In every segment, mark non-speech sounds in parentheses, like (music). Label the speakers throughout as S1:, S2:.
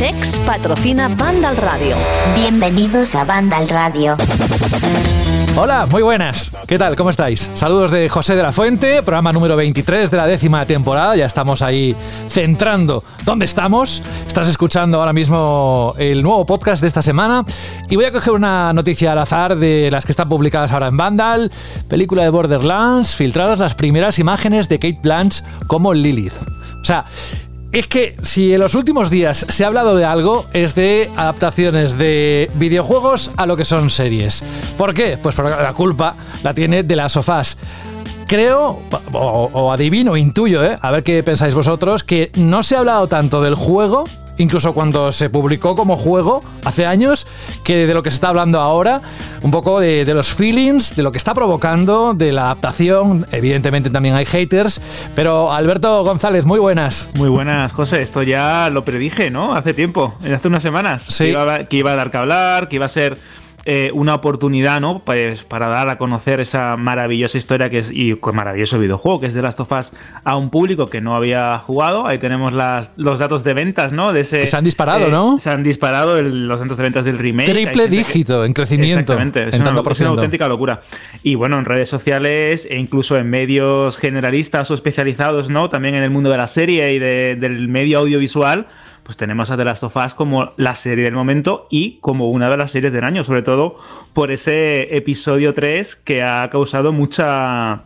S1: CEX patrocina Banda al Radio.
S2: Bienvenidos a Banda al Radio.
S3: Hola, muy buenas. ¿Qué tal? ¿Cómo estáis? Saludos de José de la Fuente, programa número 23 de la décima temporada. Ya estamos ahí centrando dónde estamos. Estás escuchando ahora mismo el nuevo podcast de esta semana. Y voy a coger una noticia al azar de las que están publicadas ahora en Vandal. Película de Borderlands, filtradas las primeras imágenes de Kate Blanche como Lilith. O sea, es que si en los últimos días se ha hablado de algo, es de adaptaciones de videojuegos a lo que son series. ¿Por qué? Pues porque la culpa la tiene de las sofás. Creo, o, o adivino, intuyo, ¿eh? a ver qué pensáis vosotros, que no se ha hablado tanto del juego incluso cuando se publicó como juego hace años, que de lo que se está hablando ahora, un poco de, de, los feelings, de lo que está provocando, de la adaptación. Evidentemente también hay haters, pero Alberto González, muy buenas.
S4: Muy buenas, José. Esto ya lo predije, ¿no? Hace tiempo, hace unas semanas.
S3: Sí.
S4: Que, iba, que iba a dar que hablar, que iba a ser eh, una oportunidad, ¿no? Pues para dar a conocer esa maravillosa historia que es y maravilloso videojuego que es de Last of Us a un público que no había jugado. Ahí tenemos las, los datos de ventas, ¿no? De ese,
S3: que se han disparado,
S4: eh,
S3: ¿no?
S4: Se han disparado el, los datos de ventas del remake.
S3: Triple dígito que, en crecimiento.
S4: Exactamente. Es,
S3: en
S4: una,
S3: tanto
S4: es una auténtica locura. Y bueno, en redes sociales e incluso en medios generalistas o especializados, ¿no? También en el mundo de la serie y de, del medio audiovisual pues tenemos a The Last of Us como la serie del momento y como una de las series del año, sobre todo por ese episodio 3 que ha causado mucha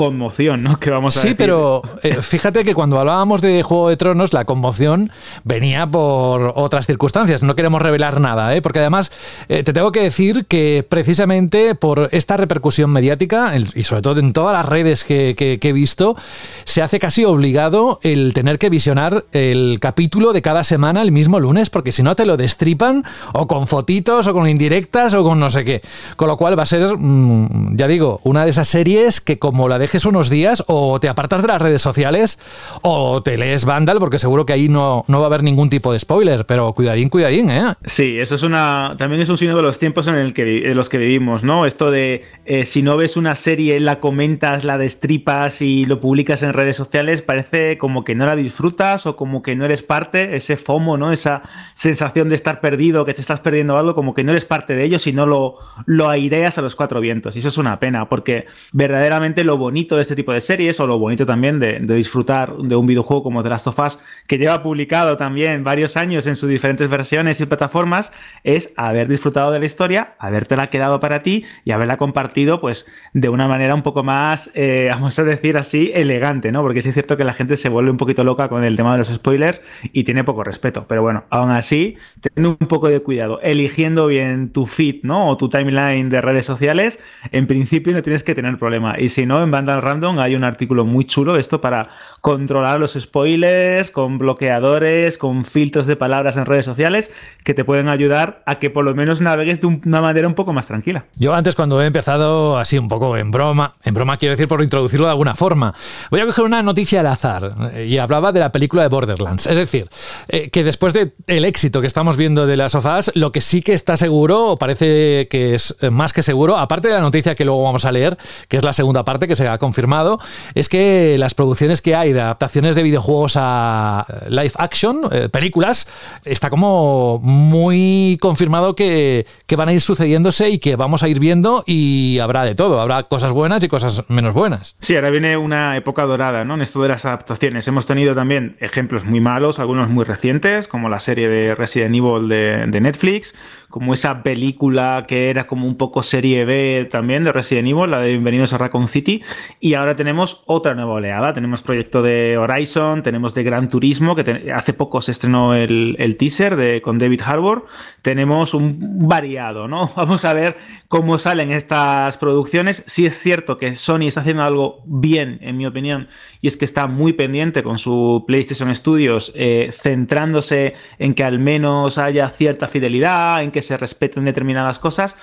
S4: conmoción, ¿no? Que vamos a
S3: sí,
S4: decir.
S3: pero eh, fíjate que cuando hablábamos de Juego de Tronos, la conmoción venía por otras circunstancias. No queremos revelar nada, ¿eh? porque además eh, te tengo que decir que precisamente por esta repercusión mediática, y sobre todo en todas las redes que, que, que, he visto, se hace casi obligado el tener que visionar el capítulo de cada semana el mismo lunes, porque si no te lo destripan o con fotitos o con indirectas o con no sé qué. Con lo cual va a ser, mmm, ya digo, una de esas series que como la dejes unos días o te apartas de las redes sociales o te lees Vandal porque seguro que ahí no, no va a haber ningún tipo de spoiler, pero cuidadín, cuidadín, ¿eh?
S4: Sí, eso es una también es un signo de los tiempos en, el que, en los que vivimos, ¿no? Esto de eh, si no ves una serie, la comentas, la destripas y lo publicas en redes sociales, parece como que no la disfrutas o como que no eres parte, ese FOMO, ¿no? Esa sensación de estar perdido, que te estás perdiendo algo, como que no eres parte de ello, si no lo, lo aireas a los cuatro vientos. Y eso es una pena, porque verdaderamente lo bonito de este tipo de series, o lo bonito también de, de, disfrutar de un videojuego como The Last of Us, que lleva publicado también varios años en sus diferentes versiones y plataformas, es haber disfrutado de la historia, habértela quedado para ti y haberla compartido, pues, de una manera un poco más, eh, (laughs) vamos a decir así, elegante, ¿no? Porque sí es cierto que la gente se vuelve un poquito loca con el tema de los spoilers y tiene poco respeto. Pero bueno, aún así, teniendo un poco de cuidado, eligiendo bien tu feed, ¿no? O tu timeline de redes sociales, en principio no tienes que tener problema. Y si no, en Vandal Random hay un artículo muy chulo, esto para controlar los spoilers, con bloqueadores, con filtros de palabras en redes sociales, que te pueden ayudar a que por lo menos navegues de una manera un poco más tranquila.
S3: Yo antes cuando he empezado así un poco en broma, en broma quiero decir por introducirlo de alguna forma, voy a coger una noticia al azar y hablaba de la película de Borderlands. Es decir, eh, que después del de éxito que estamos viendo de las sofás, lo que sí que está seguro, o parece que es más que seguro, aparte de la noticia que luego vamos a leer, que es la segunda parte que se ha confirmado, es que las producciones que hay de adaptaciones de videojuegos a live action, eh, películas, está como muy confirmado que, que van a ir sucediéndose y que vamos a ir viendo y habrá de todo, habrá cosas buenas y cosas menos buenas.
S4: Sí, ahora viene una época dorada, ¿no? En esto de las adaptaciones. Hemos tenido también ejemplos muy malos, algunos muy recientes, como la serie de Resident Evil de, de Netflix, como esa película que era como un poco serie B también de Resident Evil, la de Bienvenidos a Raccoon City. Y ahora tenemos otra nueva oleada. Tenemos proyecto de Horizon, tenemos de Gran Turismo, que hace poco se estrenó el, teaser de, con David Harbour. Tenemos un variado, ¿no? (laughs) Vamos a ver cómo salen estas producciones. Sí es cierto que Sony está haciendo algo bien, en mi opinión, y es que está muy pendiente con su PlayStation Studios, eh, centrándose en que al menos haya cierta fidelidad, en que se respeten determinadas cosas.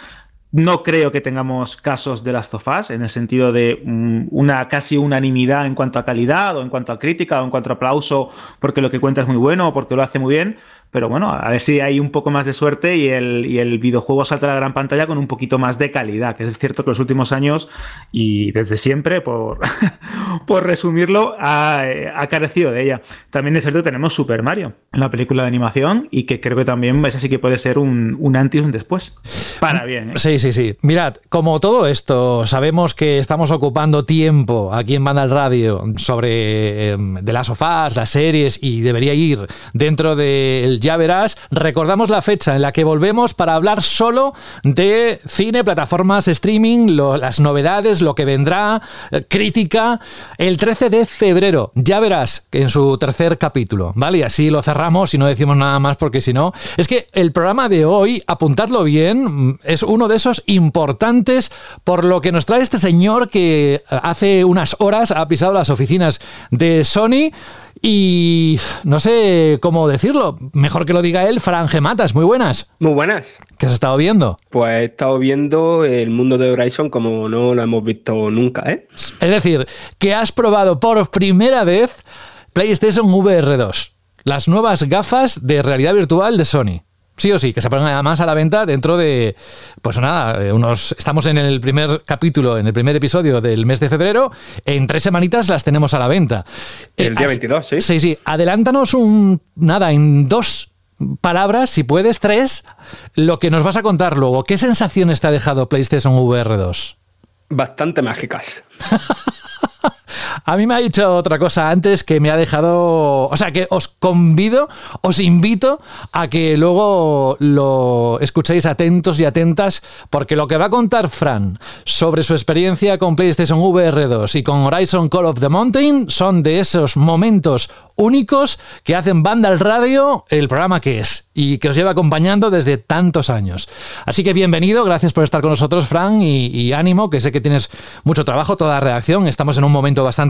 S4: No creo que tengamos casos de Last of Us en el sentido de mm, una casi unanimidad en cuanto a calidad o en cuanto a crítica o en cuanto a aplauso porque lo que cuenta es muy bueno o porque lo hace muy bien, pero bueno, a ver si hay un poco más de suerte y el, y el, videojuego salta a la gran pantalla con un poquito más de calidad, que es cierto que los últimos años y desde siempre, por, (laughs) por resumirlo, ha, ha, carecido de ella. También es cierto que tenemos Super Mario, la película de animación, y que creo que también esa sí que puede ser un, un antes y un después. Para bien.
S3: ¿eh? Sí, sí, sí. Mirad, como todo esto, sabemos que estamos ocupando tiempo aquí en Banda Radio sobre eh, de las sofás, las series, y debería ir dentro del ya verás. Recordamos la fecha en la que volvemos para hablar solo de cine, plataformas, streaming, las novedades, lo que vendrá, eh, crítica, el 13 de febrero. Ya verás en su tercer capítulo, ¿vale? Y así lo cerramos y no decimos nada más porque si no... Es que el programa de hoy, apuntadlo bien, mm, es uno de esos importantes por lo que nos trae este señor que eh, hace unas horas ha pisado las oficinas de Sony y no sé cómo decirlo, mejor que lo diga él, Fran Gematas, muy buenas.
S5: Muy buenas.
S3: ¿Qué has estado viendo?
S5: Pues he estado viendo el mundo de Horizon como no lo hemos visto nunca, ¿eh?
S3: Es decir, que has probado por primera vez PlayStation VR 2, las nuevas gafas de realidad virtual de Sony. Sí o sí, que se ponen además a la venta dentro de, pues nada, eh, unos, estamos en el primer capítulo, en el primer episodio del mes de febrero, en tres semanitas las tenemos a la venta.
S5: El día 22, sí.
S3: Sí, sí, adelántanos un, nada, en dos palabras, si puedes, tres, lo que nos vas a contar luego. ¿Qué sensaciones te ha dejado PlayStation VR 2?
S5: Bastante mágicas. (laughs)
S3: A mí me ha dicho otra cosa antes que me ha dejado. O sea, que os convido, os invito a que luego lo escuchéis atentos y atentas, porque lo que va a contar Fran sobre su experiencia con PlayStation VR 2 y con Horizon Call of the Mountain son de esos momentos únicos que hacen banda al radio el programa que es y que os lleva acompañando desde tantos años. Así que bienvenido, gracias por estar con nosotros, Fran, y, ánimo, que sé que tienes mucho trabajo, toda la redacción. Estamos en un momento bastante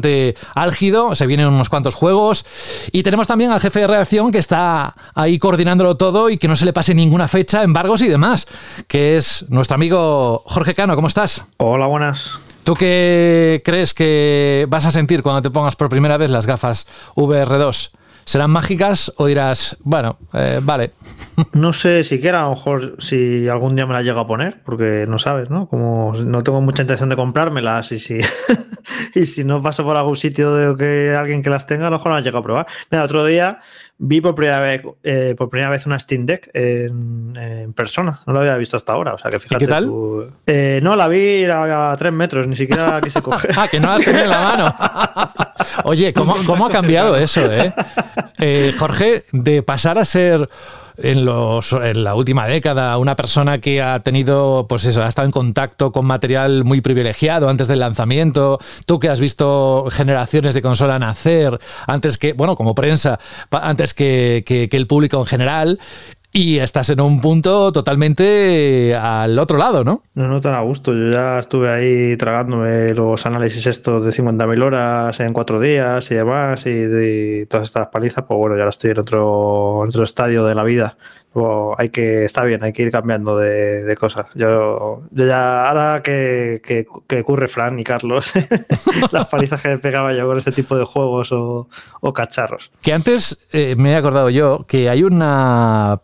S3: álgido, se vienen unos cuantos juegos y tenemos también al jefe de redacción que está ahí coordinándolo todo y que no se le pase ninguna fecha, embargos y demás, que es nuestro amigo Jorge Cano. ¿Cómo estás?
S6: Hola, buenas.
S3: ¿Tú qué crees que vas a sentir cuando te pongas por primera vez las gafas VR2? ¿Serán mágicas o dirás, bueno, eh, vale? (laughs)
S6: No sé siquiera, a lo mejor si algún día me las llega a poner, porque no sabes, ¿no? Como no tengo mucha intención de comprármelas y si, y si no paso por algún sitio de que alguien que las tenga, a lo mejor no las llega a probar. Mira, otro día vi por primera vez, eh, por primera vez una Steam Deck en, persona. No lo había visto hasta ahora. O sea que fíjate.
S3: ¿Qué tal?
S6: Eh, no, la vi a, tres metros, ni siquiera quise coger. (laughs)
S3: ah, que no la tenía en la mano. Oye, ¿cómo, cómo ha cambiado eso, eh? eh? Jorge, de pasar a ser en, los, en la última década, una persona que ha tenido, pues eso, ha estado en contacto con material muy privilegiado antes del lanzamiento, tú que has visto generaciones de consola nacer, antes que, bueno, como prensa, antes que, que, que el público en general, y estás en un punto totalmente al otro lado, ¿no?
S6: No, no tan a gusto. Yo ya estuve ahí tragándome los análisis estos de 50.000 horas en cuatro días y demás, y, todas estas palizas, pues bueno, ya ahora estoy en otro, otro estadio de la vida. Pues hay que, está bien, hay que ir cambiando de, cosas. Yo, yo, ya, ahora que, que, ocurre Fran y Carlos, (laughs) las palizas que pegaba yo con este tipo de juegos o, cacharros.
S3: Que antes eh, me he acordado yo que hay una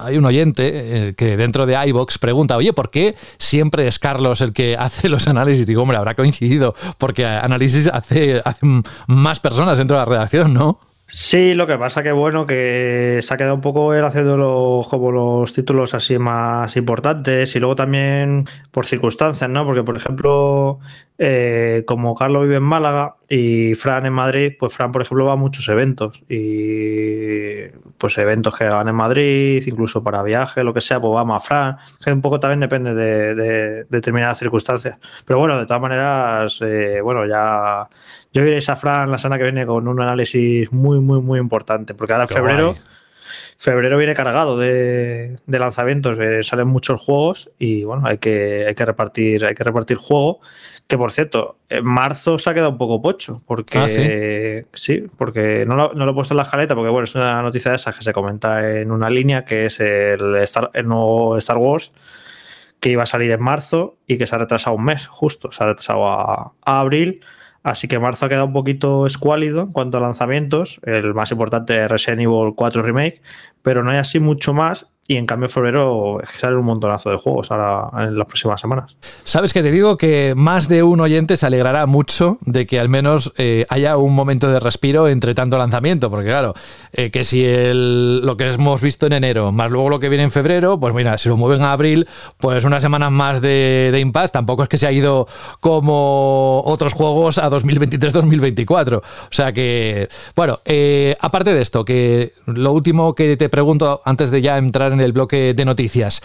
S3: hay un oyente eh, que dentro de iBox pregunta, oye, ¿por qué siempre es Carlos el que (laughs) hace los análisis? Digo, hombre, habrá coincidido, porque análisis hace, más personas dentro de la redacción, ¿no?
S6: Sí, lo que pasa que bueno, que se ha quedado un poco él haciendo los, como los títulos así más importantes y luego también por circunstancias, ¿no? Porque, por ejemplo, eh, como Carlos vive en Málaga y Fran en Madrid, pues Fran, por ejemplo, va a muchos eventos y pues eventos que hagan en Madrid, incluso para viaje, lo que sea, pues vamos a Fran, que un poco también depende de, determinadas circunstancias. Pero bueno, de todas maneras, eh, bueno, ya yo iré a Fran la semana que viene con un análisis muy, muy, muy importante, porque ahora en febrero febrero viene cargado de, lanzamientos, eh, salen muchos juegos y bueno, hay que, hay que repartir, hay que repartir juego. Que por cierto, en marzo se ha quedado un poco pocho, porque
S3: ah,
S6: ¿sí? porque no lo, he puesto en la escaleta, porque bueno, es una noticia de esas que se comenta en una línea que es el, Star, el nuevo Star Wars que iba a salir en marzo y que se ha retrasado un mes, justo, se ha retrasado a abril Así que marzo ha quedado un poquito escuálido en cuanto a lanzamientos. El más importante es Resident Evil 4 Remake, pero no hay así mucho más. Y en cambio, en febrero sale un montonazo de juegos ahora en las próximas semanas.
S3: Sabes que te digo que más de un oyente se alegrará mucho de que al menos eh, haya un momento de respiro entre tanto lanzamiento, porque claro, eh, que si lo que hemos visto en enero, más luego lo que viene en febrero, pues mira, si lo mueven a abril, pues unas semanas más de, de impasse, tampoco es que se ha ido como otros juegos a 2023-2024. O sea que, bueno, eh, aparte de esto, que lo último que te pregunto antes de ya entrar en el bloque de noticias.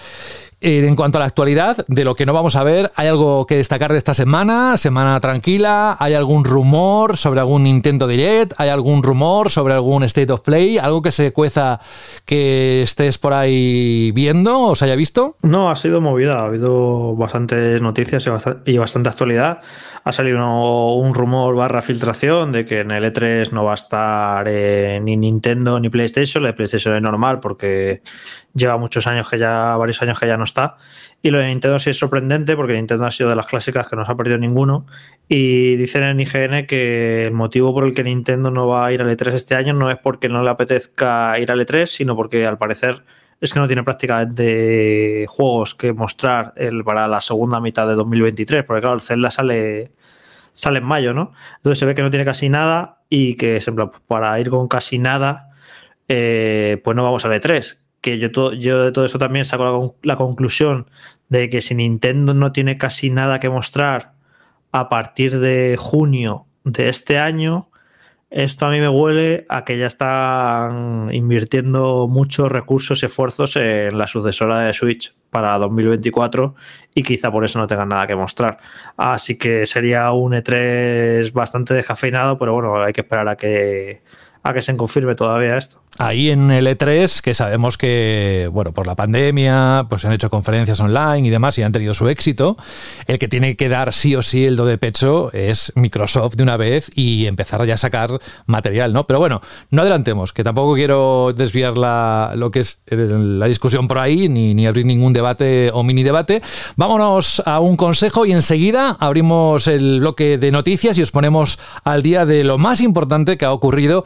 S3: Eh, en cuanto a la actualidad, de lo que no vamos a ver, ¿hay algo que destacar de esta semana? ¿Semana tranquila? ¿Hay algún rumor sobre algún Nintendo Direct? ¿Hay algún rumor sobre algún State of Play? ¿Algo que se cueza que estés por ahí viendo o se haya visto?
S6: No, ha sido movida. Ha habido bastantes noticias y bastante actualidad ha salido un rumor barra filtración de que en el E3 no va a estar eh, ni Nintendo ni PlayStation. La PlayStation es normal porque lleva muchos años que ya, varios años que ya no está. Y lo de Nintendo sí es sorprendente porque Nintendo ha sido de las clásicas que no se ha perdido ninguno. Y dicen en IGN que el motivo por el que Nintendo no va a ir al E3 este año no es porque no le apetezca ir al E3, sino porque al parecer es que no tiene prácticamente juegos que mostrar el, para la segunda mitad de 2023, porque claro, el Zelda sale, sale en mayo, ¿no? Entonces se ve que no tiene casi nada y que para ir con casi nada, eh, pues no vamos a E3. Que yo, yo de todo eso también saco la conclusión de que si Nintendo no tiene casi nada que mostrar a partir de junio de este año, esto a mí me huele a que ya están invirtiendo muchos recursos y esfuerzos en la sucesora de Switch para 2024 y quizá por eso no tengan nada que mostrar. Así que sería un E3 bastante descafeinado, pero bueno, hay que esperar a que, a que se confirme todavía esto
S3: ahí en el E3, que sabemos que, bueno, por la pandemia, pues han hecho conferencias online y demás y han tenido su éxito, el que tiene que dar sí o sí el do de pecho es Microsoft de una vez y empezar ya a sacar material, ¿no? Pero bueno, no adelantemos, que tampoco quiero desviar la, lo que es la discusión por ahí, ni, ni abrir ningún debate o mini debate. Vámonos a un consejo y enseguida abrimos el bloque de noticias y os ponemos al día de lo más importante que ha ocurrido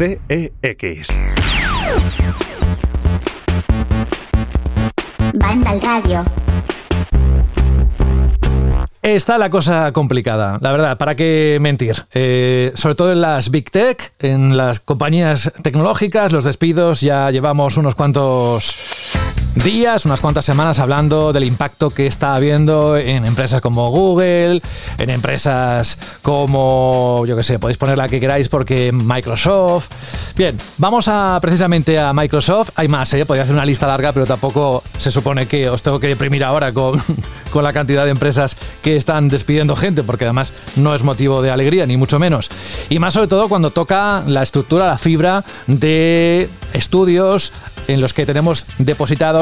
S7: CEX.
S2: Banda al radio.
S3: Está la cosa complicada, la verdad, ¿para qué mentir? Eh, sobre todo en las Big Tech, en las compañías tecnológicas, los despidos, ya llevamos unos cuantos días, unas cuantas semanas hablando del impacto que está habiendo en empresas como Google, en empresas como, yo qué sé, podéis poner la que queráis porque Microsoft. Bien, vamos a precisamente a Microsoft. Hay más, ¿eh? podría hacer una lista larga, pero tampoco se supone que os tengo que deprimir ahora con, (laughs) con la cantidad de empresas que están despidiendo gente, porque además no es motivo de alegría, ni mucho menos. Y más sobre todo cuando toca la estructura, la fibra de estudios en los que tenemos depositados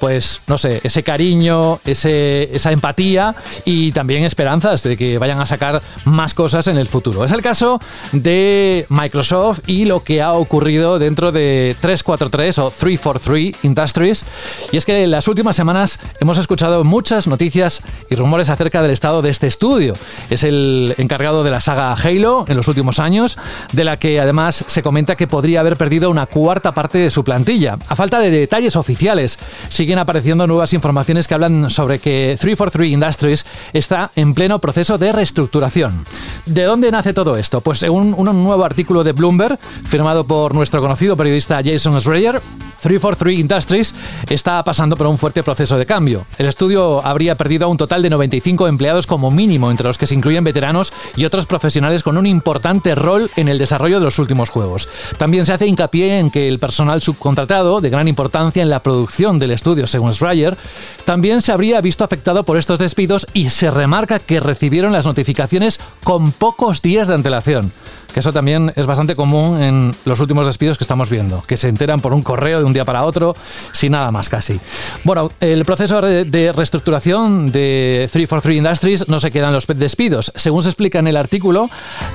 S3: pues, no sé, ese cariño, ese, esa empatía y también esperanzas de que vayan a sacar más cosas en el futuro. Es el caso de Microsoft y lo que ha ocurrido dentro de 343 o 343 Industries. Y es que en las últimas semanas hemos escuchado muchas noticias y rumores acerca del estado de este estudio. Es el encargado de la saga Halo en los últimos años, de la que además se comenta que podría haber perdido una cuarta cuarta parte de su plantilla. A falta de detalles oficiales, siguen apareciendo nuevas informaciones que hablan sobre que 343 Industries está en pleno proceso de reestructuración. ¿De dónde nace todo esto? Pues según un nuevo artículo de Bloomberg, firmado por nuestro conocido periodista Jason Schreier, 343 Industries está pasando por un fuerte proceso de cambio. El estudio habría perdido a un total de 95 empleados como mínimo, entre los que se incluyen veteranos y otros profesionales con un importante rol en el desarrollo de los últimos juegos. También se hace hincapié en que el personal subcontratado, de gran importancia en la producción del estudio, según Schreier, también se habría visto afectado por estos despidos y se remarca que recibieron las notificaciones con pocos días de antelación que eso también es bastante común en los últimos despidos que estamos viendo, que se enteran por un correo de un día para otro, sin nada más casi. Bueno, el proceso de reestructuración de 343 Industries no se quedan los despidos. Según se explica en el artículo,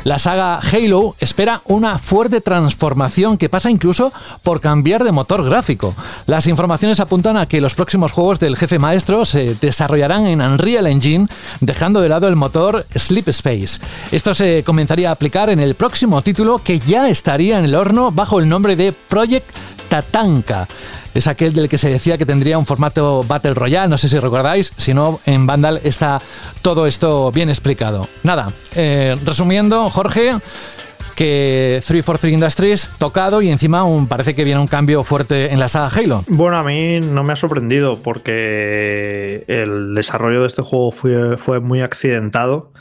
S3: la saga Halo espera una fuerte transformación que pasa incluso por cambiar de motor gráfico. Las informaciones apuntan a que los próximos juegos del jefe maestro se desarrollarán en Unreal Engine, dejando de lado el motor Sleep Space. Esto se comenzaría a aplicar en el próximo próximo título que ya estaría en el horno bajo el nombre de Project Tatanka. Es aquel del que se decía que tendría un formato Battle Royale, no sé si recordáis, si no, en Vandal está todo esto bien explicado. Nada, eh, resumiendo, Jorge, que 343 Industries tocado y encima un, parece que viene un cambio fuerte en la saga Halo.
S6: Bueno, a mí no me ha sorprendido porque el desarrollo de este juego fue, fue muy accidentado.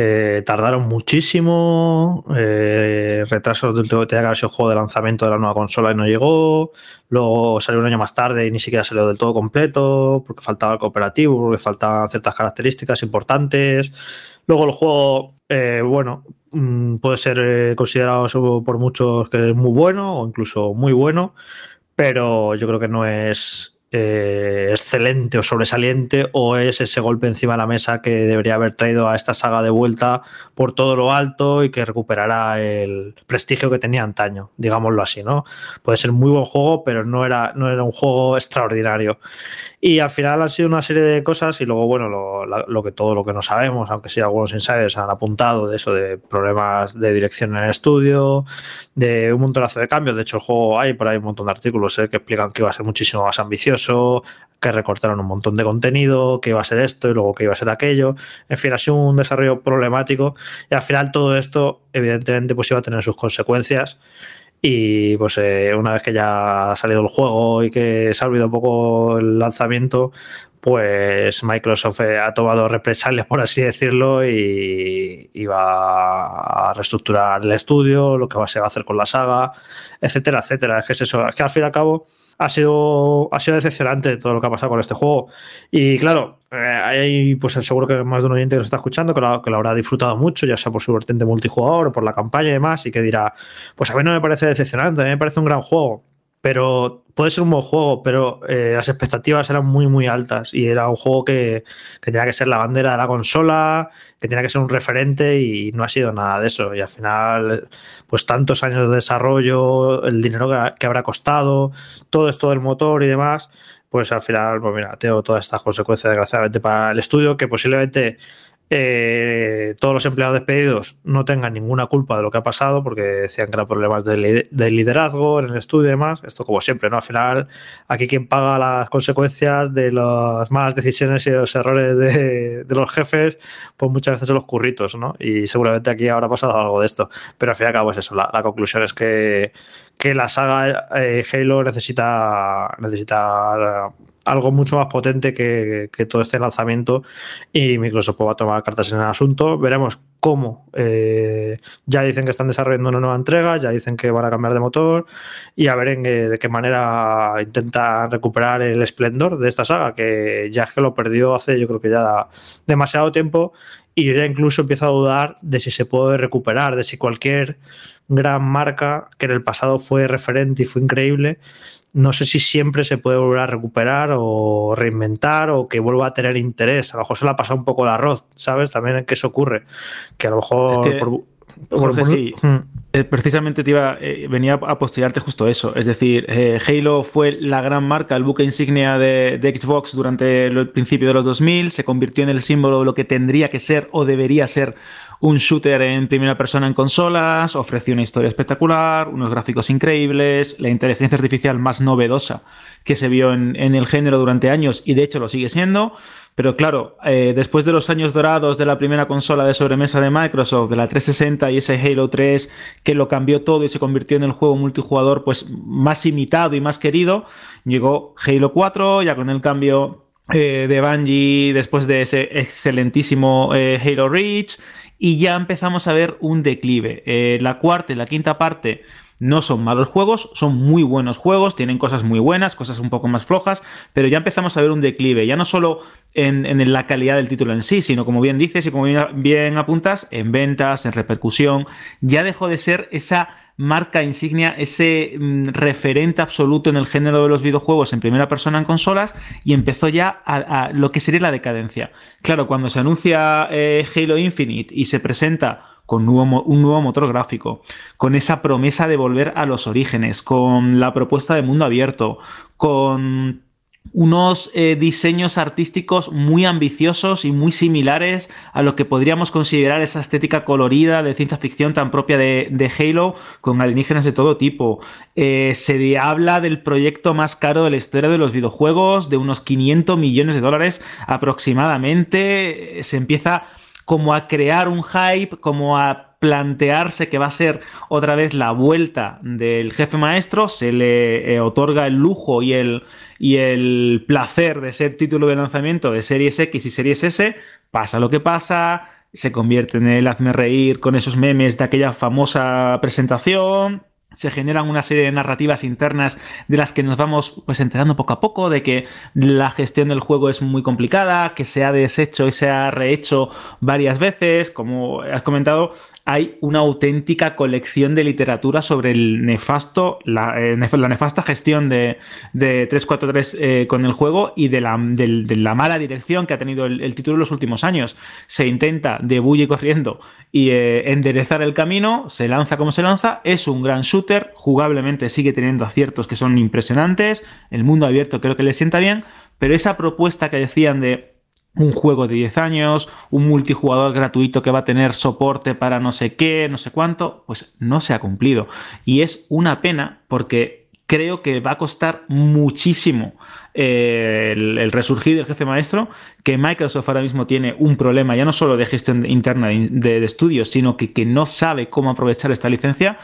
S6: Eh, tardaron muchísimo, eh, retrasos del tenía que haber sido el juego de lanzamiento de la nueva consola y no llegó. Luego salió un año más tarde y ni siquiera salió del todo completo, porque faltaba el cooperativo, porque faltaban ciertas características importantes. Luego el juego, eh, bueno, mm, puede ser considerado por muchos que es muy bueno o incluso muy bueno, pero yo creo que no es eh, excelente o sobresaliente o es ese golpe encima de la mesa que debería haber traído a esta saga de vuelta por todo lo alto y que recuperará el prestigio que tenía antaño, digámoslo así, ¿no? Puede ser muy buen juego, pero no era, no era un juego extraordinario. Y al final han sido una serie de cosas y luego, bueno, lo, que todo lo que no sabemos, aunque sí algunos insiders han apuntado de eso, de problemas de dirección en el estudio, de un montonazo de cambios. De hecho, el juego hay por ahí un montón de artículos ¿eh? que explican que iba a ser muchísimo más ambicioso, que recortaron un montón de contenido, que iba a ser esto y luego que iba a ser aquello. En fin, ha sido un desarrollo problemático y al final todo esto, evidentemente, pues iba a tener sus consecuencias. Y pues eh, una vez que ya ha salido el juego y que se ha olvidado un poco el lanzamiento, pues Microsoft eh, ha tomado represalias, por así decirlo, y, y, va a reestructurar el estudio, lo que se va a hacer con la saga, etcétera, etcétera. Es que es eso, es que al fin y al cabo ha sido, ha sido decepcionante todo lo que ha pasado con este juego. Y claro, eh, hay pues seguro que más de un oyente que lo está escuchando que lo, que lo habrá disfrutado mucho, ya sea por su vertiente multijugador por la campaña y demás, y que dirá, pues a mí no me parece decepcionante, a mí me parece un gran juego pero puede ser un buen juego, pero eh, las expectativas eran muy, muy altas y era un juego que, que, tenía que ser la bandera de la consola, que tenía que ser un referente y no ha sido nada de eso. Y al final, pues tantos años de desarrollo, el dinero que, que habrá costado, todo esto del motor y demás, pues al final, pues mira, tengo todas estas consecuencias desgraciadamente para el estudio que posiblemente eh, todos los empleados despedidos no tengan ninguna culpa de lo que ha pasado, porque decían que eran problemas de, liderazgo en el estudio y demás. Esto, como siempre, ¿no? Al final, aquí quien paga las consecuencias de las malas decisiones y los errores de, los jefes, pues muchas veces son los curritos, ¿no? Y seguramente aquí habrá pasado algo de esto. Pero al fin y al cabo es eso. La, conclusión es que, que la saga eh, Halo necesita, necesita algo mucho más potente que, todo este lanzamiento y Microsoft va a tomar cartas en el asunto. Veremos cómo. Eh, ya dicen que están desarrollando una nueva entrega, ya dicen que van a cambiar de motor y a ver en, de qué manera intenta recuperar el esplendor de esta saga, que ya es que lo perdió hace yo creo que ya demasiado tiempo y yo ya incluso empiezo a dudar de si se puede recuperar, de si cualquier gran marca que en el pasado fue referente y fue increíble, no sé si siempre se puede volver a recuperar o reinventar o que vuelva a tener interés. A lo mejor se le ha pasado un poco el arroz, ¿sabes? También que eso ocurre. Que a lo mejor...
S4: sí. Hmm. Eh, precisamente te iba, eh, venía a postillarte justo eso. Es decir, eh, Halo fue la gran marca, el buque insignia de, de, Xbox durante el principio de los 2000, se convirtió en el símbolo de lo que tendría que ser o debería ser un shooter en primera persona en consolas, ofreció una historia espectacular, unos gráficos increíbles, la inteligencia artificial más novedosa que se vio en, el género durante años y de hecho lo sigue siendo. Pero claro, eh, después de los años dorados de la primera consola de sobremesa de Microsoft, de la 360 y ese Halo 3 que lo cambió todo y se convirtió en el juego multijugador pues más imitado y más querido, llegó Halo 4 ya con el cambio eh, de Bungie después de ese excelentísimo eh, Halo Reach y ya empezamos a ver un declive. Eh, la cuarta y la quinta parte no son malos juegos, son muy buenos juegos, tienen cosas muy buenas, cosas un poco más flojas, pero ya empezamos a ver un declive, ya no solo en, en la calidad del título en sí, sino como bien dices y como bien apuntas, en ventas, en repercusión, ya dejó de ser esa marca insignia, ese mm, referente absoluto en el género de los videojuegos en primera persona en consolas y empezó ya a, lo que sería la decadencia. Claro, cuando se anuncia eh, Halo Infinite y se presenta con un nuevo motor gráfico, con esa promesa de volver a los orígenes, con la propuesta de mundo abierto, con unos eh, diseños artísticos muy ambiciosos y muy similares a lo que podríamos considerar esa estética colorida de ciencia ficción tan propia de, Halo, con alienígenas de todo tipo. Eh, se habla del proyecto más caro de la historia de los videojuegos, de unos 500 millones de dólares aproximadamente. Se empieza como a crear un hype, como a plantearse que va a ser otra vez la vuelta del jefe maestro, se le eh, otorga el lujo y el, y el placer de ser título de lanzamiento de Series X y Series S, pasa lo que pasa, se convierte en el hazme reír con esos memes de aquella famosa presentación, se generan una serie de narrativas internas de las que nos vamos pues enterando poco a poco de que la gestión del juego es muy complicada, que se ha deshecho y se ha rehecho varias veces, como has comentado, hay una auténtica colección de literatura sobre el nefasto, la, eh, nefasta gestión de, 343 eh, con el juego y de la, la, mala dirección que ha tenido el, título en los últimos años. Se intenta de bulle corriendo y eh, enderezar el camino, se lanza como se lanza, es un gran shooter, jugablemente sigue teniendo aciertos que son impresionantes, el mundo abierto creo que le sienta bien, pero esa propuesta que decían de un juego de 10 años, un multijugador gratuito que va a tener soporte para no sé qué, no sé cuánto, pues no se ha cumplido. Y es una pena porque creo que va a costar muchísimo eh, el, resurgir del jefe maestro, que Microsoft ahora mismo tiene un problema ya no solo de gestión interna de, estudios, sino que, que no sabe cómo aprovechar esta licencia,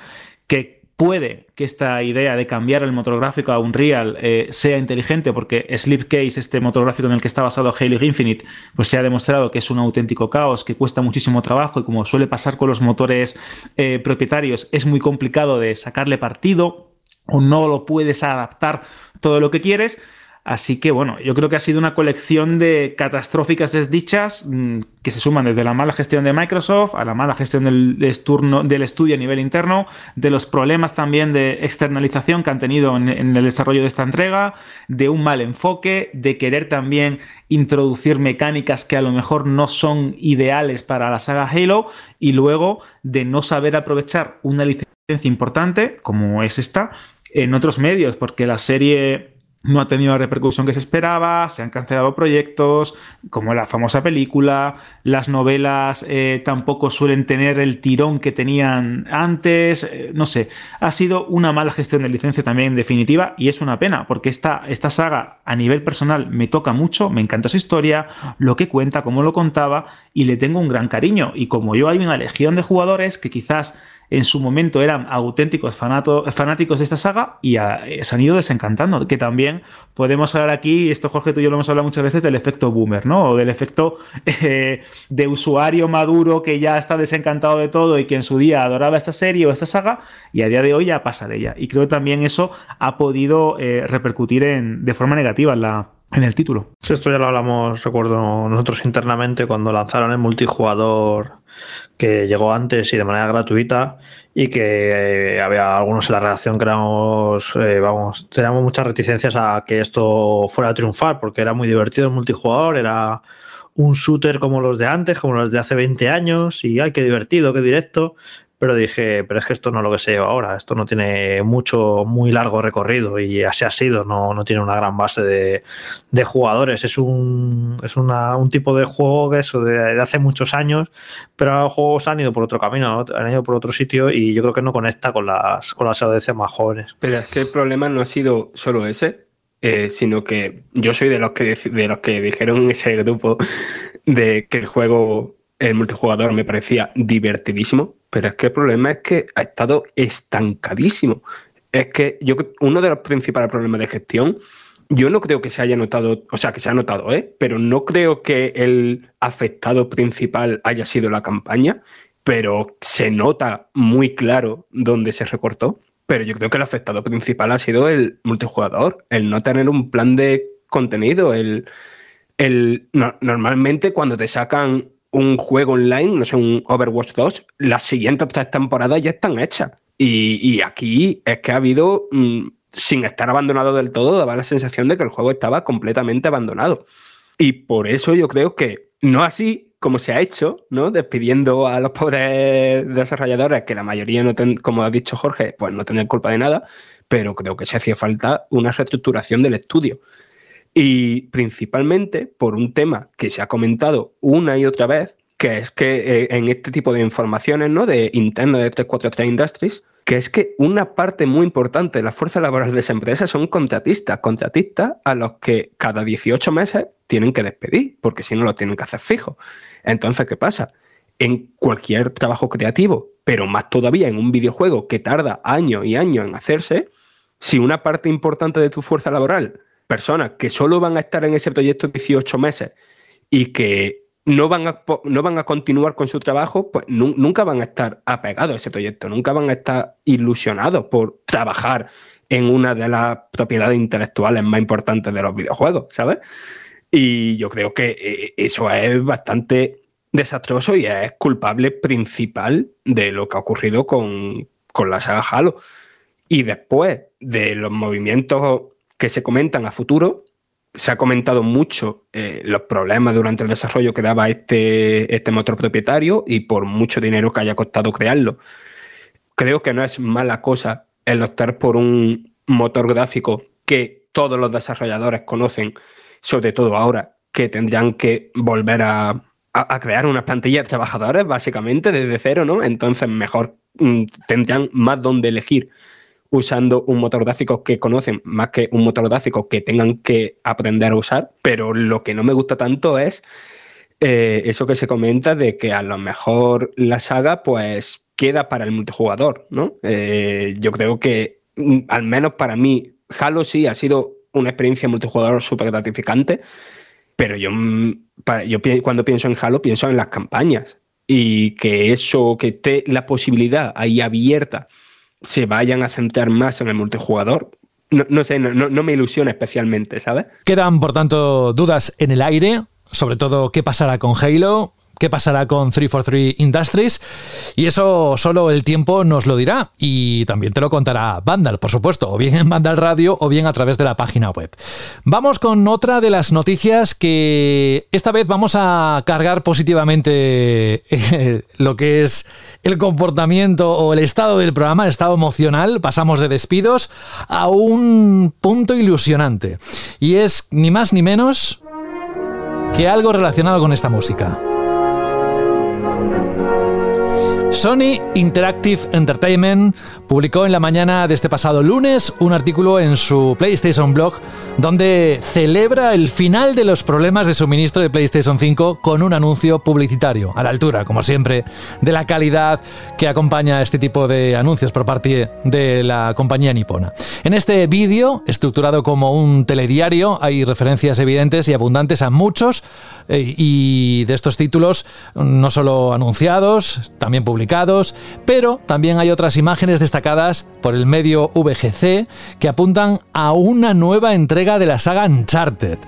S4: que Puede que esta idea de cambiar el motor gráfico a Unreal eh, sea inteligente porque Slipcase, este motor gráfico en el que está basado Halo Infinite, pues se ha demostrado que es un auténtico caos, que cuesta muchísimo trabajo y como suele pasar con los motores eh, propietarios, es muy complicado de sacarle partido o no lo puedes adaptar todo lo que quieres. Así que bueno, yo creo que ha sido una colección de catastróficas desdichas mm, que se suman desde la mala gestión de Microsoft a la mala gestión del, del estudio a nivel interno, de los problemas también de externalización que han tenido en, el desarrollo de esta entrega, de un mal enfoque, de querer también introducir mecánicas que a lo mejor no son ideales para la saga Halo y luego de no saber aprovechar una licencia importante como es esta en otros medios, porque la serie no ha tenido la repercusión que se esperaba, se han cancelado proyectos, como la famosa película, las novelas eh, tampoco suelen tener el tirón que tenían antes, eh, no sé, ha sido una mala gestión de licencia también en definitiva y es una pena, porque esta, esta saga a nivel personal me toca mucho, me encanta su historia, lo que cuenta, cómo lo contaba y le tengo un gran cariño. Y como yo hay una legión de jugadores que quizás en su momento eran auténticos fanáticos de esta saga y se han ido desencantando. Que también podemos hablar aquí, esto Jorge, tú y yo lo hemos hablado muchas veces, del efecto boomer, ¿no? O del efecto (laughs) eh, de usuario maduro que ya está desencantado de todo y que en su día adoraba esta serie o esta saga y a día de hoy ya pasa de ella. Y creo que también eso ha podido eh, repercutir en, de forma negativa en el título.
S6: esto ya lo hablamos, recuerdo nosotros internamente cuando lanzaron el multijugador que llegó antes y de manera gratuita y que eh, había algunos en la redacción que éramos, eh, vamos, teníamos muchas reticencias a que esto fuera a triunfar porque era muy divertido el multijugador, era un shooter como los de antes, como los de hace 20 años y ay, qué divertido, qué directo pero dije, pero es que esto no es lo que se lleva ahora, esto no tiene mucho, muy largo recorrido y así ha sido, no, no tiene una gran base de, de jugadores, es un, es un tipo de juego que eso de, hace muchos años, pero los juegos han ido por otro camino, han ido por otro sitio y yo creo que no conecta con las, con las audiencias más jóvenes.
S5: Pero es que el problema no ha sido solo ese, eh, sino que yo soy de los que, de los que dijeron en ese grupo de que el juego, el multijugador me parecía divertidísimo, pero es que el problema es que ha estado estancadísimo. Es que yo uno de los principales problemas de gestión, yo no creo que se haya notado, o sea, que se ha notado, ¿eh? pero no creo que el afectado principal haya sido la campaña, pero se nota muy claro dónde se recortó. Pero yo creo que el afectado principal ha sido el multijugador, el no tener un plan de contenido, el, el normalmente cuando te sacan un juego online, no sé, un Overwatch 2, las siguientes tres temporadas ya están hechas. Y, aquí es que ha habido, mm, sin estar abandonado del todo, daba la sensación de que el juego estaba completamente abandonado. Y por eso yo creo que no así como se ha hecho, ¿no? Despidiendo a los pobres desarrolladores, que la mayoría, no como ha dicho Jorge, pues no tenían culpa de nada, pero creo que se hacía falta una reestructuración del estudio. Y principalmente por un tema que se ha comentado una y otra vez, que es que eh, en este tipo de informaciones, ¿no? De interno de 343 Industries, que es que una parte muy importante de la fuerza laboral de esa empresa son contratistas, contratistas a los que cada 18 meses tienen que despedir, porque si no lo tienen que hacer fijo. Entonces, ¿qué pasa? En cualquier trabajo creativo, pero más todavía en un videojuego que tarda años y años en hacerse, si una parte importante de tu fuerza laboral, personas que solo van a estar en ese proyecto 18 meses y que no van, a, no van a continuar con su trabajo, pues nunca van a estar apegados a ese proyecto, nunca van a estar ilusionados por trabajar en una de las propiedades intelectuales más importantes de los videojuegos, ¿sabes? Y yo creo que eh, eso es bastante desastroso y es culpable principal de lo que ha ocurrido con, con la saga Halo. Y después de los movimientos que se comentan a futuro, se ha comentado mucho eh, los problemas durante el desarrollo que daba este, este motor propietario y por mucho dinero que haya costado crearlo. Creo que no es mala cosa el optar por un motor gráfico que todos los desarrolladores conocen, sobre todo ahora que tendrían que volver a, crear unas plantillas de trabajadores básicamente desde cero, ¿no? Entonces mejor mm, tendrían más donde elegir usando un motor gráfico que conocen más que un motor gráfico que tengan que aprender a usar, pero lo que no me gusta tanto es eh, eso que se comenta de que a lo mejor la saga pues queda para el multijugador, ¿no? Eh, yo creo que mm, al menos para mí Halo sí ha sido una experiencia multijugador súper gratificante, pero yo, mm, yo cuando pienso en Halo pienso en las campañas y que eso, que esté la posibilidad ahí abierta se vayan a centrar más en el multijugador. No, sé, no, me ilusiona especialmente, ¿sabes?
S3: Quedan, por tanto, dudas en el aire, sobre todo qué pasará con Halo, qué pasará con 343 Industries y eso solo el tiempo nos lo dirá y también te lo contará Vandal, por supuesto, o bien en Vandal Radio o bien a través de la página web. Vamos con otra de las noticias que esta vez vamos a cargar positivamente (laughs) lo que es el comportamiento o el estado del programa, el estado emocional, pasamos de despidos a un punto ilusionante y es ni más ni menos que algo relacionado con esta música. Sony Interactive Entertainment publicó en la mañana de este pasado lunes un artículo en su PlayStation Blog donde celebra el final de los problemas de suministro de PlayStation 5 con un anuncio publicitario, a la altura, como siempre, de la calidad que acompaña este tipo de anuncios por parte de la compañía nipona. En este vídeo, estructurado como un telediario, hay referencias evidentes y abundantes a muchos y de estos títulos, no solo anunciados, también publicados, pero también hay otras imágenes destacadas por el medio VGC que apuntan a una nueva entrega de la saga Uncharted.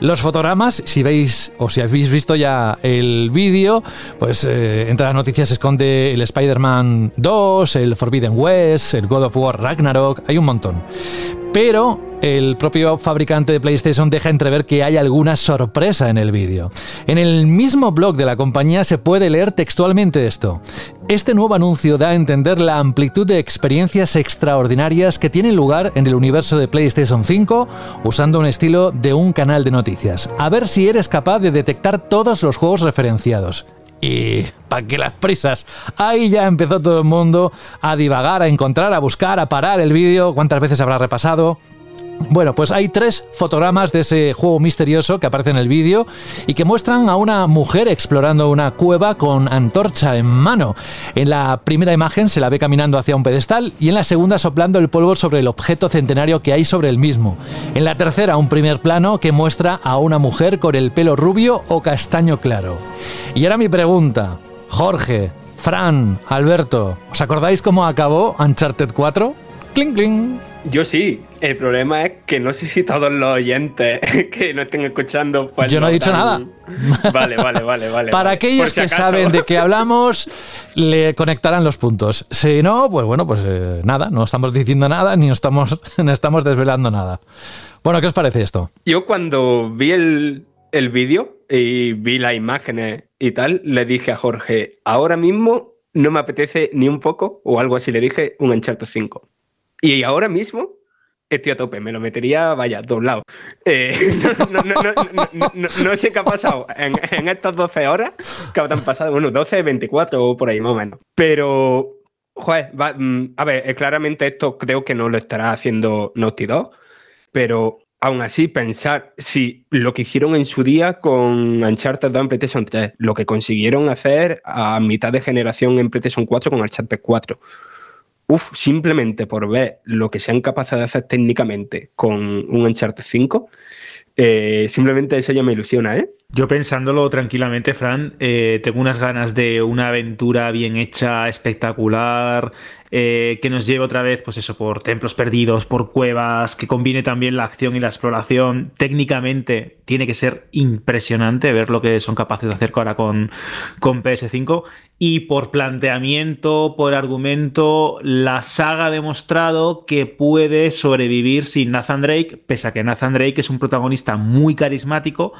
S3: Los fotogramas, si veis o si habéis visto ya el vídeo, pues eh, entre las noticias se esconde el Spider-Man 2, el Forbidden West, el God of War Ragnarok, hay un montón. Pero el propio fabricante de PlayStation deja entrever que hay alguna sorpresa en el vídeo. En el mismo blog de la compañía se puede leer textualmente esto. Este nuevo anuncio da a entender la amplitud de experiencias extraordinarias que tienen lugar en el universo de PlayStation 5 usando un estilo de un canal de noticias. A ver si eres capaz de detectar todos los juegos referenciados. Y para que las prisas. Ahí ya empezó todo el mundo a divagar, a encontrar, a buscar, a parar el vídeo. ¿Cuántas veces habrá repasado? Bueno, pues hay tres fotogramas de ese juego misterioso que aparece en el vídeo y que muestran a una mujer explorando una cueva con antorcha en mano. En la primera imagen se la ve caminando hacia un pedestal y en la segunda soplando el polvo sobre el objeto centenario que hay sobre el mismo. En la tercera un primer plano que muestra a una mujer con el pelo rubio o castaño claro. Y ahora mi pregunta, Jorge, Fran, Alberto, ¿os acordáis cómo acabó Uncharted 4? Cling, cling.
S5: Yo sí. El problema es que no sé si todos los oyentes (laughs) que no estén escuchando. Pues
S3: Yo no he dicho nada. (laughs)
S5: Vale, vale, vale, vale.
S3: Para aquellos que saben de qué (laughs) hablamos, le conectarán los puntos. Si no, pues bueno, pues eh, nada, no estamos diciendo nada ni estamos, no estamos desvelando nada. Bueno, ¿qué os parece esto?
S5: Yo cuando vi el, el vídeo y vi las imágenes y tal, le dije a Jorge, ahora mismo no me apetece ni un poco, o algo así le dije, un Uncharted 5. Y ahora mismo estoy a tope, me lo metería, vaya, doblado. Eh, (laughs) no, no, sé qué ha pasado en, estas 12 horas, que habrán pasado, bueno, 12, 24 o por ahí más o menos. Pero, joder, mm, a ver, eh, claramente esto creo que no lo estará haciendo Naughty Dog, pero aún así pensar si lo que hicieron en su día con Uncharted 2 en PlayStation 3, lo que consiguieron hacer a mitad de generación en PlayStation 4 con Uncharted 4 Uf, simplemente por ver lo que sean capaces de hacer técnicamente con un Uncharted 5, eh, simplemente eso ya me ilusiona, ¿eh?
S4: Yo pensándolo tranquilamente, Fran, eh, tengo unas ganas de una aventura bien hecha, espectacular, eh, que nos lleve otra vez, pues eso, por templos perdidos, por cuevas, que combine también la acción y la exploración. Técnicamente tiene que ser impresionante ver lo que son capaces de hacer ahora con, con PS5. Y por planteamiento, por argumento, la saga ha demostrado que puede sobrevivir sin Nathan Drake, pese a que Nathan Drake es un protagonista muy carismático,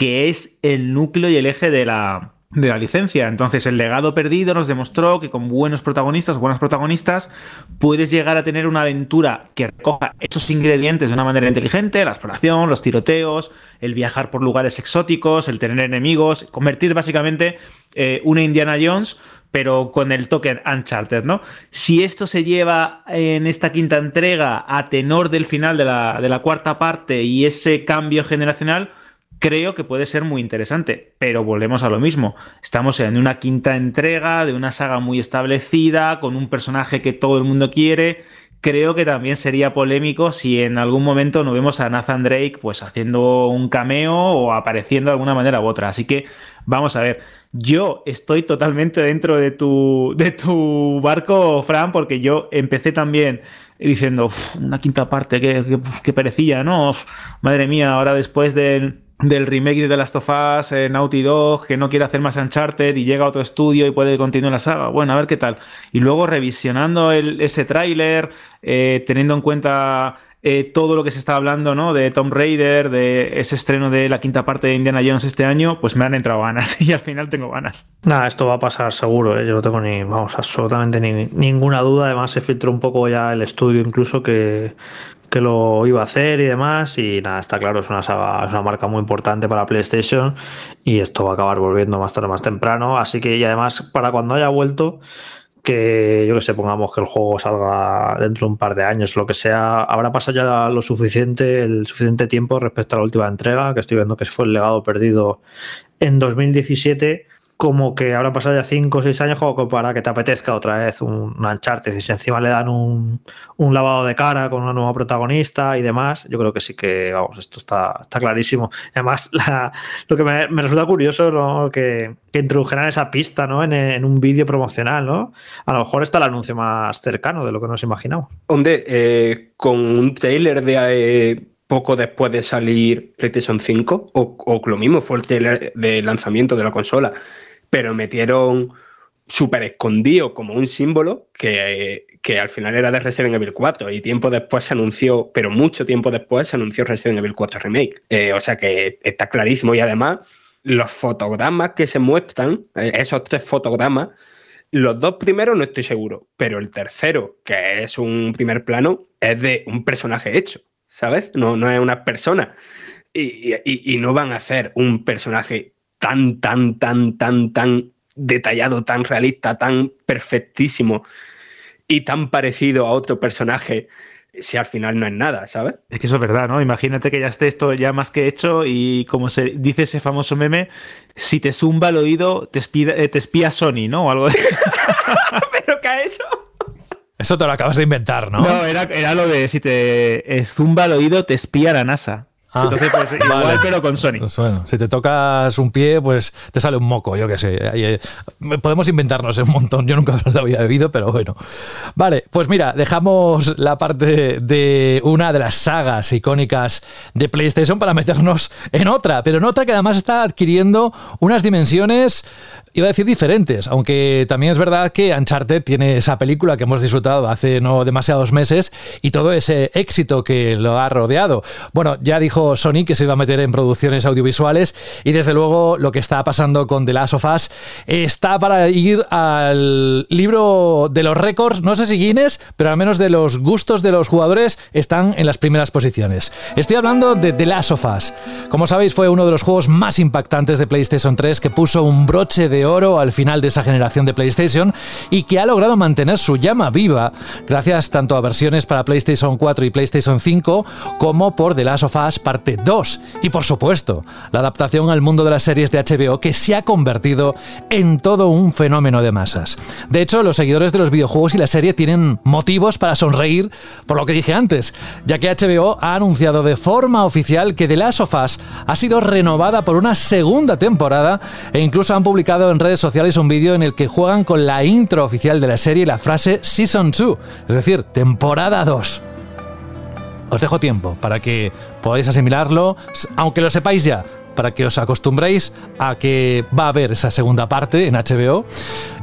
S4: que es el núcleo y el eje de la, de la licencia. Entonces, el legado perdido nos demostró que con buenos protagonistas, buenas protagonistas, puedes llegar a tener una aventura que recoja esos ingredientes de una manera inteligente, la exploración, los tiroteos, el viajar por lugares exóticos, el tener enemigos, convertir básicamente eh, una Indiana Jones pero con el token Uncharted, ¿no? Si esto se lleva en esta quinta entrega a tenor del final de la, de la cuarta parte y ese cambio generacional, creo que puede ser muy interesante, pero volvemos a lo mismo. Estamos en una quinta entrega de una saga muy establecida, con un personaje que todo el mundo quiere. Creo que también sería polémico si en algún momento no vemos a Nathan Drake pues haciendo un cameo o apareciendo de alguna manera u otra. Así que vamos a ver. Yo estoy totalmente dentro de tu, de tu barco, Fran, porque yo empecé también diciendo una quinta parte, que, que, perecilla, ¿no? madre mía, ahora después del del remake de The Last of Us, eh, Naughty Dog, que no quiere hacer más Uncharted y llega a otro estudio y puede continuar la saga. Bueno, a ver qué tal. Y luego revisionando ese tráiler, eh, teniendo en cuenta eh, todo lo que se está hablando, ¿no? De Tomb Raider, de ese estreno de la quinta parte de Indiana Jones este año, pues me han entrado ganas (laughs) y al final tengo ganas.
S6: Nada, esto va a pasar seguro, yo no tengo ni, vamos, absolutamente ninguna duda. Además, se filtró un poco ya el estudio, incluso que que lo iba a hacer y demás. Y nada, está claro, es una saga, es una marca muy importante para PlayStation y esto va a acabar volviendo más tarde más temprano. Así que, y además, para cuando haya vuelto, que yo que sé, pongamos que el juego salga dentro de un par de años, lo que sea, habrá pasado ya lo suficiente, el suficiente tiempo respecto a la última entrega, que estoy viendo que fue el legado perdido en 2017 como que habrán pasado ya 5 o 6 años para que te apetezca otra vez un, un Uncharted. Y si encima le dan un, lavado de cara con una nueva protagonista y demás, yo creo que sí que, vamos, esto está, está clarísimo. Además, (laughs) lo que me, resulta curioso, ¿no? Que, que introdujeran esa pista, ¿no? En, un vídeo promocional, ¿no? A lo mejor está el anuncio más cercano de lo que nos imaginamos.
S5: Hombre, eh, con un trailer de... Eh, poco después de salir PlayStation 5, o, o, lo mismo fue el trailer de lanzamiento de la consola, pero metieron súper escondido como un símbolo que, que, al final era de Resident Evil 4 y tiempo después se anunció, pero mucho tiempo después se anunció Resident Evil 4 Remake. Eh, o sea que está clarísimo y además los fotogramas que se muestran, eh, esos tres fotogramas, los dos primeros no estoy seguro, pero el tercero, que es un primer plano, es de un personaje hecho, ¿sabes? No, no es una persona. Y, y, y no van a hacer un personaje tan, tan, tan, tan, tan detallado, tan realista, tan perfectísimo y tan parecido a otro personaje si al final no es nada, ¿sabes?
S4: Es que eso es verdad, ¿no? Imagínate que ya esté esto ya más que hecho y como se dice ese famoso meme, si te zumba el oído, te espía, eh, te espía Sony, ¿no? O algo de eso. (laughs)
S5: ¿Pero qué ha eso?
S3: Eso te lo acabas de inventar, ¿no?
S4: No, era, era lo de si te eh, zumba el oído, te espía la NASA.
S3: Ah,
S4: Entonces, pues (laughs) igual,
S3: vale.
S4: pero con Sony.
S3: Pues bueno, si te tocas un pie, pues te sale un moco, yo qué sé. Ahí, eh, Podemos inventarnos un montón. Yo nunca (laughs) lo había oído, pero bueno. Vale, pues mira, dejamos la parte de una de las sagas icónicas de PlayStation para meternos en otra, pero en otra que además está adquiriendo unas dimensiones iba a decir diferentes, aunque también es verdad que Uncharted tiene esa película que hemos disfrutado hace no demasiados meses y todo ese éxito que lo ha rodeado. Bueno, ya dijo Sony que se iba a meter en producciones audiovisuales y desde luego lo que está pasando con The Last of Us está para ir al libro de los récords, no sé si Guinness, pero al menos de los gustos de los jugadores están en las primeras posiciones. Estoy hablando de The Last of Us. Como sabéis, fue uno de los juegos más impactantes de PlayStation 3 que puso un broche de oro al final de esa generación de PlayStation y que ha logrado mantener su llama viva gracias tanto a versiones para PlayStation 4 y PlayStation 5 como por The Last of Us parte 2 y por supuesto la adaptación al mundo de las series de HBO que se ha convertido en todo un fenómeno de masas. De hecho, los seguidores de los videojuegos y la serie tienen motivos para sonreír por lo que dije antes, ya que HBO ha anunciado de forma oficial que The Last of Us ha sido renovada por una segunda temporada e incluso han publicado en redes sociales un vídeo en el que juegan con la intro oficial de la serie y la frase Season 2, es decir, temporada 2. Os dejo tiempo para que podáis asimilarlo, aunque lo sepáis ya, para que os acostumbréis a que va a haber esa segunda parte en HBO.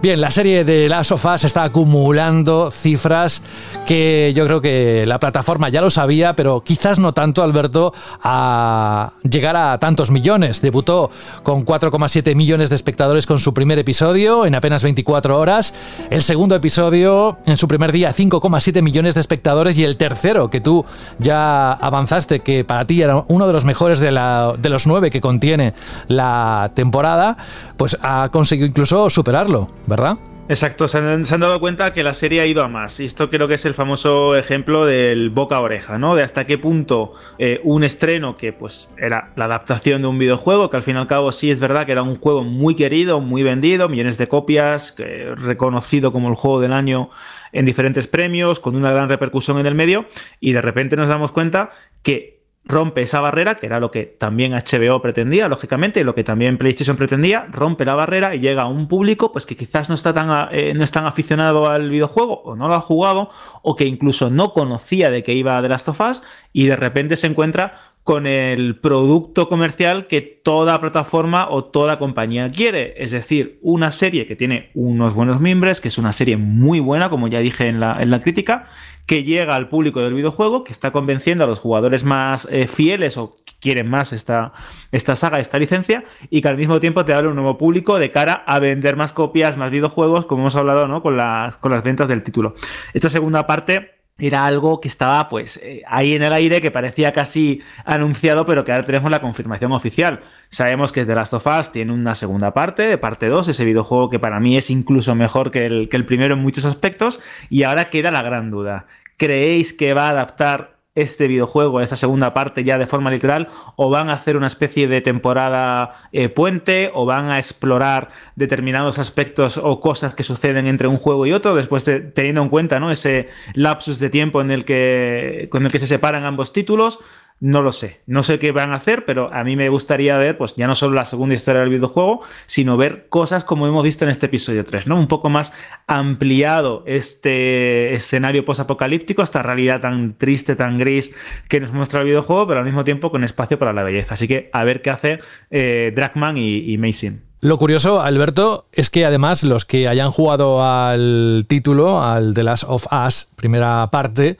S3: Bien, la serie de Last of Us está acumulando cifras que yo creo que la plataforma ya lo sabía, pero quizás no tanto, Alberto, a llegar a tantos millones. Debutó con 4,7 millones de espectadores con su primer episodio en apenas 24 horas. El segundo episodio en su primer día 5,7 millones de espectadores y el tercero que tú ya avanzaste, que para ti era uno de los mejores de, de los nueve que contiene la temporada, pues ha conseguido incluso superarlo, ¿verdad?
S4: Exacto, se han, dado cuenta que la serie ha ido a más. Y esto creo que es el famoso ejemplo del boca a oreja, ¿no? De hasta qué punto eh, un estreno que pues era la adaptación de un videojuego, que al fin y al cabo sí es verdad que era un juego muy querido, muy vendido, millones de copias, reconocido como el juego del año en diferentes premios, con una gran repercusión en el medio, y de repente nos damos cuenta que rompe esa barrera, que era lo que también HBO pretendía, lógicamente, y lo que también PlayStation pretendía, rompe la barrera y llega a un público pues que quizás no está tan, eh, no es tan aficionado al videojuego o no lo ha jugado o que incluso no conocía de que iba The Last of Us y de repente se encuentra con el producto comercial que toda plataforma o toda compañía quiere. Es decir, una serie que tiene unos buenos mimbres, que es una serie muy buena, como ya dije en la, en la crítica, que llega al público del videojuego, que está convenciendo a los jugadores más eh, fieles o que quieren más esta, esta saga, esta licencia, y que al mismo tiempo te abre un nuevo público de cara a vender más copias, más videojuegos, como hemos hablado ¿no? con, las, con las ventas del título. Esta segunda parte era algo que estaba pues eh, ahí en el aire, que parecía casi anunciado, pero que ahora tenemos la confirmación oficial. Sabemos que The Last of Us tiene una segunda parte, de parte 2, ese videojuego que para mí es incluso mejor que el, que el primero en muchos aspectos, y ahora queda la gran duda. ¿Creéis que va a adaptar este videojuego, esta segunda parte ya de forma literal, o van a hacer una especie de temporada eh, puente, o van a explorar determinados aspectos o cosas que suceden entre un juego y otro, después de, teniendo en cuenta ¿no? ese lapsus de tiempo en el que, con el que se separan ambos títulos. No lo sé, no sé qué van a hacer, pero a mí me gustaría ver, pues ya no solo la segunda historia del videojuego, sino ver cosas como hemos visto en este episodio 3, ¿no? Un poco más ampliado este escenario posapocalíptico, esta realidad tan triste, tan gris que nos muestra el videojuego, pero al mismo tiempo con espacio para la belleza. Así que a ver qué hace eh, Dragman y, y Mason.
S3: Lo curioso, Alberto, es que además los que hayan jugado al título, al The Last of Us, primera parte,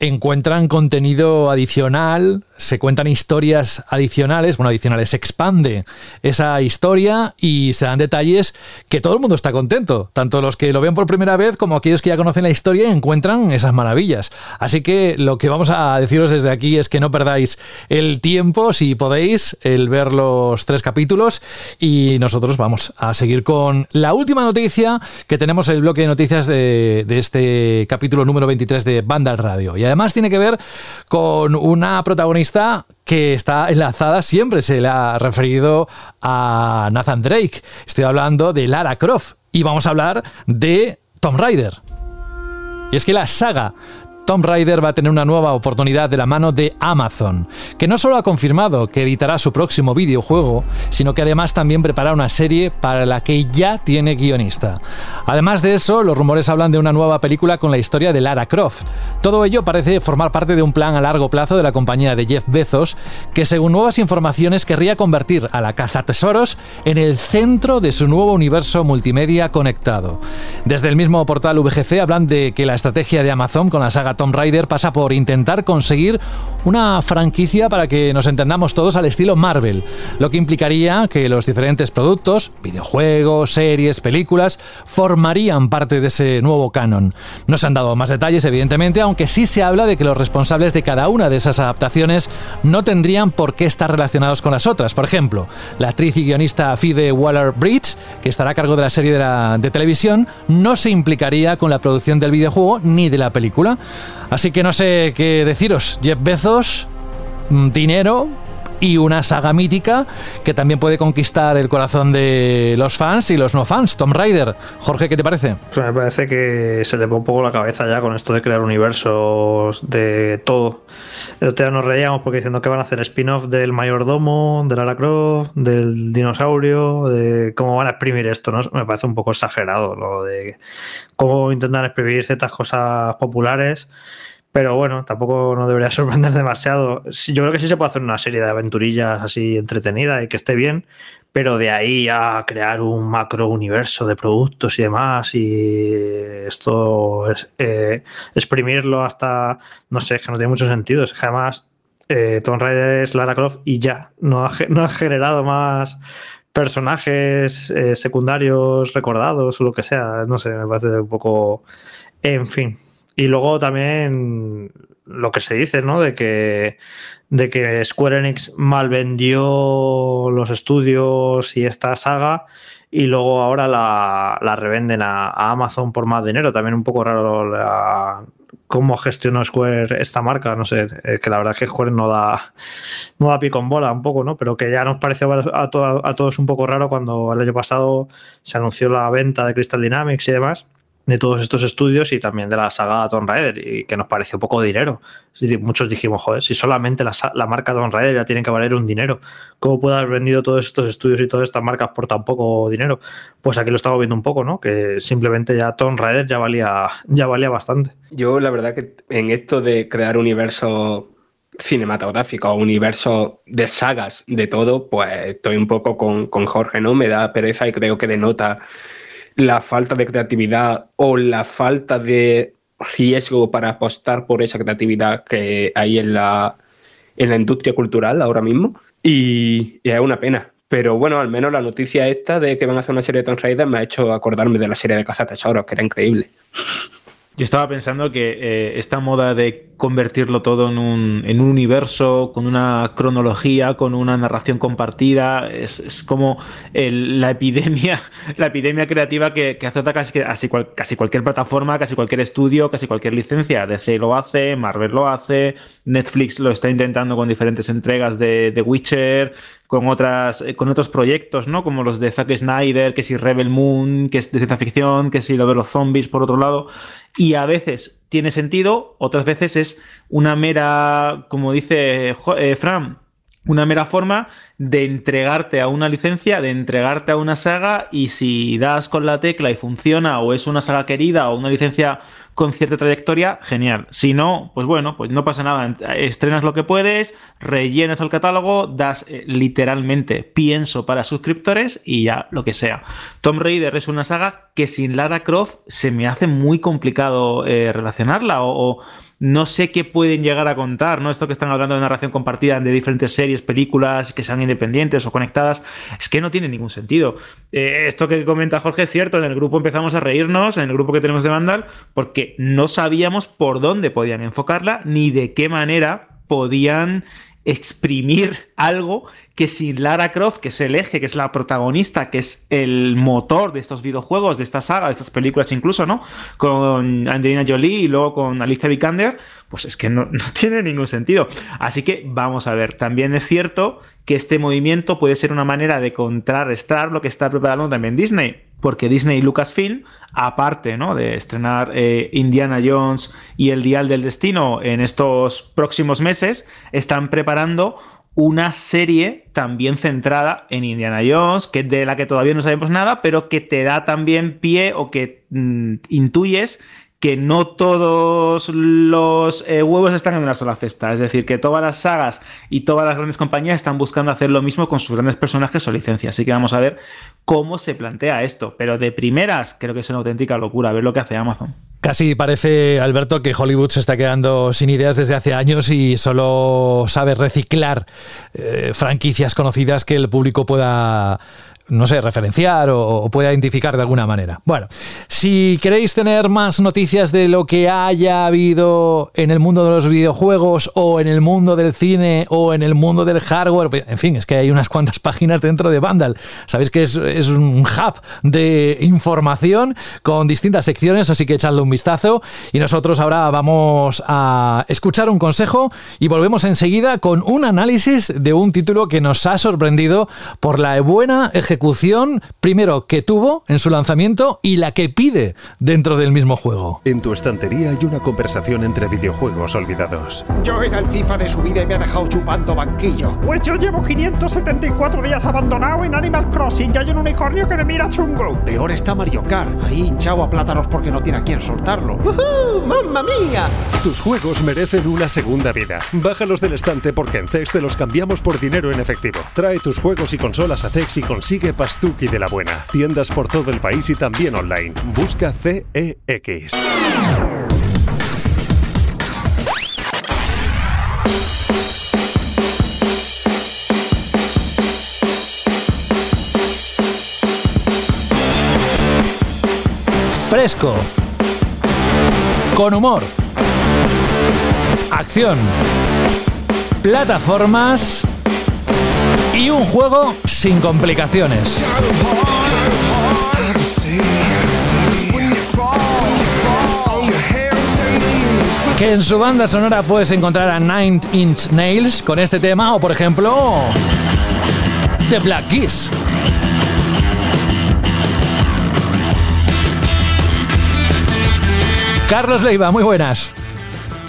S3: encuentran contenido adicional, se cuentan historias adicionales, bueno, adicionales, se expande esa historia y se dan detalles que todo el mundo está contento, tanto los que lo ven por primera vez como aquellos que ya conocen la historia y encuentran esas maravillas. Así que lo que vamos a deciros desde aquí es que no perdáis el tiempo, si podéis, el ver los tres capítulos y nosotros vamos a seguir con la última noticia que tenemos en el bloque de noticias de, de este capítulo número 23 de Banda Radio. Y además tiene que ver con una protagonista que está enlazada, siempre se le ha referido a Nathan Drake. Estoy hablando de Lara Croft y vamos a hablar de Tom Raider. Y es que la saga Tomb Raider va a tener una nueva oportunidad de la mano de Amazon, que no solo ha confirmado que editará su próximo videojuego, sino que además también prepara una serie para la que ya tiene guionista. Además de eso, los rumores hablan de una nueva película con la historia de Lara Croft. Todo ello parece formar parte de un plan a largo plazo de la compañía de Jeff Bezos, que según nuevas informaciones querría convertir a la caza tesoros en el centro de su nuevo universo multimedia conectado. Desde el mismo portal VGC hablan de que la estrategia de Amazon con la saga Tomb Raider pasa por intentar conseguir una franquicia para que nos entendamos todos al estilo Marvel, lo que implicaría que los diferentes productos, videojuegos, series, películas, formarían parte de ese nuevo canon. No se han dado más detalles, evidentemente, aunque sí se habla de que los responsables de cada una de esas adaptaciones no tendrían por qué estar relacionados con las otras. Por ejemplo, la actriz y guionista Fide Waller-Bridge, que estará a cargo de la serie de, de televisión, no se implicaría con la producción del videojuego ni de la película. Así que no sé qué deciros. Jeff Bezos, mm, dinero y una saga mítica que también puede conquistar el corazón de los fans y los no fans. Tom Raider. Jorge, ¿qué te parece?
S6: Pues me parece que se le pone un poco la cabeza ya con esto de crear universos de todo. El otro día nos reíamos porque diciendo que van a hacer spin-off del mayordomo, de Lara Croft, del dinosaurio, de cómo van a exprimir esto. Me parece un poco exagerado lo de cómo intentan exprimir ciertas cosas populares pero bueno, tampoco nos debería (laughs) sorprender demasiado. Yo creo que sí se puede hacer una serie de aventurillas así entretenida y que esté bien, pero de ahí a crear un macro universo de productos y demás y esto es eh, exprimirlo hasta, no sé, es que no tiene mucho sentido. Es que además eh, Raider es Lara Croft y ya, no ha, no ha generado más personajes eh, secundarios recordados o lo que sea. No sé, me parece un poco... En fin, y luego también lo que se dice, ¿no? De que, de que Square Enix mal vendió los estudios y esta saga y luego ahora la, la revenden a, Amazon por más dinero. También un poco raro la, cómo gestionó Square esta marca. No sé, que la verdad es que Square no da, no da pico en bola un poco, ¿no? Pero que ya nos pareció a, to, a todos un poco raro cuando el año pasado se anunció la venta de Crystal Dynamics y demás de todos estos estudios y también de la saga Tomb Raider y que nos pareció poco dinero. Muchos dijimos, joder, si solamente la, marca Tomb Raider ya tiene que valer un dinero, ¿cómo puede haber vendido todos estos estudios y todas estas marcas por tan poco dinero? Pues aquí lo estamos viendo un poco, ¿no? Que simplemente ya Tomb Raider ya valía, ya valía bastante.
S5: Yo la verdad que en esto de crear universo cinematográfico o universo de sagas de todo, pues estoy un poco con, con Jorge, ¿no? Me da pereza y creo que denota la falta de creatividad o la falta de riesgo para apostar por esa creatividad que hay en la, en la industria cultural ahora mismo. Y, es una pena. Pero bueno, al menos la noticia esta de que van a hacer una serie de Tomb Raider me ha hecho acordarme de la serie de Tesoros, que era increíble.
S4: Yo estaba pensando que eh, esta moda de convertirlo todo en un, en un, universo, con una cronología, con una narración compartida, es, es como la epidemia, (laughs) la epidemia creativa que, que azota casi, casi, cualquier plataforma, casi cualquier estudio, casi cualquier licencia. DC lo hace, Marvel lo hace, Netflix lo está intentando con diferentes entregas de, de Witcher, con otras, eh, con otros proyectos, ¿no? Como los de Zack Snyder, que si Rebel Moon, que es de ciencia ficción, que si lo de los zombies por otro lado. Y a veces tiene sentido, otras veces es una mera, como dice eh, Fran, una mera forma de entregarte a una licencia, de entregarte a una saga y si das con la tecla y funciona o es una saga querida o una licencia con cierta trayectoria, genial. Si no, pues bueno, pues no pasa nada. Estrenas lo que puedes, rellenas el catálogo, das eh, literalmente pienso para suscriptores y ya lo que sea. Tomb Raider es una saga que sin Lara Croft se me hace muy complicado eh, relacionarla o no sé qué pueden llegar a contar, ¿no? Esto que están hablando de narración compartida de diferentes series, películas que sean independientes o conectadas, es que no tiene ningún sentido. Eh, esto que comenta Jorge es cierto, en el grupo empezamos a reírnos, en el grupo que tenemos de Vandal, porque no sabíamos por dónde podían enfocarla ni de qué manera podían exprimir algo que sin Lara Croft, que es el eje, que es la protagonista, que es el motor de estos videojuegos, de esta saga, de estas películas incluso, ¿no? Con Angelina Jolie y luego con Alicia Vikander, pues es que no, (laughs) no tiene ningún sentido. Así que vamos a ver, también es cierto que este movimiento puede ser una manera de contrarrestar lo que está preparando también Disney porque Disney y Lucasfilm, aparte ¿no? de estrenar eh, Indiana Jones y El Dial del Destino en estos próximos meses, están preparando una serie también centrada en Indiana Jones, que de la que todavía no sabemos nada, pero que te da también pie o que mm, intuyes que no todos los eh, huevos están en una sola cesta. Es decir, que todas las sagas y todas las grandes compañías están buscando hacer lo mismo con sus grandes personajes o licencias. Así que vamos a ver cómo se plantea esto. Pero de primeras, creo que es una auténtica locura ver lo que hace Amazon.
S3: Casi parece, Alberto, que Hollywood se está quedando sin ideas desde hace años y solo sabe reciclar eh, franquicias conocidas que el público pueda no sé, referenciar o, pueda identificar de alguna manera. Bueno, si queréis tener más noticias de lo que haya habido en el mundo de los videojuegos o en el mundo del cine o en el mundo del hardware, pues, en fin, es que hay unas cuantas páginas dentro de Vandal. Sabéis que es, es un hub de información con distintas secciones, así que echadle un vistazo. Y nosotros ahora vamos a escuchar un consejo y volvemos enseguida con un análisis de un título que nos ha sorprendido por la buena ejecución ejecución, primero, que tuvo en su lanzamiento y la que pide dentro del mismo juego.
S7: En tu estantería hay una conversación entre videojuegos olvidados.
S8: Yo era el FIFA de su vida y me ha dejado chupando banquillo. Pues yo llevo 574 días abandonado en Animal Crossing y hay un unicornio que me mira chungo.
S9: Peor está Mario Kart, ahí hinchado a plátanos porque no tiene a quien soltarlo.
S8: ¡Uh, ¡Mamma mía!
S7: Tus juegos merecen una segunda vida. Bájalos del estante porque en CEX te los cambiamos por dinero en efectivo. Trae tus juegos y consolas a CEX y consigue Pastuki de la Buena. Tiendas por todo el país y también online. Busca CEX.
S3: Fresco. Con humor. Acción. Plataformas y un juego sin complicaciones. Que en su banda sonora puedes encontrar a Nine Inch Nails con este tema o por ejemplo The Black Keys. Carlos Leiva, muy buenas.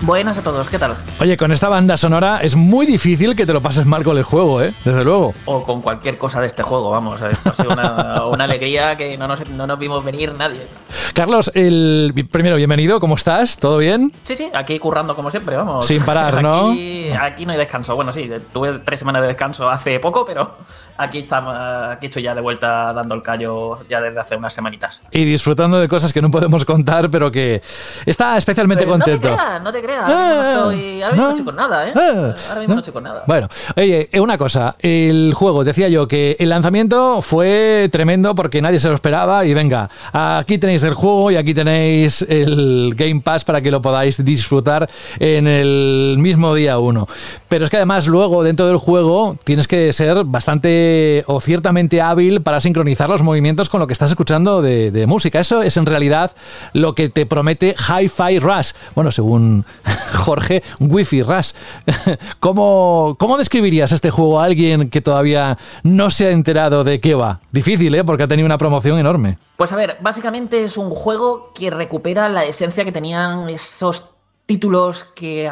S10: Buenas a todos, ¿qué tal?
S3: Oye, con esta banda sonora es muy difícil que te lo pases mal con el juego, ¿eh? Desde luego.
S10: O con cualquier cosa de este juego, vamos. Esto ha sido (laughs) una, alegría que no nos, no nos, vimos venir nadie.
S3: Carlos, el primero, bienvenido, ¿cómo estás? ¿Todo bien?
S10: Sí, sí, aquí currando como siempre, vamos.
S3: Sin parar, (laughs) ¿no?
S10: Aquí, aquí no hay descanso. Bueno, sí, tuve tres semanas de descanso hace poco, pero aquí, estamos, aquí estoy ya de vuelta dando el callo ya desde hace unas semanitas.
S3: Y disfrutando de cosas que no podemos contar, pero que está especialmente contento.
S10: No te creas, no te creas. ahora mismo no estoy, ahora mismo no estoy con nada, ¿eh? Ah, ahora mismo no estoy con nada.
S3: Bueno, oye, eh, una cosa. El juego, decía yo que el lanzamiento fue tremendo porque nadie se lo esperaba. Y venga, aquí tenéis el juego y aquí tenéis el Game Pass para que lo podáis disfrutar en el mismo día uno. Pero es que además luego dentro del juego tienes que ser bastante o ciertamente hábil para sincronizar los movimientos con lo que estás escuchando de, música. Eso es en realidad lo que te promete Hi-Fi Rush. Bueno, según (laughs) Jorge, Wi-Fi Rush. (laughs) ¿Cómo, ¿Cómo describirías este juego a alguien que todavía no se ha enterado de qué va? Difícil, ¿eh? Porque ha tenido una promoción enorme.
S10: Pues a ver, básicamente es un juego que recupera la esencia que tenían esos títulos que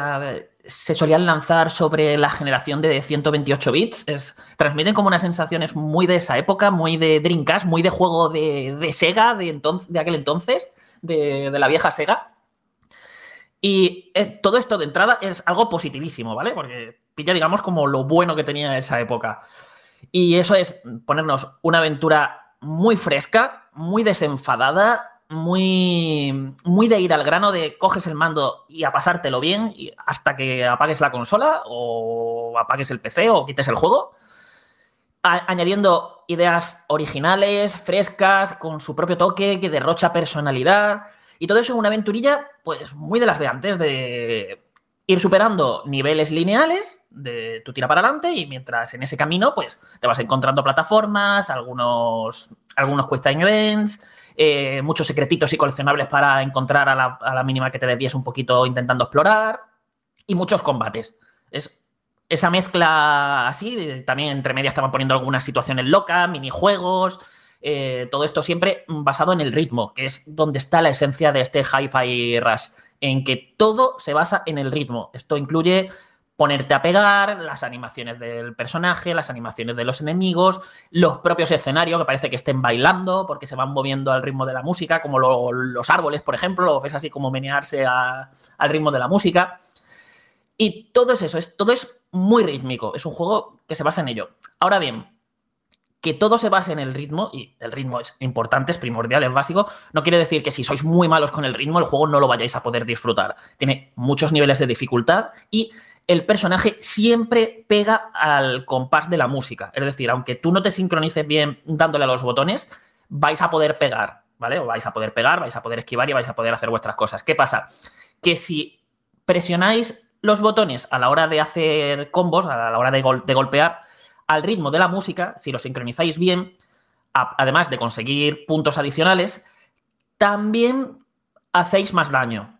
S10: se solían lanzar sobre la generación de 128 bits. Es, transmiten como unas sensaciones muy de esa época, muy de Dreamcast, muy de juego de, Sega de, entonces, de aquel entonces, de, de la vieja Sega. Y eh, todo esto de entrada es algo positivísimo, ¿vale? Porque pilla, digamos, como lo bueno que tenía esa época. Y eso es ponernos una aventura muy fresca, muy desenfadada, muy, muy de ir al grano de coges el mando y a pasártelo bien y hasta que apagues la consola o apagues el PC o quites el juego. Añadiendo ideas originales, frescas, con su propio toque, que derrocha personalidad. Y todo eso en una aventurilla, pues muy de las de antes, de ir superando niveles lineales, de tu tira para adelante, y mientras en ese camino, pues te vas encontrando plataformas, algunos, algunos Quick Time Events, eh, muchos secretitos y coleccionables para encontrar a la, a la mínima que te desvíes un poquito intentando explorar, y muchos combates. Es esa mezcla así, también entre medias estaban poniendo algunas situaciones locas, minijuegos, eh, todo esto siempre basado en el ritmo, que es donde está la esencia de este Hi-Fi Rush, en que todo se basa en el ritmo. Esto incluye ponerte a pegar, las animaciones del personaje, las animaciones de los enemigos, los propios escenarios que parece que estén bailando porque se van moviendo al ritmo de la música, como lo- los árboles, por ejemplo, lo ves así como menearse al ritmo de la música. Y todo es eso, es, todo es muy rítmico, es un juego que se basa en ello. Ahora bien, que todo se base en el ritmo, y el ritmo es importante, es primordial, es básico, no quiere decir que si sois muy malos con el ritmo, el juego no lo vayáis a poder disfrutar. Tiene muchos niveles de dificultad y el personaje siempre pega al compás de la música. Es decir, aunque tú no te sincronices bien dándole a los botones, vais a poder pegar, ¿vale? O vais a poder pegar, vais a poder esquivar y vais a poder hacer vuestras cosas. ¿Qué pasa? Que si presionáis los botones a la hora de hacer combos, a la hora de, de golpear, al ritmo de la música, si lo sincronizáis bien, además de conseguir puntos adicionales, también hacéis más daño.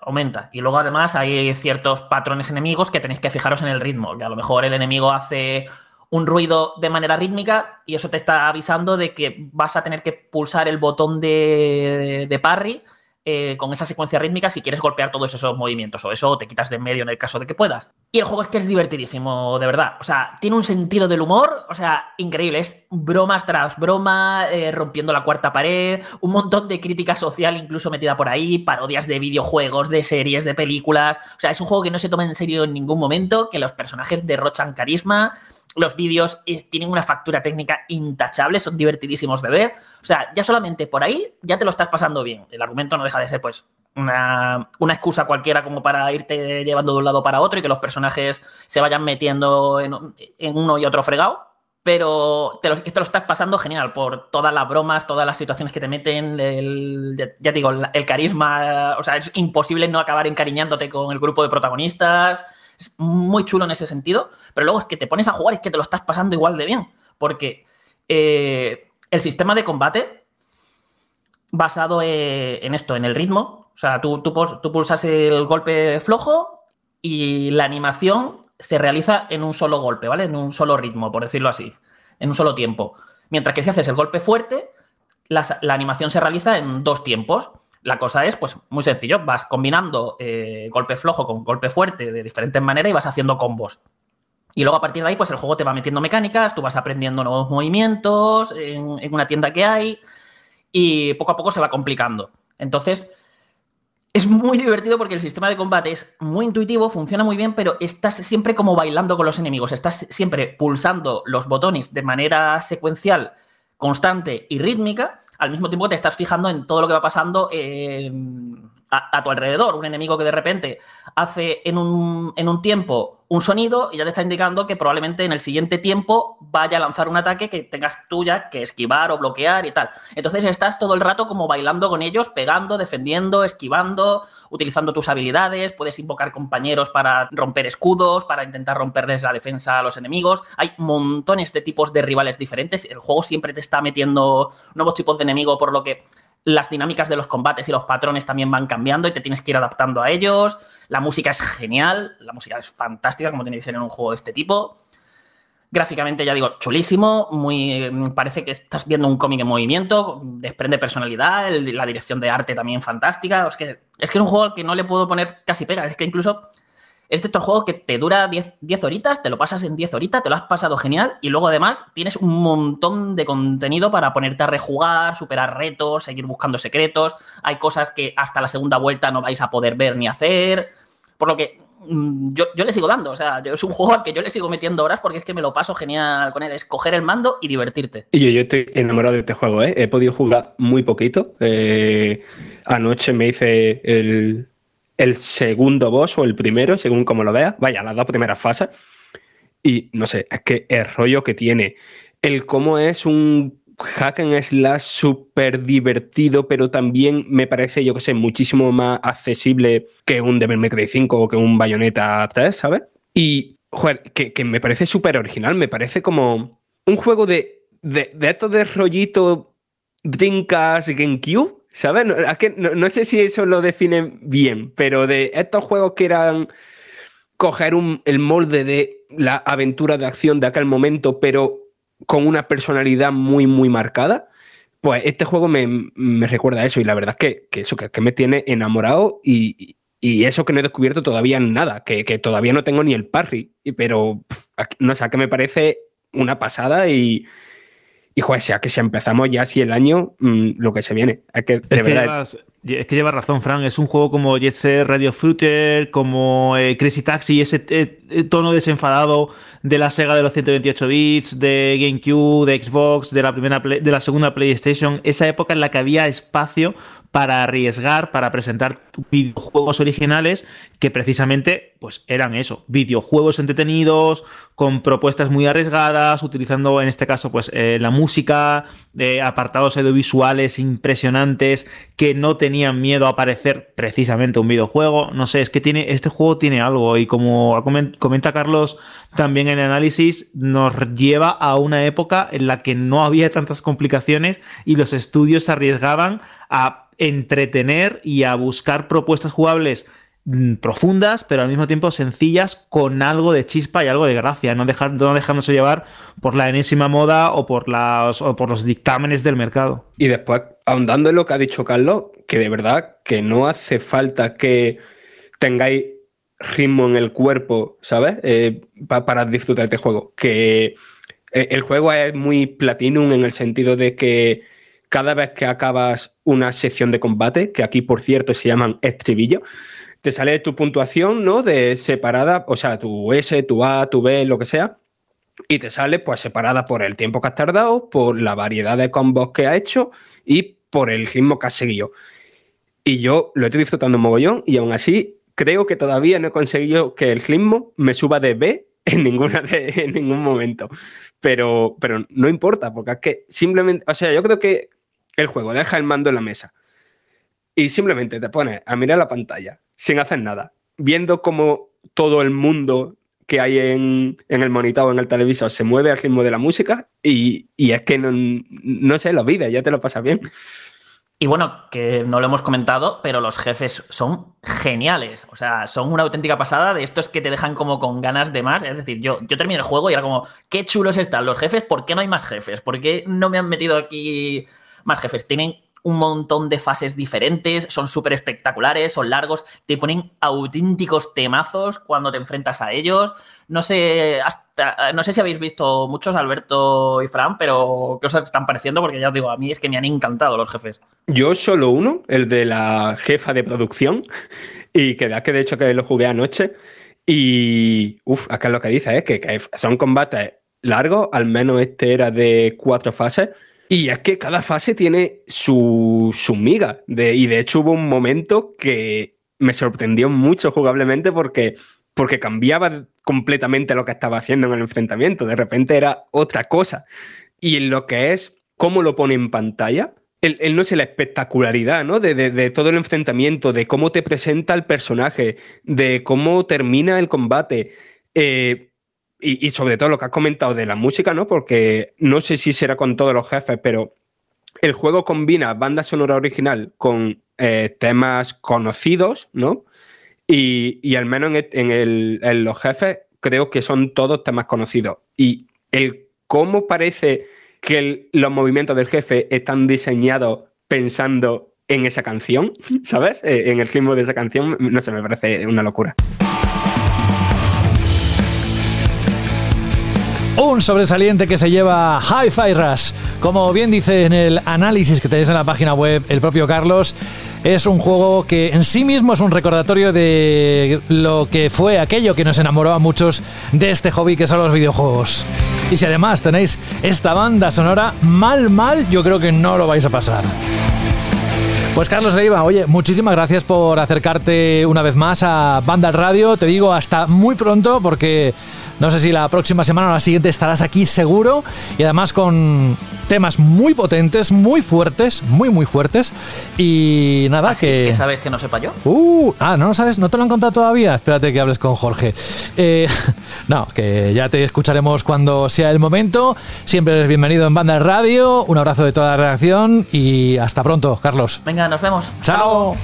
S10: Aumenta. Y luego, además, hay ciertos patrones enemigos que tenéis que fijaros en el ritmo. Que a lo mejor el enemigo hace un ruido de manera rítmica y eso te está avisando de que vas a tener que pulsar el botón de, de parry eh, con esa secuencia rítmica si quieres golpear todos esos movimientos o eso te quitas de en medio en el caso de que puedas. Y el juego es que es divertidísimo, de verdad. O sea, tiene un sentido del humor, o sea, increíble. Es bromas tras broma, eh, rompiendo la cuarta pared, un montón de crítica social incluso metida por ahí, parodias de videojuegos, de series, de películas. O sea, es un juego que no se toma en serio en ningún momento, que los personajes derrochan carisma. Los vídeos tienen una factura técnica intachable, son divertidísimos de ver. O sea, ya solamente por ahí ya te lo estás pasando bien. El argumento no deja de ser, pues, una, excusa cualquiera como para irte llevando de un lado para otro y que los personajes se vayan metiendo en, un- en uno y otro fregado. Pero te lo, estás pasando genial por todas las bromas, todas las situaciones que te meten, el, ya, ya te digo, el, el carisma. O sea, es imposible no acabar encariñándote con el grupo de protagonistas. Es muy chulo en ese sentido. Pero luego es que te pones a jugar y es que te lo estás pasando igual de bien. Porque eh, el sistema de combate basado eh, en esto, en el ritmo. O sea, tú, tú, tú pulsas el golpe flojo y la animación se realiza en un solo golpe, ¿vale? En un solo ritmo, por decirlo así, en un solo tiempo. Mientras que si haces el golpe fuerte, la, la animación se realiza en dos tiempos. La cosa es, pues, muy sencillo. Vas combinando eh, golpe flojo con golpe fuerte de diferentes maneras y vas haciendo combos. Y luego a partir de ahí, pues el juego te va metiendo mecánicas, tú vas aprendiendo nuevos movimientos en, en una tienda que hay y poco a poco se va complicando. Entonces, es muy divertido porque el sistema de combate es muy intuitivo, funciona muy bien, pero estás siempre como bailando con los enemigos, estás siempre pulsando los botones de manera secuencial, constante y rítmica, al mismo tiempo te estás fijando en todo lo que va pasando en- a, tu alrededor. Un enemigo que de repente hace en un, en un tiempo un sonido y ya te está indicando que probablemente en el siguiente tiempo vaya a lanzar un ataque que tengas tú ya que esquivar o bloquear y tal. Entonces estás todo el rato como bailando con ellos, pegando, defendiendo, esquivando, utilizando tus habilidades, puedes invocar compañeros para romper escudos, para intentar romperles la defensa a los enemigos. Hay montones de tipos de rivales diferentes. El juego siempre te está metiendo nuevos tipos de enemigos, por lo que las dinámicas de los combates y los patrones también van cambiando y te tienes que ir adaptando a ellos. La música es genial, la música es fantástica, como tiene que ser en un juego de este tipo. Gráficamente, ya digo, chulísimo, muy, parece que estás viendo un cómic en movimiento, desprende personalidad, la dirección de arte también fantástica. Es que, es que es un juego al que no le puedo poner casi pega, es que incluso es de estos juegos que te dura 10, 10 horitas, te lo pasas en 10 horitas, te lo has pasado genial y luego además tienes un montón de contenido para ponerte a rejugar, superar retos, seguir buscando secretos. Hay cosas que hasta la segunda vuelta no vais a poder ver ni hacer. Por lo que mm, yo, yo le sigo dando, o sea, es un juego al que yo le sigo metiendo horas porque es que me lo paso genial con él, es coger el mando y divertirte.
S5: Y yo, yo estoy enamorado de este juego, ¿eh? He podido jugar muy poquito. Eh, anoche me hice el, el segundo boss o el primero, según como lo veas. Vaya, las dos primeras fases. Y no sé, es que el rollo que tiene, el cómo es un hack and slash súper divertido, pero también me parece, yo que sé, muchísimo más accesible que un Devil May Cry 5 o que un Bayonetta 3, ¿sabes? Y, joder, que, me parece súper original, me parece como un juego de, de, de estos de rollito Dreamcast GameCube, ¿sabes? No, no, no sé si eso lo define bien, pero de estos juegos que eran coger un- el molde de la aventura de acción de aquel momento, pero con una personalidad muy, muy marcada, pues este juego me, me recuerda a eso y la verdad es que, que eso, que, que me tiene enamorado y, y eso que no he descubierto todavía nada, que, que todavía no tengo ni el parry, pero no sé, que me parece una pasada y, y joder, sea que si empezamos ya así el año, mm, lo que se viene, es que de
S4: Es que,
S5: verdad...
S4: llevas, es que llevas razón, Frank. Es un juego como Jet Set Radio Fruiter, como eh, Crazy Taxi, ese eh, eh, tono desenfadado de la Sega de los 128 bits, de GameCube, de Xbox, de la, primera de la segunda PlayStation. Esa época en la que había espacio para arriesgar, para presentar videojuegos originales que precisamente pues eran eso, videojuegos entretenidos, con propuestas muy arriesgadas, utilizando en este caso pues eh, la música, eh, apartados audiovisuales impresionantes que no tenían miedo a parecer precisamente un videojuego. No sé, es que tiene este juego tiene algo y como comen- comenta Carlos también en el análisis, nos lleva a una época en la que no había tantas complicaciones y los estudios se arriesgaban a entretener y a buscar propuestas jugables mm, profundas, pero al mismo tiempo sencillas, con algo de chispa y algo de gracia, no, dejar, no dejándose llevar por la enésima moda o por, las, o por los dictámenes del mercado.
S5: Y después, ahondando en lo que ha dicho Carlos, que de verdad que no hace falta que tengáis ritmo en el cuerpo, ¿sabes? Eh, pa- para disfrutar de este juego. Que eh, el juego es muy platinum en el sentido de que cada vez que acabas una sección de combate, que aquí por cierto se llaman estribillo, te sale tu puntuación, ¿no? De separada, o sea, tu S, tu A, tu B, lo que sea, y te sale pues separada por el tiempo que has tardado, por la variedad de combos que has hecho y por el ritmo que has seguido. Y yo lo estoy disfrutando un mogollón y aún así creo que todavía no he conseguido que el ritmo me suba de B en, ninguna de- en ningún momento. Pero, pero no importa, porque es que simplemente, o sea, yo creo que el juego deja el mando en la mesa y simplemente te pones a mirar la pantalla sin hacer nada, viendo cómo todo el mundo que hay en, en el monitor o en el televisor se mueve al ritmo de la música y, y es que no, no sé, lo vives, ya te lo pasas bien.
S10: Y bueno, que no lo hemos comentado, pero los jefes son geniales. O sea, son una auténtica pasada de estos que te dejan como con ganas de más. Es decir, yo, yo terminé el juego y era como, qué chulos están los jefes, ¿por qué no hay más jefes? ¿Por qué no me han metido aquí más jefes? Tienen un montón de fases diferentes, son súper espectaculares, son largos, te ponen auténticos temazos cuando te enfrentas a ellos. No sé, hasta, no sé si habéis visto muchos, Alberto y Fran, pero ¿qué os están pareciendo? Porque ya os digo, a mí es que me han encantado los jefes.
S5: Yo solo uno, el de la jefa de producción, y que, que de hecho que lo jugué anoche. Y, uff, acá es lo que dice, que, que son combates largos, al menos este era de cuatro fases. Y es que cada fase tiene su, su miga. De, y de hecho hubo un momento que me sorprendió mucho jugablemente porque, porque cambiaba completamente lo que estaba haciendo en el enfrentamiento. De repente era otra cosa. Y en lo que es cómo lo pone en pantalla, el, el no sé, la espectacularidad, ¿no? De, de- de todo el enfrentamiento, de cómo te presenta el personaje, de cómo termina el combate. eh, y, sobre todo lo que has comentado de la música, ¿no? Porque no sé si será con todos los jefes, pero el juego combina banda sonora original con eh, temas conocidos, ¿no? Y, al menos en, el- en los jefes creo que son todos temas conocidos. Y el cómo parece que los movimientos del jefe están diseñados pensando en esa canción, (laughs) ¿sabes? Eh, en el ritmo de esa canción, no sé, me parece una locura.
S3: Un sobresaliente que se lleva Hi-Fi Rush. Como bien dice en el análisis que tenéis en la página web el propio Carlos, es un juego que en sí mismo es un recordatorio de lo que fue aquello que nos enamoró a muchos de este hobby que son los videojuegos. Y si además tenéis esta banda sonora, mal, mal, yo creo que no lo vais a pasar. Pues Carlos Leiva, oye, muchísimas gracias por acercarte una vez más a Banda Radio. Te digo hasta muy pronto porque no sé si la próxima semana o la siguiente estarás aquí seguro y además con temas muy potentes, muy fuertes, muy muy fuertes y nada
S10: Así
S3: que...
S10: que sabes que no sepa yo.
S3: Uh, ah, ¿no lo sabes? ¿No te lo han contado todavía? Espérate que hables con Jorge. Eh, (laughs) no, que ya te escucharemos cuando sea el momento. Siempre eres bienvenido en Banda Radio. Un abrazo de toda la redacción y hasta pronto, Carlos.
S10: Venga, nos vemos.
S3: Chao.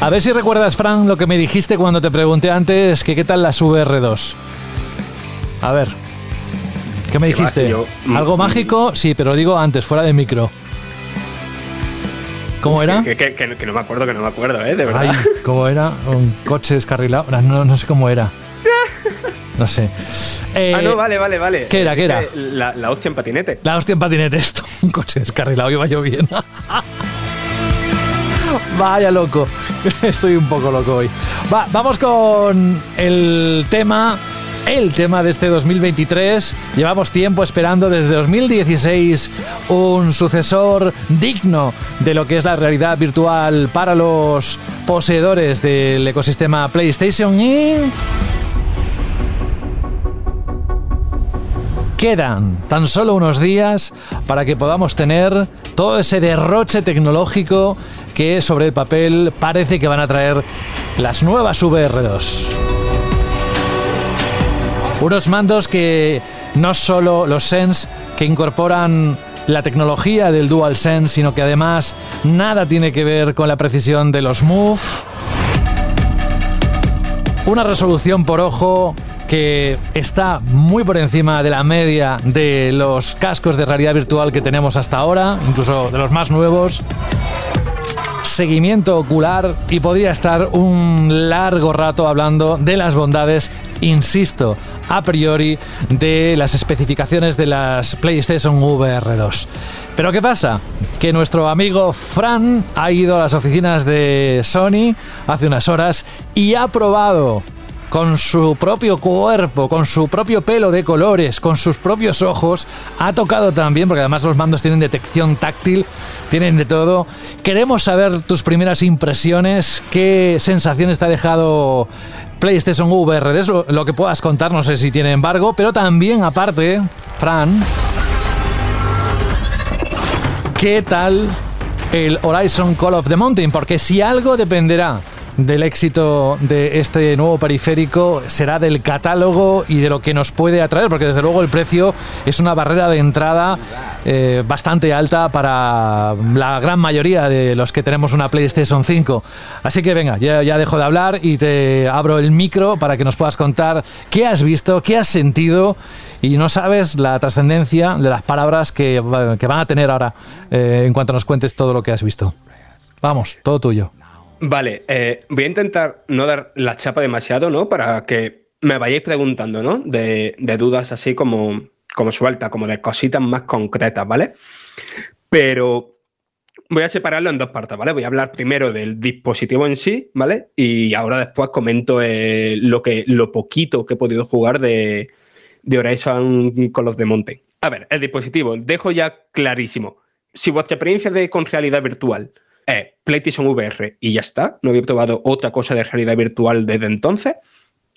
S3: A ver si recuerdas, Fran, lo que me dijiste cuando te pregunté antes que qué tal las VR2. A ver. ¿Qué me
S5: ¿Qué va,
S3: dijiste?
S5: yo-
S3: ¿Algo
S5: mm,
S3: mágico? Sí, pero lo digo antes, fuera de micro. ¿Cómo era?
S5: Que, que- que- que no me acuerdo, que no me acuerdo, ¿eh? De verdad.
S3: Ay, ¿cómo era? Un coche descarrilado. No, no, sé cómo era. No sé. Eh,
S5: ah, no, vale, vale, vale.
S3: ¿qué era, qué era?
S5: Eh, La, la hostia en patinete.
S3: La hostia en patinete (laughs) esto. Un coche descarrilado, iba yo bien. (laughs) Vaya loco. (laughs) Estoy un poco loco hoy. Va, vamos con el tema. El tema de este 2023. Llevamos tiempo esperando desde 2016 un sucesor digno de lo que es la realidad virtual para los poseedores del ecosistema PlayStation y Quedan tan solo unos días para que podamos tener todo ese derroche tecnológico que sobre el papel parece que van a traer las nuevas VR2. Unos mandos que no solo los Sense, que incorporan la tecnología del DualSense, sino que además nada tiene que ver con la precisión de los Move. Una resolución por ojo que está muy por encima de la media de los cascos de realidad virtual que tenemos hasta ahora, incluso de los más nuevos. Seguimiento ocular y podría estar un largo rato hablando de las bondades, insisto, a priori, de las especificaciones de las PlayStation VR 2. Pero ¿qué pasa? Que nuestro amigo Fran ha ido a las oficinas de Sony hace unas horas y ha probado con su propio cuerpo, con su propio pelo de colores, con sus propios ojos. Ha tocado también, porque además los mandos tienen detección táctil, tienen de todo. Queremos saber tus primeras impresiones, qué sensaciones te ha dejado PlayStation VR, lo que puedas contar, no sé si tiene embargo, pero también aparte, Fran, ¿qué tal el Horizon Call of the Mountain? Porque si algo dependerá del éxito de este nuevo periférico será del catálogo y de lo que nos puede atraer, porque desde luego el precio es una barrera de entrada eh, bastante alta para la gran mayoría de los que tenemos una PlayStation 5. Así que venga, ya, ya dejo de hablar y te abro el micro para que nos puedas contar qué has visto, qué has sentido y no sabes la trascendencia de las palabras que, que van a tener ahora eh, en cuanto nos cuentes todo lo que has visto. Vamos, todo tuyo.
S5: Vale, eh, voy a intentar no dar la chapa demasiado, ¿no? Para que me vayáis preguntando, ¿no? De, dudas así como, como suelta, como de cositas más concretas, ¿vale? Pero voy a separarlo en dos partes, ¿vale? Voy a hablar primero del dispositivo en sí, ¿vale? Y ahora después comento eh, lo, que, lo poquito que he podido jugar de, de Horizon Call of the Mountain. A ver, el dispositivo, dejo ya clarísimo. Si vuestra experiencia de, con realidad virtual es PlayStation VR y ya está, no había probado otra cosa de realidad virtual desde entonces,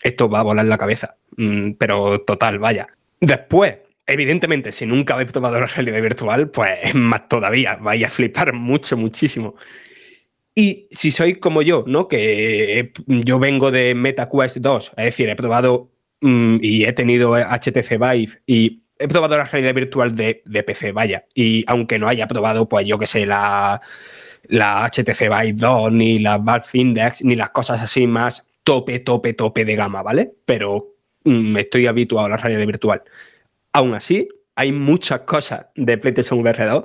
S5: esto va a volar la cabeza. Mm, pero total, vaya. Después, evidentemente, si nunca habéis probado la realidad virtual, pues es más todavía, vais a flipar mucho, muchísimo. Y si sois como yo, ¿no? Que yo vengo de MetaQuest 2, es decir, he probado mm, y he tenido HTC Vive y he probado la realidad virtual de, de PC, vaya. Y aunque no haya probado, pues yo que sé, la, la HTC Vive 2, ni la Valve Index, ni las cosas así más tope, tope, tope de gama, ¿vale? Pero mm, me estoy habituado a la realidad virtual. Aún así, hay muchas cosas de PlayStation VR 2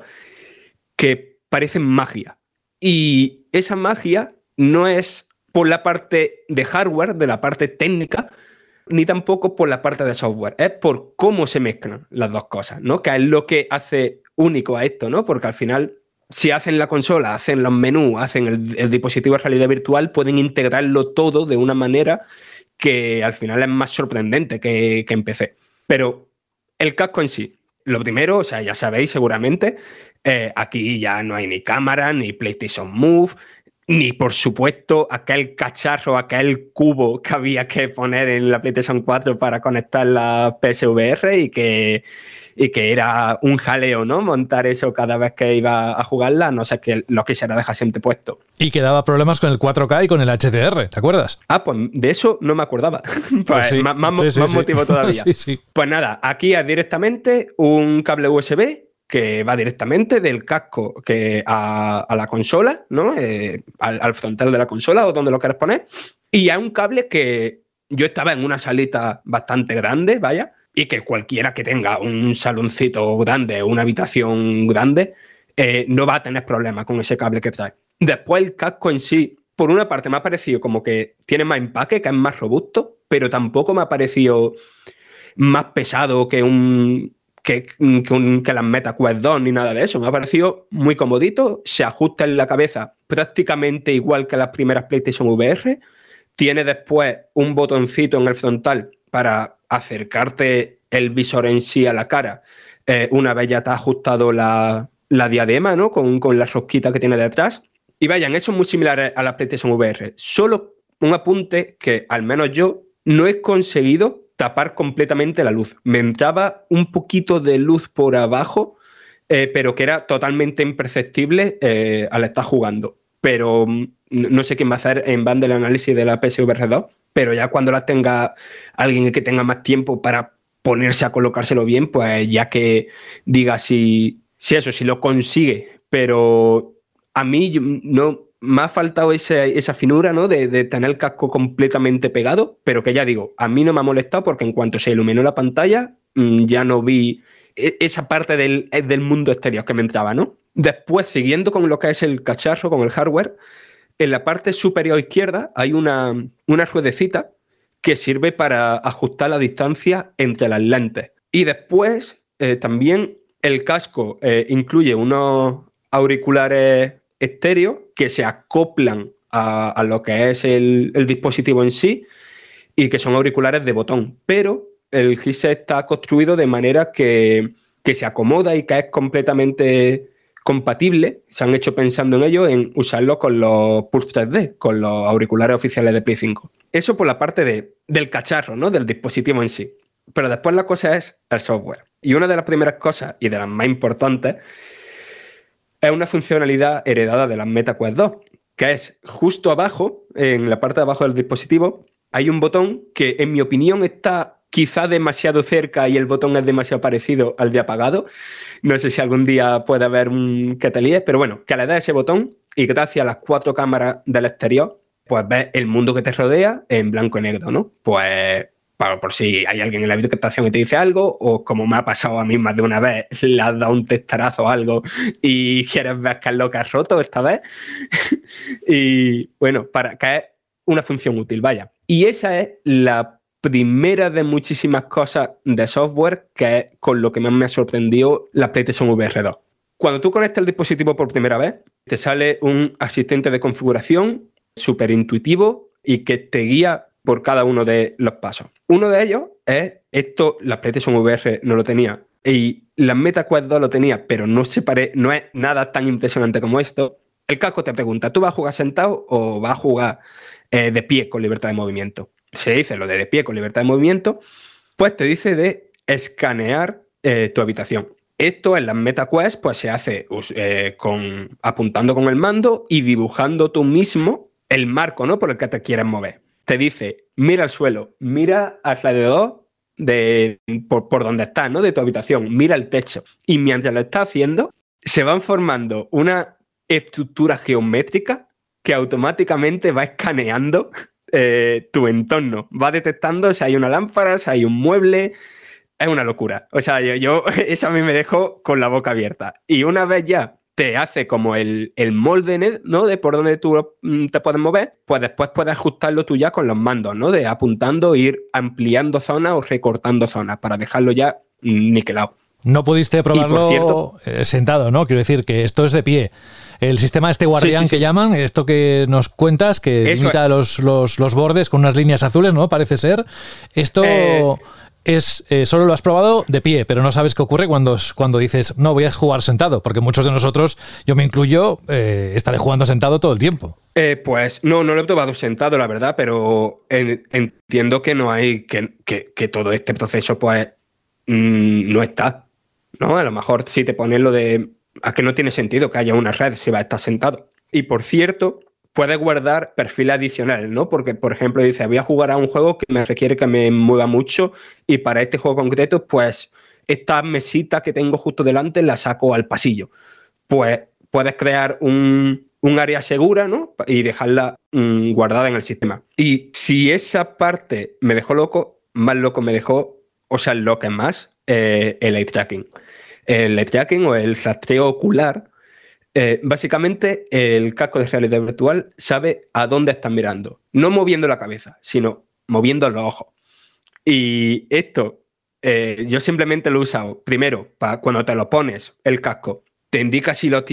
S5: que parecen magia. Y esa magia no es por la parte de hardware, de la parte técnica, ni tampoco por la parte de software, es por cómo se mezclan las dos cosas, ¿no? Que es lo que hace único a esto, ¿no? Porque al final, si hacen la consola, hacen los menús, hacen el, dispositivo de realidad virtual, pueden integrarlo todo de una manera que al final es más sorprendente que, que en PC. Pero el casco en sí, lo primero, o sea, ya sabéis seguramente, eh, aquí ya no hay ni cámara, ni PlayStation Move, ni por supuesto aquel cacharro, aquel cubo que había que poner en la PlayStation 4 para conectar la PSVR y que, y que era un jaleo, ¿no? Montar eso cada vez que iba a jugarla, no sé qué lo quisiera dejar siempre puesto.
S3: Y que daba problemas con el 4K y con el HDR, ¿te acuerdas?
S5: Ah, pues de eso no me acordaba. (laughs) pues, pues más, motivo todavía. (laughs) pues nada, aquí es directamente un cable USB que va directamente del casco que a, la consola, ¿no? Eh, al, frontal de la consola o donde lo quieras poner. Y hay un cable que yo estaba en una salita bastante grande, vaya, y que cualquiera que tenga un saloncito grande, una habitación grande, eh, no va a tener problema con ese cable que trae. Después el casco en sí, por una parte me ha parecido como que tiene más empaque, que es más robusto, pero tampoco me ha parecido más pesado que un, que, que, las MetaQuest 2 ni nada de eso. Me ha parecido muy comodito, se ajusta en la cabeza prácticamente igual que las primeras PlayStation VR. Tiene después un botoncito en el frontal para acercarte el visor en sí a la cara. Eh, una vez ya te ha ajustado la, diadema, ¿no? Con, con la rosquita que tiene detrás. Y vayan, eso es muy similar a la PlayStation VR. Solo un apunte que al menos yo no he conseguido tapar completamente la luz. Me entraba un poquito de luz por abajo, eh, pero que era totalmente imperceptible eh, al estar jugando. Pero mm, no sé quién va a hacer en banda el análisis de la PSVR 2, pero ya cuando la tenga alguien que tenga más tiempo para ponerse a colocárselo bien, pues ya que diga si, si eso, si lo consigue. Pero a mí no, me ha faltado esa, finura, ¿no? De, tener el casco completamente pegado, pero que ya digo, a mí no me ha molestado porque en cuanto se iluminó la pantalla, mm, ya no vi e, esa parte del, eh, del, mundo exterior que me entraba, ¿no? Después, siguiendo con lo que es el cacharro, con el hardware, en la parte superior izquierda hay una, una ruedecita que sirve para ajustar la distancia entre las lentes. Y después, eh, también el casco eh, incluye unos auriculares estéreo que se acoplan a, lo que es el, dispositivo en sí y que son auriculares de botón. Pero el headset está construido de manera que, se acomoda y que es completamente compatible. Se han hecho pensando en ello, en usarlo con los Pulse 3D, con los auriculares oficiales de Play 5. Eso por la parte de, del cacharro, ¿no? Del dispositivo en sí. Pero después la cosa es el software. Y una de las primeras cosas, y de las más importantes, es una funcionalidad heredada de las MetaQuest 2, que es justo abajo, en la parte de abajo del dispositivo, hay un botón que en mi opinión está quizá demasiado cerca y el botón es demasiado parecido al de apagado. No sé si algún día puede haber un que pero bueno, que le das ese botón y gracias a las cuatro cámaras del exterior, pues ves el mundo que te rodea en blanco y negro, ¿no? Pues por si hay alguien en la videocaptación que te dice algo, o como me ha pasado a mí más de una vez, le has dado un testarazo o algo y (laughs) quieres ver qué es lo que has roto esta vez. (laughs) y bueno, para que es una función útil, vaya. Y esa es la primera de muchísimas cosas de software que es con lo que más me ha sorprendido la PlayStation VR 2. Cuando tú conectas el dispositivo por primera vez, te sale un asistente de configuración súper intuitivo y que te guía por cada uno de los pasos. Uno de ellos es, esto la PlayStation VR no lo tenía, y la MetaQuest 2 lo tenía, pero no, se pare, no es nada tan impresionante como esto. El casco te pregunta, ¿tú vas a jugar sentado o vas a jugar eh, de pie con libertad de movimiento? Se dice lo de de pie con libertad de movimiento, pues te dice de escanear eh, tu habitación. Esto en las MetaQuest pues se hace eh, con, apuntando con el mando y dibujando tú mismo el marco ¿no? por el que te quieres mover te dice, mira al suelo, mira alrededor de por, por donde estás, ¿no? De tu habitación, mira el techo. Y mientras lo está haciendo, se van formando una estructura geométrica que automáticamente va escaneando eh, tu entorno. Va detectando si hay una lámpara, si hay un mueble. Es una locura. O sea, yo, (laughs) eso a mí me dejó con la boca abierta. Y una vez ya te hace como el, el molde, ¿no? De por donde tú mm, te puedes mover, pues después puedes ajustarlo tú ya con los mandos, ¿no? De apuntando, ir ampliando zonas o recortando zonas para dejarlo ya niquelado.
S3: No pudiste probarlo eh, sentado, ¿no? Quiero decir que esto es de pie. El sistema este guardián que llaman, esto que nos cuentas, que limita los, los, los, bordes con unas líneas azules, ¿no? Parece ser. Esto eh, es eh, solo lo has probado de pie, pero no sabes qué ocurre cuando, cuando dices, no, voy a jugar sentado, porque muchos de nosotros, yo me incluyo, estaré jugando sentado todo el tiempo.
S5: pues no, no lo he probado sentado, la verdad, pero entiendo que no hay, que, que, que todo este proceso, pues, mm, no está. ¿No? A lo mejor si te pones lo de a que no tiene sentido que haya una red si va a estar sentado. Y por cierto, puedes guardar perfil adicional, ¿no? Porque, por ejemplo, dice, voy a jugar a un juego que me requiere que me mueva mucho y para este juego concreto, pues esta mesita que tengo justo delante la saco al pasillo. Pues puedes crear un, área segura, ¿no? Y dejarla mm, guardada en el sistema. Y si esa parte me dejó loco, más loco me dejó, o sea, lo que más, eh, el eye tracking el tracking o el rastreo ocular, eh, básicamente el casco de realidad virtual sabe a dónde estás mirando, no moviendo la cabeza, sino moviendo los ojos. Y esto eh, yo simplemente lo he usado primero para cuando te lo pones el casco. Te indica si lo,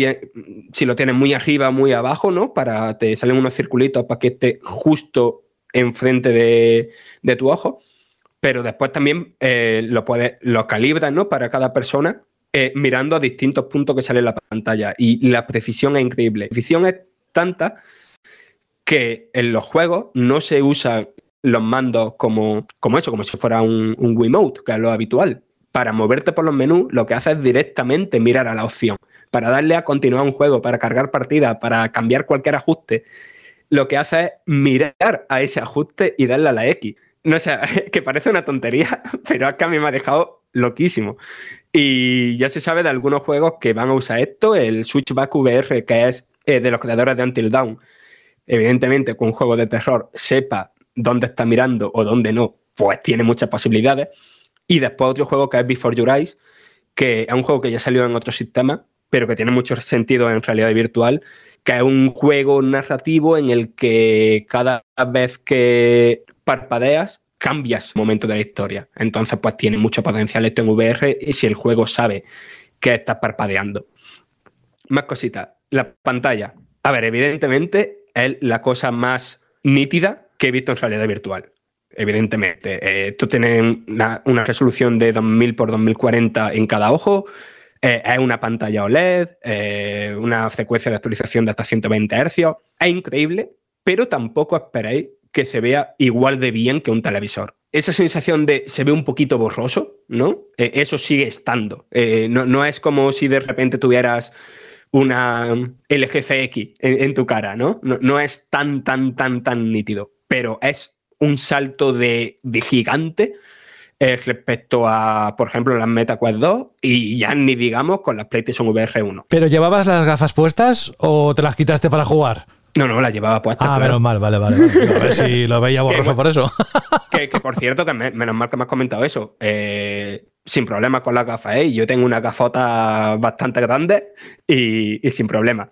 S5: si lo tienes muy arriba, muy abajo, ¿no? Para te salen unos circulitos para que esté justo enfrente de, de tu ojo. Pero después también eh, lo, puedes, calibras, ¿no? Para cada persona mirando a distintos puntos que sale en la pantalla. Y la precisión es increíble. La precisión es tanta que en los juegos no se usan los mandos como, como eso, como si fuera un, un Wiimote, que es lo habitual. Para moverte por los menús, lo que haces es directamente mirar a la opción. Para darle a continuar un juego, para cargar partida, para cambiar cualquier ajuste, lo que hace es mirar a ese ajuste y darle a la X. No sé, (laughs) que parece una tontería, (laughs) pero que a mí me ha dejado loquísimo. Y ya se sabe de algunos juegos que van a usar esto, el Switchback VR, que es eh, de los creadores de Until Dawn. Evidentemente, con un juego de terror sepa dónde está mirando o dónde no, pues tiene muchas posibilidades. Y después otro juego que es Before Your Eyes, que es un juego que ya salió en otro sistema, pero que tiene mucho sentido en realidad virtual, que es un juego narrativo en el que cada vez que parpadeas cambias momento de la historia. Entonces, pues tiene mucho potencial esto en VR y si el juego sabe que estás parpadeando. Más cositas. La pantalla. A ver, evidentemente es la cosa más nítida que he visto en realidad virtual. Evidentemente. Eh, tú tienes una, resolución de 2000 por 2040 en cada ojo. Eh, es una pantalla OLED, eh, una frecuencia de actualización de hasta 120 Hz. Es increíble, pero tampoco esperéis que se vea igual de bien que un televisor. Esa sensación de se ve un poquito borroso, ¿no? Eh, eso sigue estando. Eh, no, es como si de repente tuvieras una LG CX en, tu cara, ¿no? ¿no? es tan, tan, tan, tan nítido, pero es un salto de, gigante eh, respecto a, por ejemplo, las MetaQuest 2 y ya ni digamos con las PlayStation VR 1.
S3: ¿Pero llevabas las gafas puestas o te las quitaste para jugar?
S5: No, no, la llevaba puesta.
S3: Ah, menos mal, vale, vale, A ver si (laughs) lo veía borroso por eso.
S5: que, por cierto, que menos mal que me has comentado eso. Eh, sin problema con la gafas, ¿eh? Yo tengo una gafota bastante grande y, sin problema.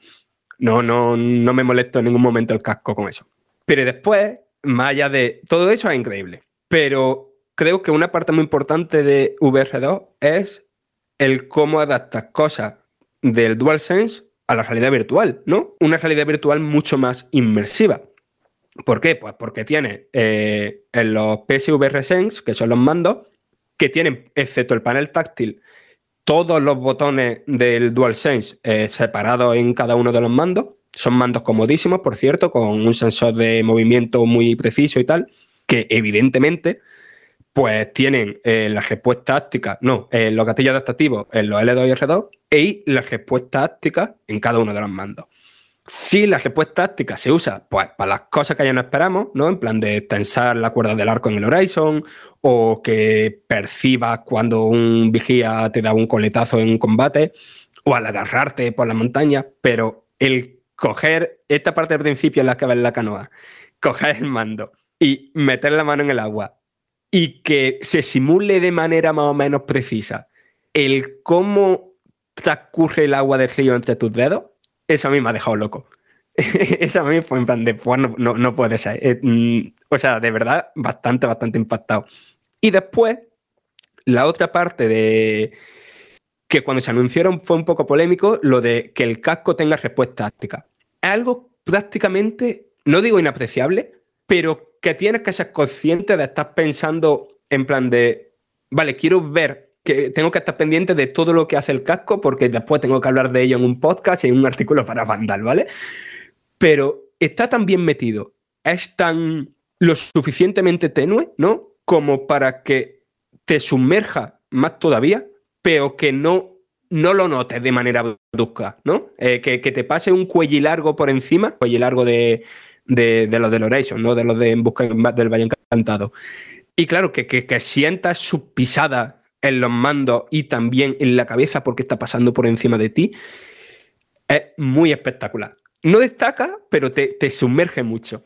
S5: No, no, no me molesto en ningún momento el casco con eso. Pero después, más allá de todo eso, es increíble. Pero creo que una parte muy importante de VR2 es el cómo adaptas cosas del DualSense a la realidad virtual, ¿no? Una realidad virtual mucho más inmersiva. ¿Por qué? Pues porque tiene eh, en los PSVR Sense, que son los mandos, que tienen, excepto el panel táctil, todos los botones del DualSense eh, separados en cada uno de los mandos. Son mandos comodísimos, por cierto, con un sensor de movimiento muy preciso y tal, que evidentemente pues tienen eh, la respuesta táctica, no, eh, los gatillos adaptativos en los L2 y R2 y la respuesta táctica en cada uno de los mandos. Si la respuesta táctica se usa pues, para las cosas que ya no esperamos, ¿no? En plan de tensar la cuerda del arco en el Horizon o que percibas cuando un vigía te da un coletazo en un combate o al agarrarte por la montaña, pero el coger esta parte del principio en la que va en la canoa, coger el mando y meter la mano en el agua y que se simule de manera más o menos precisa el cómo transcurre el agua del río entre tus dedos, eso a mí me ha dejado loco. (laughs) eso a mí fue en plan de, pues no, no, no puede ser. Eh, mm, o sea, de verdad, bastante, bastante impactado. Y después, la otra parte de que cuando se anunciaron fue un poco polémico, lo de que el casco tenga respuesta táctica. Algo prácticamente, no digo inapreciable, pero que tienes que ser consciente de estar pensando en plan de, vale, quiero ver que tengo que estar pendiente de todo lo que hace el casco porque después tengo que hablar de ello en un podcast y en un artículo para Vandal, ¿vale? Pero está tan bien metido, es tan lo suficientemente tenue, ¿no? Como para que te sumerja más todavía, pero que no, no lo notes de manera brusca, ¿no? Eh, que, que, te pase un cuello largo por encima, cuello largo de, de, de los de Loration, ¿no? De los de En Busca del Valle Encantado. Y claro, que, que, sientas su pisada en los mandos y también en la cabeza porque está pasando por encima de ti, es muy espectacular. No destaca, pero te, te sumerge mucho.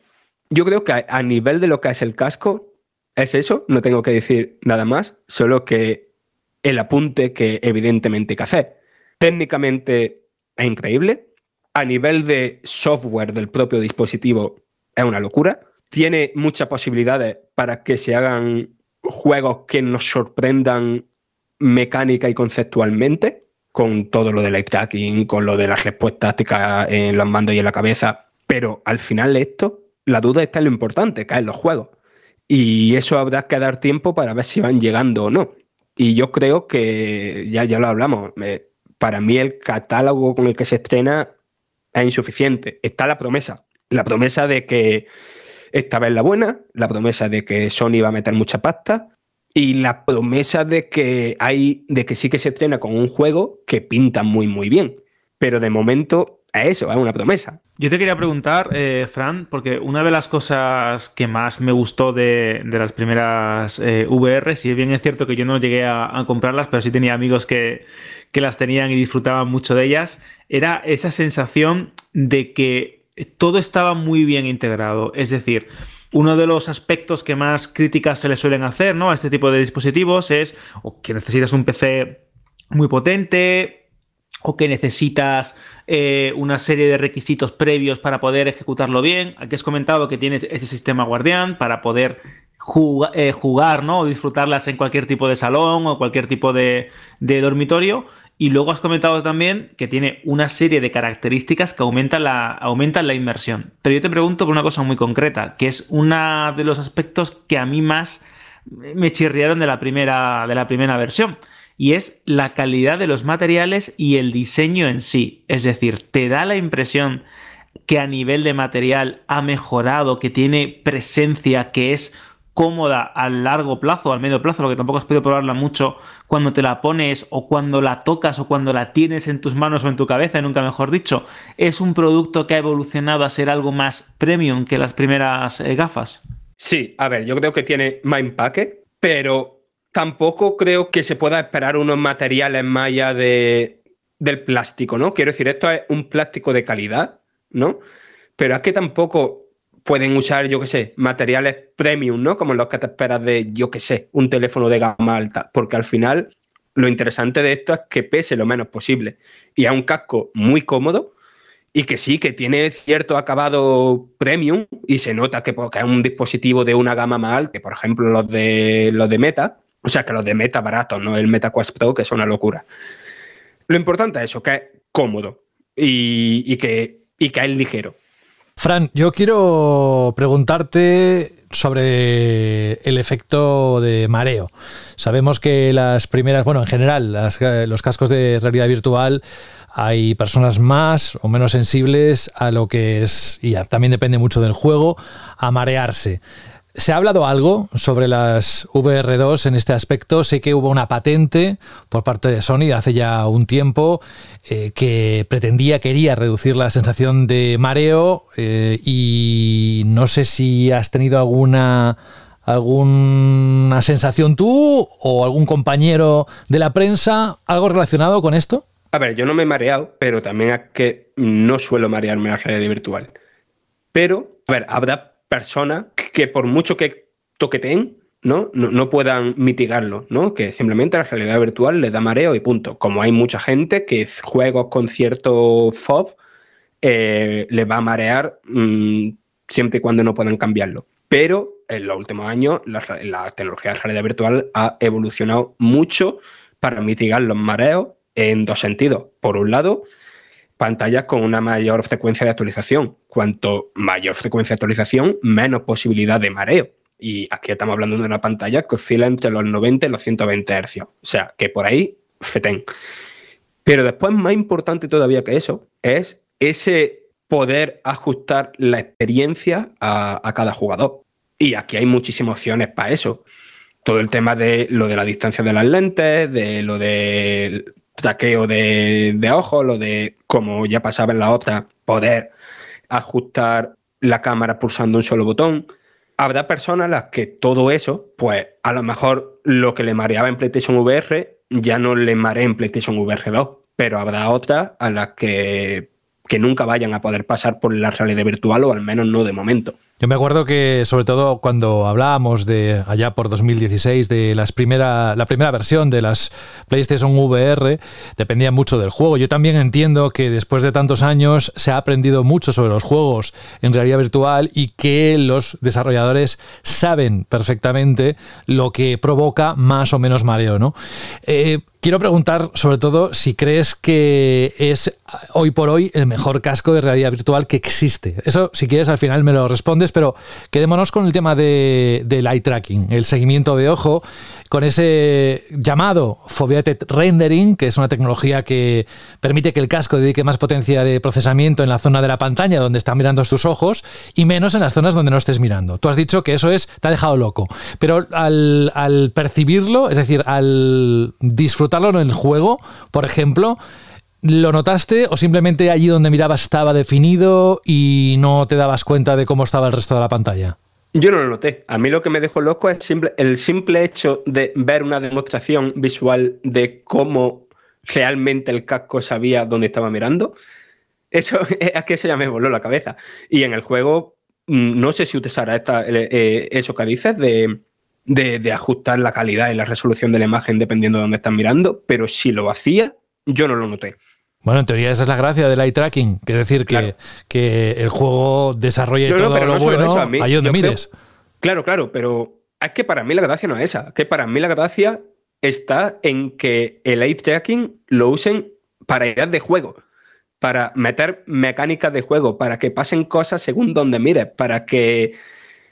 S5: Yo creo que a, a, nivel de lo que es el casco, es eso, no tengo que decir nada más, solo que el apunte que evidentemente hay que hacer. Técnicamente es increíble, a nivel de software del propio dispositivo es una locura, tiene muchas posibilidades para que se hagan juegos que nos sorprendan mecánica y conceptualmente, con todo lo del light tracking, con lo de las respuestas tácticas en los mandos y en la cabeza. Pero al final esto, la duda está en lo importante, que es los juegos. Y eso habrá que dar tiempo para ver si van llegando o no. Y yo creo que, ya, ya lo hablamos, eh, para mí el catálogo con el que se estrena es insuficiente. Está la promesa. La promesa de que esta vez la buena, la promesa de que Sony va a meter mucha pasta y la promesa de que hay, de que sí que se estrena con un juego que pinta muy muy bien. Pero de momento es eso, es una promesa.
S4: Yo te quería preguntar, eh, Fran, porque una de las cosas que más me gustó de, las primeras eh, VR, si bien es cierto que yo no llegué a, a comprarlas, pero sí tenía amigos que, las tenían y disfrutaban mucho de ellas, era esa sensación de que todo estaba muy bien integrado. Es decir, uno de los aspectos que más críticas se le suelen hacer ¿no? a este tipo de dispositivos es que necesitas un PC muy potente o que necesitas eh, una serie de requisitos previos para poder ejecutarlo bien. Aquí has comentado que tienes ese sistema guardián para poder eh, jugar ¿no? o disfrutarlas en cualquier tipo de salón o cualquier tipo de, dormitorio. Y luego has comentado también que tiene una serie de características que aumentan la, aumentan inmersión. Pero yo te pregunto por una cosa muy concreta, que es uno de los aspectos que a mí más me chirriaron de la primera, de la primera versión. Y es la calidad de los materiales y el diseño en sí. Es decir, te da la impresión que a nivel de material ha mejorado, que tiene presencia, que es cómoda a largo plazo, al medio plazo, lo que tampoco has podido probarla mucho cuando te la pones o cuando la tocas o cuando la tienes en tus manos o en tu cabeza, nunca mejor dicho. Es un producto que ha evolucionado a ser algo más premium que las primeras eh, gafas.
S5: Sí, a ver, yo creo que tiene más empaque, pero tampoco creo que se pueda esperar unos materiales más allá de, del plástico, ¿no? Quiero decir, esto es un plástico de calidad, ¿no? Pero es que tampoco pueden usar, yo qué sé, materiales premium, ¿no? Como los que te esperas de, yo qué sé, un teléfono de gama alta, porque al final lo interesante de esto es que pese lo menos posible. Y es un casco muy cómodo y que sí, que tiene cierto acabado premium y se nota que, porque es un dispositivo de una gama más alta, por ejemplo los de, los de Meta, o sea, que los de Meta baratos, no el Meta Quest Pro, que es una locura. Lo importante es eso, que es cómodo y, y que, y es ligero.
S3: Fran, yo quiero preguntarte sobre el efecto de mareo. Sabemos que las primeras, bueno, en general, los cascos de realidad virtual hay personas más o menos sensibles a lo que es, y también depende mucho del juego, a marearse. ¿Se ha hablado algo sobre las VR2 en este aspecto? Sé que hubo una patente por parte de Sony hace ya un tiempo eh, que pretendía, quería reducir la sensación de mareo eh, y no sé si has tenido alguna alguna sensación tú o algún compañero de la prensa, algo relacionado con esto.
S5: A ver, yo no me he mareado, pero también es que no suelo marearme en la realidad virtual. Pero, a ver, habrá personas que por mucho que toqueteen, ¿no? ¿no? puedan mitigarlo, ¿no? Que simplemente la realidad virtual le da mareo y punto. Como hay mucha gente que juegos con cierto FOB eh, le va a marear mm, siempre y cuando no puedan cambiarlo. Pero en los últimos años la, tecnología de realidad virtual ha evolucionado mucho para mitigar los mareos en dos sentidos. Por un lado, pantallas con una mayor frecuencia de actualización. Cuanto mayor frecuencia de actualización, menos posibilidad de mareo. Y aquí estamos hablando de una pantalla que oscila entre los 90 y los 120 Hz. O sea, que por ahí, fetén. Pero después, más importante todavía que eso, es ese poder ajustar la experiencia a, cada jugador. Y aquí hay muchísimas opciones para eso. Todo el tema de lo de la distancia de las lentes, de lo del traqueo de, de ojos, lo de, como ya pasaba en la otra, poder ajustar la cámara pulsando un solo botón. Habrá personas a las que todo eso, pues a lo mejor lo que le mareaba en PlayStation VR ya no le marea en PlayStation VR 2, pero habrá otras a las que que nunca vayan a poder pasar por la realidad virtual o al menos no de momento.
S3: Yo me acuerdo que, sobre todo cuando hablábamos de allá por 2016 de las primera, la primera versión de las PlayStation VR, dependía mucho del juego. Yo también entiendo que después de tantos años se ha aprendido mucho sobre los juegos en realidad virtual y que los desarrolladores saben perfectamente lo que provoca más o menos mareo. ¿no? Eh, quiero preguntar sobre todo si crees que es hoy por hoy el mejor casco de realidad virtual que existe. Eso, si quieres, al final me lo respondes pero quedémonos con el tema de, del eye tracking, el seguimiento de ojo, con ese llamado Foveated Rendering, que es una tecnología que permite que el casco dedique más potencia de procesamiento en la zona de la pantalla donde están mirando tus ojos y menos en las zonas donde no estés mirando. Tú has dicho que eso es, te ha dejado loco, pero al, al percibirlo, es decir, al disfrutarlo en el juego, por ejemplo, ¿Lo notaste o simplemente allí donde mirabas estaba definido y no te dabas cuenta de cómo estaba el resto de la pantalla?
S5: Yo no lo noté. A mí lo que me dejó loco es el simple hecho de ver una demostración visual de cómo realmente el casco sabía dónde estaba mirando. Eso (laughs) es que eso ya me voló la cabeza. Y en el juego, mm, no sé si utilizará esta, eh, eso que dices de, de, ajustar la calidad y la resolución de la imagen dependiendo de dónde están mirando, pero si lo hacía, yo no lo noté.
S3: Bueno, en teoría esa es la gracia del eye tracking, que es decir, que, que el juego desarrolle todo lo bueno ahí donde mires.
S5: claro, claro, pero es que para mí la gracia no es esa. Que para mí la gracia está en que el eye tracking lo usen para ideas de juego, para meter mecánicas de juego, para que pasen cosas según donde mires, para que.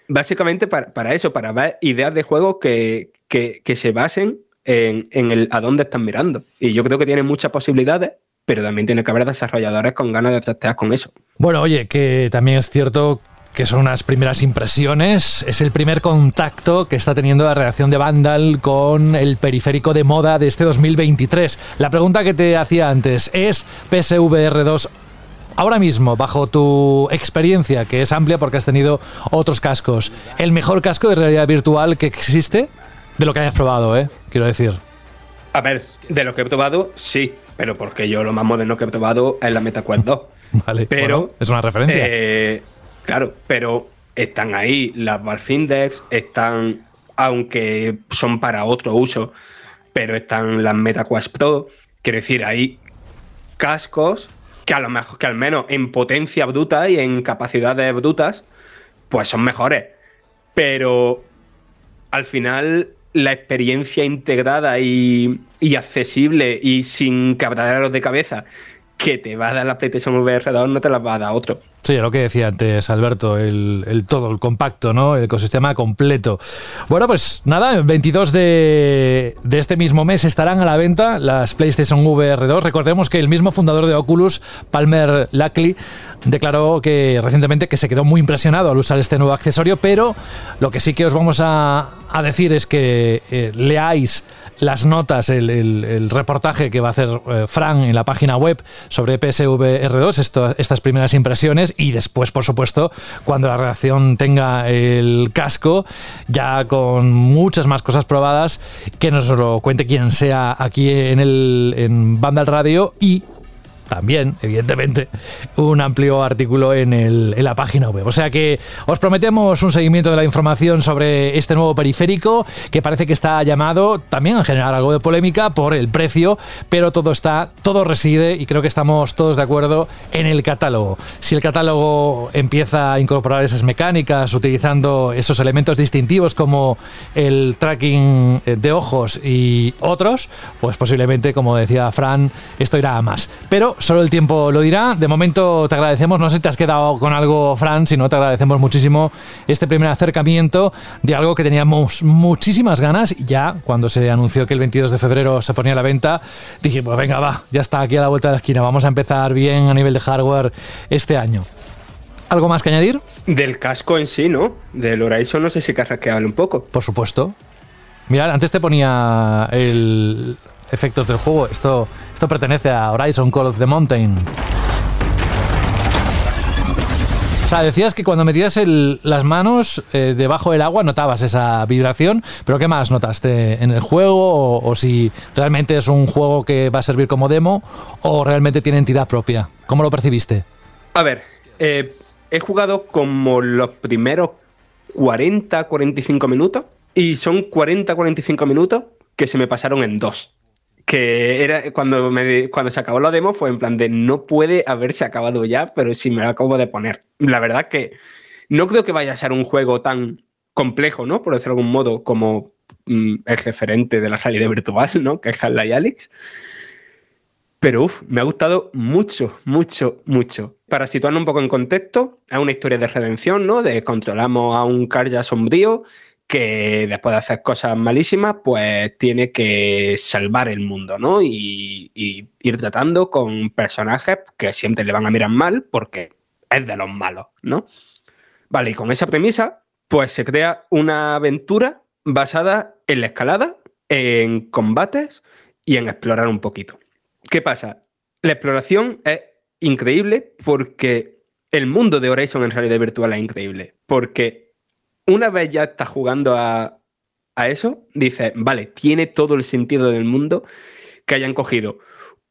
S5: Básicamente para, eso, para ver ideas de juego que, que, se basen en, en, el a dónde están mirando. Y yo creo que tiene muchas posibilidades pero también tiene que haber desarrolladores con ganas de trastear con eso.
S3: Bueno, oye, que también es cierto que son unas primeras impresiones. Es el primer contacto que está teniendo la redacción de Vandal con el periférico de moda de este 2023. La pregunta que te hacía antes, ¿es PSVR 2 ahora mismo, bajo tu experiencia, que es amplia porque has tenido otros cascos, el mejor casco de realidad virtual que existe? De lo que hayas probado, ¿eh? Quiero decir.
S5: A ver, de lo que he probado, sí. Pero porque yo lo más moderno que he probado es la MetaQuest (laughs) 2.
S3: Vale, pero es una referencia.
S5: Eh, claro, pero están ahí las Valve Index, están, aunque son para otro uso, pero están las MetaQuest Pro. Quiero decir, hay cascos que a lo mejor, que al menos en potencia bruta y en capacidades brutas, pues son mejores. Pero al final la experiencia integrada y, accesible y sin cabraderos de cabeza que te va a dar la PlayStation VR 2 no te la va a dar otro.
S3: Sí, lo que decía antes Alberto, el, todo, el compacto, ¿no? El ecosistema completo. Bueno, pues nada, el 22 de, de, este mismo mes estarán a la venta las PlayStation VR 2. Recordemos que el mismo fundador de Oculus, Palmer Luckey, declaró que recientemente que se quedó muy impresionado al usar este nuevo accesorio, pero lo que sí que os vamos a, a decir es que eh, leáis las notas, el, reportaje que va a hacer eh, Fran en la página web sobre PSVR2, estas primeras impresiones, y después, por supuesto, cuando la redacción tenga el casco, ya con muchas más cosas probadas, que nos lo cuente quien sea aquí en, el, en Banda Radio y también, evidentemente, un amplio artículo en, el, en, la página web. O sea que os prometemos un seguimiento de la información sobre este nuevo periférico que parece que está llamado también a generar algo de polémica por el precio, pero todo está, todo reside y creo que estamos todos de acuerdo en el catálogo. Si el catálogo empieza a incorporar esas mecánicas utilizando esos elementos distintivos como el tracking de ojos y otros, pues posiblemente, como decía Fran, esto irá a más. Pero solo el tiempo lo dirá. De momento te agradecemos, no sé si te has quedado con algo, Fran, si no te agradecemos muchísimo este primer acercamiento de algo que teníamos muchísimas ganas. Y ya cuando se anunció que el 22 de febrero se ponía a la venta, dije, pues venga, va, ya está aquí a la vuelta de la esquina, vamos a empezar bien a nivel de hardware este año. ¿Algo más que añadir?
S5: Del casco en sí, ¿no? Del Horizon no sé si querrás que hable un poco.
S3: Por supuesto. Mira, antes te ponía el efectos del juego. Esto, esto pertenece a Horizon Call of the Mountain. O sea, decías que cuando metías las manos eh, debajo del agua notabas esa vibración, pero ¿qué más notaste en el juego? O, si realmente es un juego que va a servir como demo o realmente tiene entidad propia. ¿Cómo lo percibiste?
S5: A ver, eh, he jugado como los primeros 40-45 minutos y son 40-45 minutos que se me pasaron en dos que era cuando, me, cuando se acabó la demo fue en plan de no puede haberse acabado ya, pero sí me lo acabo de poner. La verdad que no creo que vaya a ser un juego tan complejo, ¿no? Por decirlo de algún modo, como mm, el referente de la salida virtual, ¿no? Que es Half-Life Alyx. Pero uff, me ha gustado mucho, mucho, mucho. Para situarnos un poco en contexto, es una historia de redención, ¿no? De controlamos a un Karja sombrío que después de hacer cosas malísimas, pues tiene que salvar el mundo, ¿no? Y, ir tratando con personajes que siempre le van a mirar mal porque es de los malos, ¿no? Vale, y con esa premisa, pues se crea una aventura basada en la escalada, en combates y en explorar un poquito. ¿Qué pasa? La exploración es increíble porque el mundo de Horizon en realidad virtual es increíble. Porque una vez ya estás jugando a, a eso, dices, vale, tiene todo el sentido del mundo que hayan cogido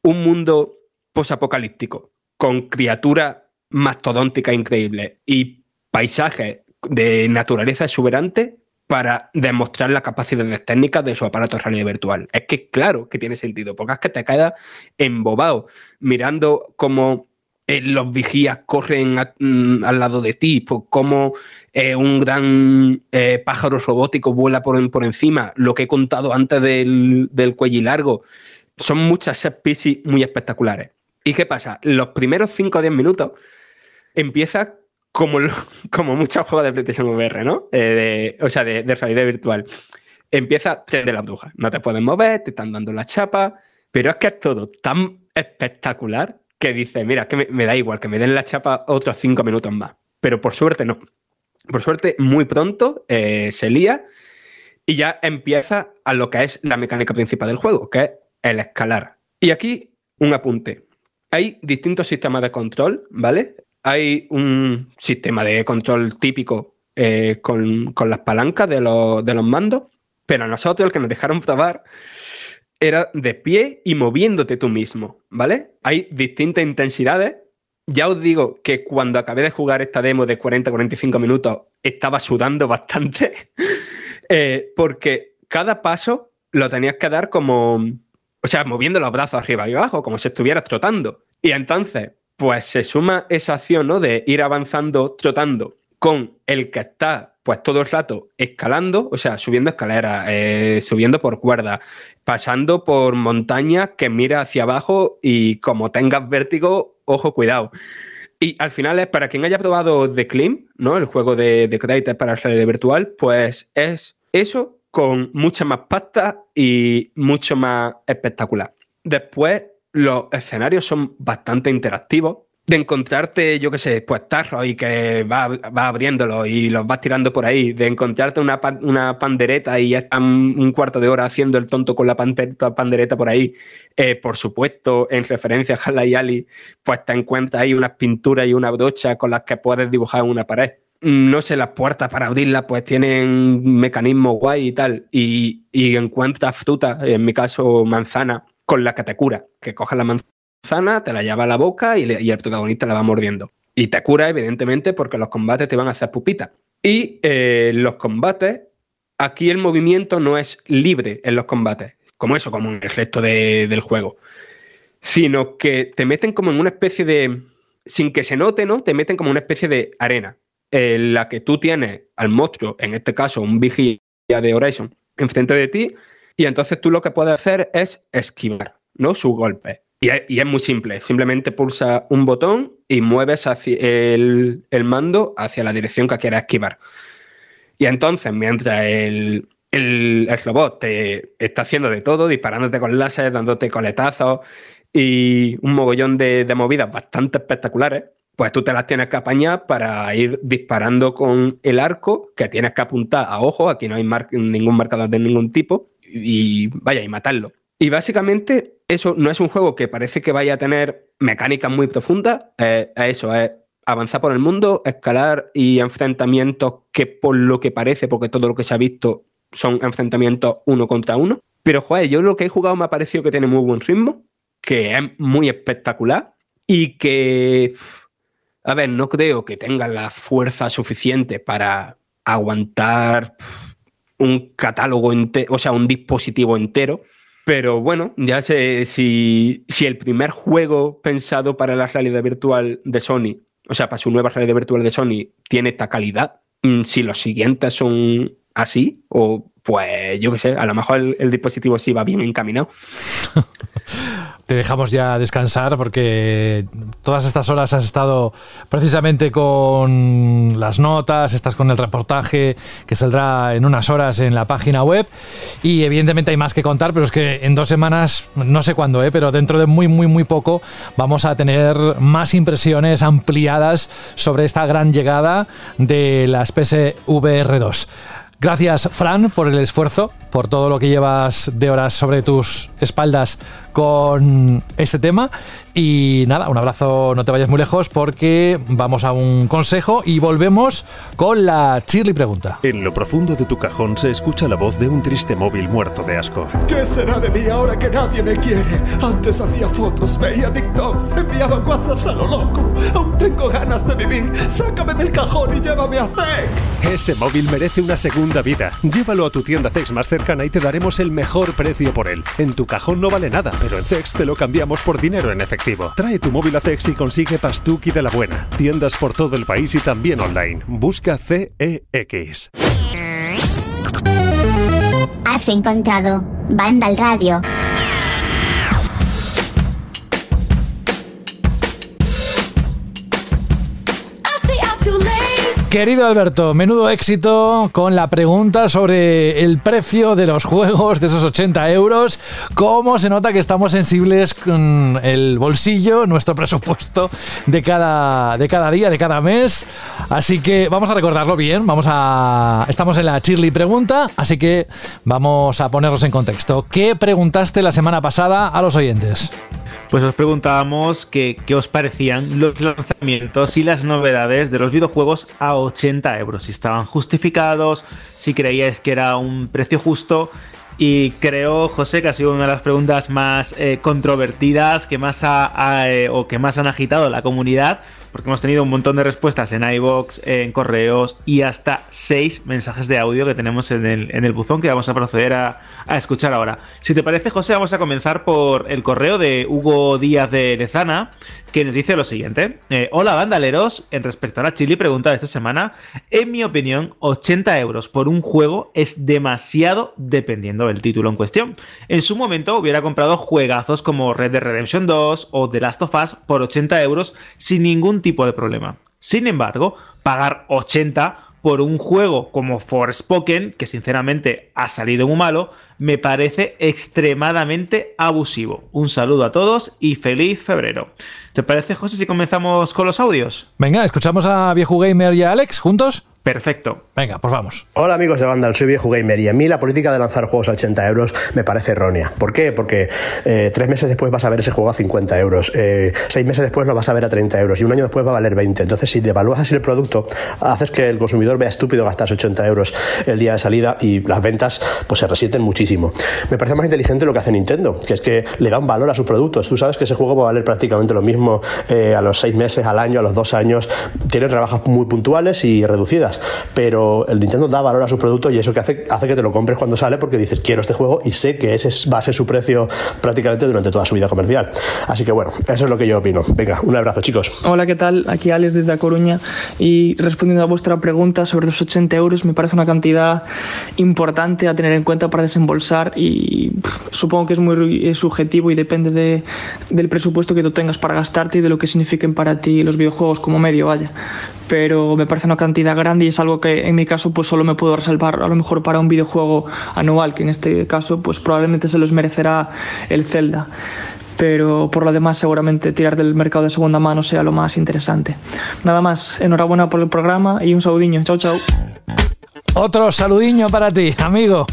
S5: un mundo posapocalíptico con criaturas mastodónticas increíbles y paisajes de naturaleza exuberante para demostrar las capacidades técnicas de su aparato realidad virtual. Es que claro que tiene sentido, porque es que te quedas embobado mirando cómo eh, los vigías corren mm, al lado de ti, por cómo eh, un gran eh, pájaro robótico vuela por, por, encima, lo que he contado antes del, del cuello largo. Son muchas set pieces muy espectaculares. ¿Y qué pasa? Los primeros 5 o 10 minutos empieza como, (laughs) como muchos juegos de PlayStation VR, ¿no? o sea, de, realidad virtual. Empieza de la bruja. No te puedes mover, te están dando la chapa, pero es que es todo tan espectacular que dice, mira, que me, da igual, que me den la chapa otros cinco minutos más. Pero por suerte no. Por suerte, muy pronto eh, se lía y ya empieza a lo que es la mecánica principal del juego, que es el escalar. Y aquí un apunte. Hay distintos sistemas de control, ¿vale? Hay un sistema de control típico eh, con, con, las palancas de los, de los mandos, pero a nosotros el que nos dejaron probar era de pie y moviéndote tú mismo, ¿vale? Hay distintas intensidades. Ya os digo que cuando acabé de jugar esta demo de 40-45 minutos estaba sudando (laughs) bastante, eh, porque cada paso lo tenías que dar como, o sea, moviendo los brazos arriba y abajo, como si estuvieras trotando. Y entonces, pues se suma esa acción, ¿no? De ir avanzando, trotando, con el que está pues todo el rato escalando, o sea, subiendo escaleras, eh, subiendo por cuerda, pasando por montañas que mira hacia abajo y como tengas vértigo, ojo, cuidado. Y al final es para quien haya probado The Climb, ¿no? El juego de, de Creator para realidad virtual, pues es eso con mucha más pasta y mucho más espectacular. Después, los escenarios son bastante interactivos de encontrarte, yo qué sé, pues tarros y que vas va abriéndolo y los vas tirando por ahí, de encontrarte una, una pandereta y ya están un cuarto de hora haciendo el tonto con la pandereta por ahí, eh, por supuesto, en referencia a Hala y Ali, pues te encuentras ahí unas pinturas y una brocha con las que puedes dibujar una pared. No sé, las puertas para abrirlas pues tienen mecanismos guay y tal, y, y encuentras fruta, en mi caso manzana, con la que te que coges la manzana te la lleva a la boca y, le- el protagonista la va mordiendo. Y te cura, evidentemente, porque los combates te van a hacer pupita. Y eh, los combates, aquí el movimiento no es libre en los combates, como eso, como en el resto de- del juego, sino que te meten como en una especie de, sin que se note, ¿no? Te meten como una especie de arena, en la que tú tienes al monstruo, en este caso un vigía de Horizon, enfrente de ti, y entonces tú lo que puedes hacer es esquivar, ¿no? Su golpe. Y es, muy simple, simplemente pulsa un botón y mueves hacia el, el mando hacia la dirección que quieras esquivar. Y entonces, mientras el, el, el robot te está haciendo de todo, disparándote con láser, dándote coletazos y un mogollón de, de movidas bastante espectaculares, pues tú te las tienes que apañar para ir disparando con el arco, que tienes que apuntar a ojo, aquí no hay ningún marcador de ningún tipo, y vaya, y matarlo. Y básicamente eso no es un juego que parece que vaya a tener mecánicas muy profundas, eh, es eso, es avanzar por el mundo, escalar y enfrentamientos que por lo que parece, porque todo lo que se ha visto son enfrentamientos uno contra uno. Pero, joder, yo lo que he jugado me ha parecido que tiene muy buen ritmo, que es muy espectacular y que, a ver, no creo que tenga la fuerza suficiente para aguantar un catálogo entero, o sea, un dispositivo entero. Pero bueno, ya sé si, si el primer juego pensado para la realidad virtual de Sony, o sea, para su nueva realidad virtual de Sony, tiene esta calidad, mm, si los siguientes son así, o pues yo qué sé, a lo mejor el, el dispositivo sí va bien encaminado. (laughs)
S3: Te dejamos ya descansar porque todas estas horas has estado precisamente con las notas, estás con el reportaje que saldrá en unas horas en la página web y evidentemente hay más que contar, pero es que en dos semanas, no sé cuándo, ¿eh? pero dentro de muy, muy, muy poco vamos a tener más impresiones ampliadas sobre esta gran llegada de las PSVR 2. Gracias, Fran, por el esfuerzo, por todo lo que llevas de horas sobre tus espaldas con este tema. Y nada, un abrazo, no te vayas muy lejos porque vamos a un consejo y volvemos con la Chirly pregunta.
S7: En lo profundo de tu cajón se escucha la voz de un triste móvil muerto de asco.
S9: ¿Qué será de mí ahora que nadie me quiere? Antes hacía fotos, veía TikToks, enviaba WhatsApps a lo loco. Aún tengo ganas de vivir. Sácame del cajón y llévame a Zex.
S7: Ese móvil merece una segunda vida. Llévalo a tu tienda Zex más cercana y te daremos el mejor precio por él. En tu cajón no vale nada, pero en Zex te lo cambiamos por dinero en efectivo. Trae tu móvil a Zex y consigue Pastuki de la buena. Tiendas por todo el país y también online. Busca CEX.
S2: Has encontrado Vandal Radio.
S3: Querido Alberto, menudo éxito con la pregunta sobre el precio de los juegos de esos 80 euros. ¿Cómo se nota que estamos sensibles con el bolsillo, nuestro presupuesto de cada, de cada día, de cada mes? Así que vamos a recordarlo bien. Vamos a. Estamos en la Chirly pregunta, así que vamos a ponernos en contexto. ¿Qué preguntaste la semana pasada a los oyentes?
S4: Pues os preguntábamos qué os parecían los lanzamientos y las novedades de los videojuegos a 80 euros. Si estaban justificados, si creíais que era un precio justo. Y creo, José, que ha sido una de las preguntas más eh, controvertidas que más ha, eh, o que más han agitado la comunidad, porque hemos tenido un montón de respuestas en iBox, en correos y hasta seis mensajes de audio que tenemos en el, buzón que vamos a proceder a, a escuchar ahora. Si te parece, José, vamos a comenzar por el correo de Hugo Díaz de Lezana, que nos dice lo siguiente. Eh, Hola, bandaleros. En respecto a la chili pregunta de esta semana, en mi opinión, 80 euros por un juego es demasiado dependiendo del título en cuestión. En su momento hubiera comprado juegazos como Red Dead Redemption 2 o The Last of Us por 80 euros sin ningún tipo de problema. Sin embargo, pagar 80 por un juego como Forspoken, que sinceramente ha salido muy malo, me parece extremadamente abusivo. Un saludo a todos y feliz febrero. ¿Te parece, José, si comenzamos con los audios?
S3: Venga, escuchamos a Viejo Gamer y a Alex juntos.
S4: Perfecto.
S3: Venga, pues vamos.
S11: Hola amigos de Vandal, soy viejo gamer y a mí la política de lanzar juegos a 80 euros me parece errónea. ¿Por qué? Porque eh, tres meses después vas a ver ese juego a 50 euros, eh, seis meses después lo vas a ver a 30 euros y un año después va a valer 20. Entonces, si devalúas así el producto, haces que el consumidor vea estúpido gastarse 80 euros el día de salida y las ventas pues se resienten muchísimo. Me parece más inteligente lo que hace Nintendo, que es que le da un valor a sus productos. Tú sabes que ese juego va a valer prácticamente lo mismo eh, a los seis meses, al año, a los dos años. Tiene rebajas muy puntuales y reducidas pero el Nintendo da valor a su producto y eso que hace, que te lo compres cuando sale porque dices quiero este juego y sé que ese va a ser su precio prácticamente durante toda su vida comercial. Así que bueno, eso es lo que yo opino. Venga, un abrazo chicos.
S12: Hola, ¿qué tal? Aquí Alex desde A Coruña y respondiendo a vuestra pregunta sobre los 80 euros, me parece una cantidad importante a tener en cuenta para desembolsar y supongo que es muy subjetivo y depende de, del presupuesto que tú tengas para gastarte y de lo que signifiquen para ti los videojuegos como medio, vaya pero me parece una cantidad grande y es algo que en mi caso pues solo me puedo reservar a lo mejor para un videojuego anual, que en este caso pues probablemente se los merecerá el Zelda. Pero por lo demás seguramente tirar del mercado de segunda mano sea lo más interesante. Nada más, enhorabuena por el programa y un saludiño. Chao, chao.
S3: Otro saludiño para ti, amigo.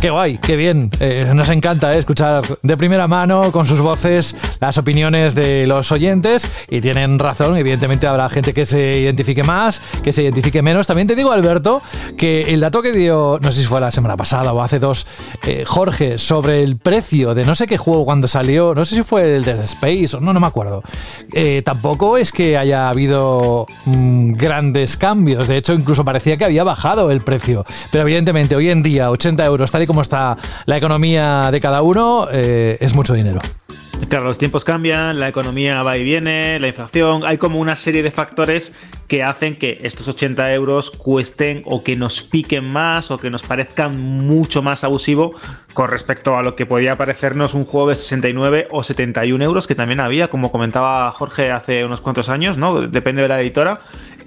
S3: Qué guay, qué bien. Eh, nos encanta eh, escuchar de primera mano con sus voces las opiniones de los oyentes y tienen razón. Evidentemente habrá gente que se identifique más, que se identifique menos. También te digo, Alberto, que el dato que dio, no sé si fue la semana pasada o hace dos, eh, Jorge, sobre el precio de no sé qué juego cuando salió, no sé si fue el Dead Space o no, no me acuerdo. tampoco es que haya habido mm, grandes cambios. De hecho, incluso parecía que había bajado el precio. Pero evidentemente, hoy en día, 80 euros, tal y cómo está la economía de cada uno, eh, es mucho dinero.
S4: Claro, los tiempos cambian, la economía va y viene, la inflación, hay como una serie de factores que hacen que estos 80 euros cuesten o que nos piquen más o que nos parezcan mucho más abusivo con respecto a lo que podía parecernos un juego de 69 o 71 euros que también había, como comentaba Jorge hace unos cuantos años, ¿no? Depende de la editora.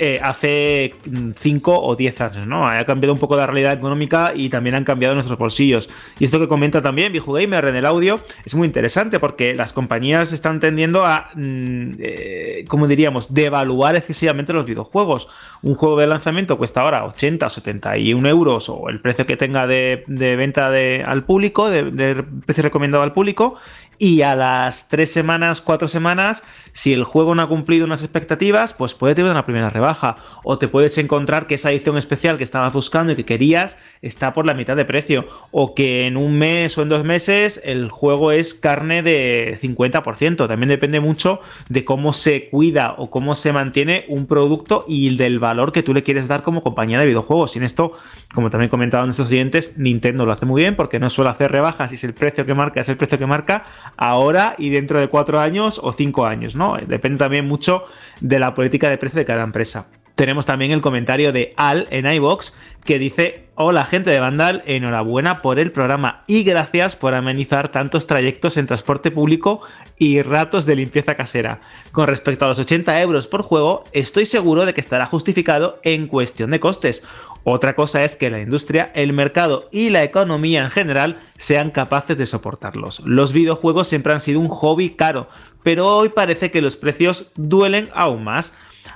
S4: Eh, hace 5 o 10 años, ¿no? Ha cambiado un poco la realidad económica y también han cambiado nuestros bolsillos. Y esto que comenta también Gamer en el audio es muy interesante porque las compañías están tendiendo a, mm, eh, como diríamos, devaluar excesivamente los videojuegos. Un juego de lanzamiento cuesta ahora 80 o 71 euros o el precio que tenga de, venta al público, de precio recomendado al público, y a las tres semanas, cuatro semanas, si el juego no ha cumplido unas expectativas, pues puede tener una primera rebaja. O te puedes encontrar que esa edición especial que estabas buscando y que querías está por la mitad de precio. O que en un mes o en dos meses el juego es carne de 50%. También depende mucho de cómo se cuida o cómo se mantiene un producto y del valor que tú le quieres dar como compañía de videojuegos. Y en esto, como también comentaban nuestros clientes, Nintendo lo hace muy bien porque no suele hacer rebajas y si el precio que marca es el precio que marca ahora y dentro de cuatro años o cinco años, ¿no? Depende también mucho de la política de precio de cada empresa. Tenemos también el comentario de Al en iBox que dice: Hola, gente de Vandal, enhorabuena por el programa y gracias por amenizar tantos trayectos en transporte público y ratos de limpieza casera. Con respecto a los 80 euros por juego, estoy seguro de que estará justificado en cuestión de costes. Otra cosa es que la industria, el mercado y la economía en general sean capaces de soportarlos. Los videojuegos siempre han sido un hobby caro, pero hoy parece que los precios duelen aún más.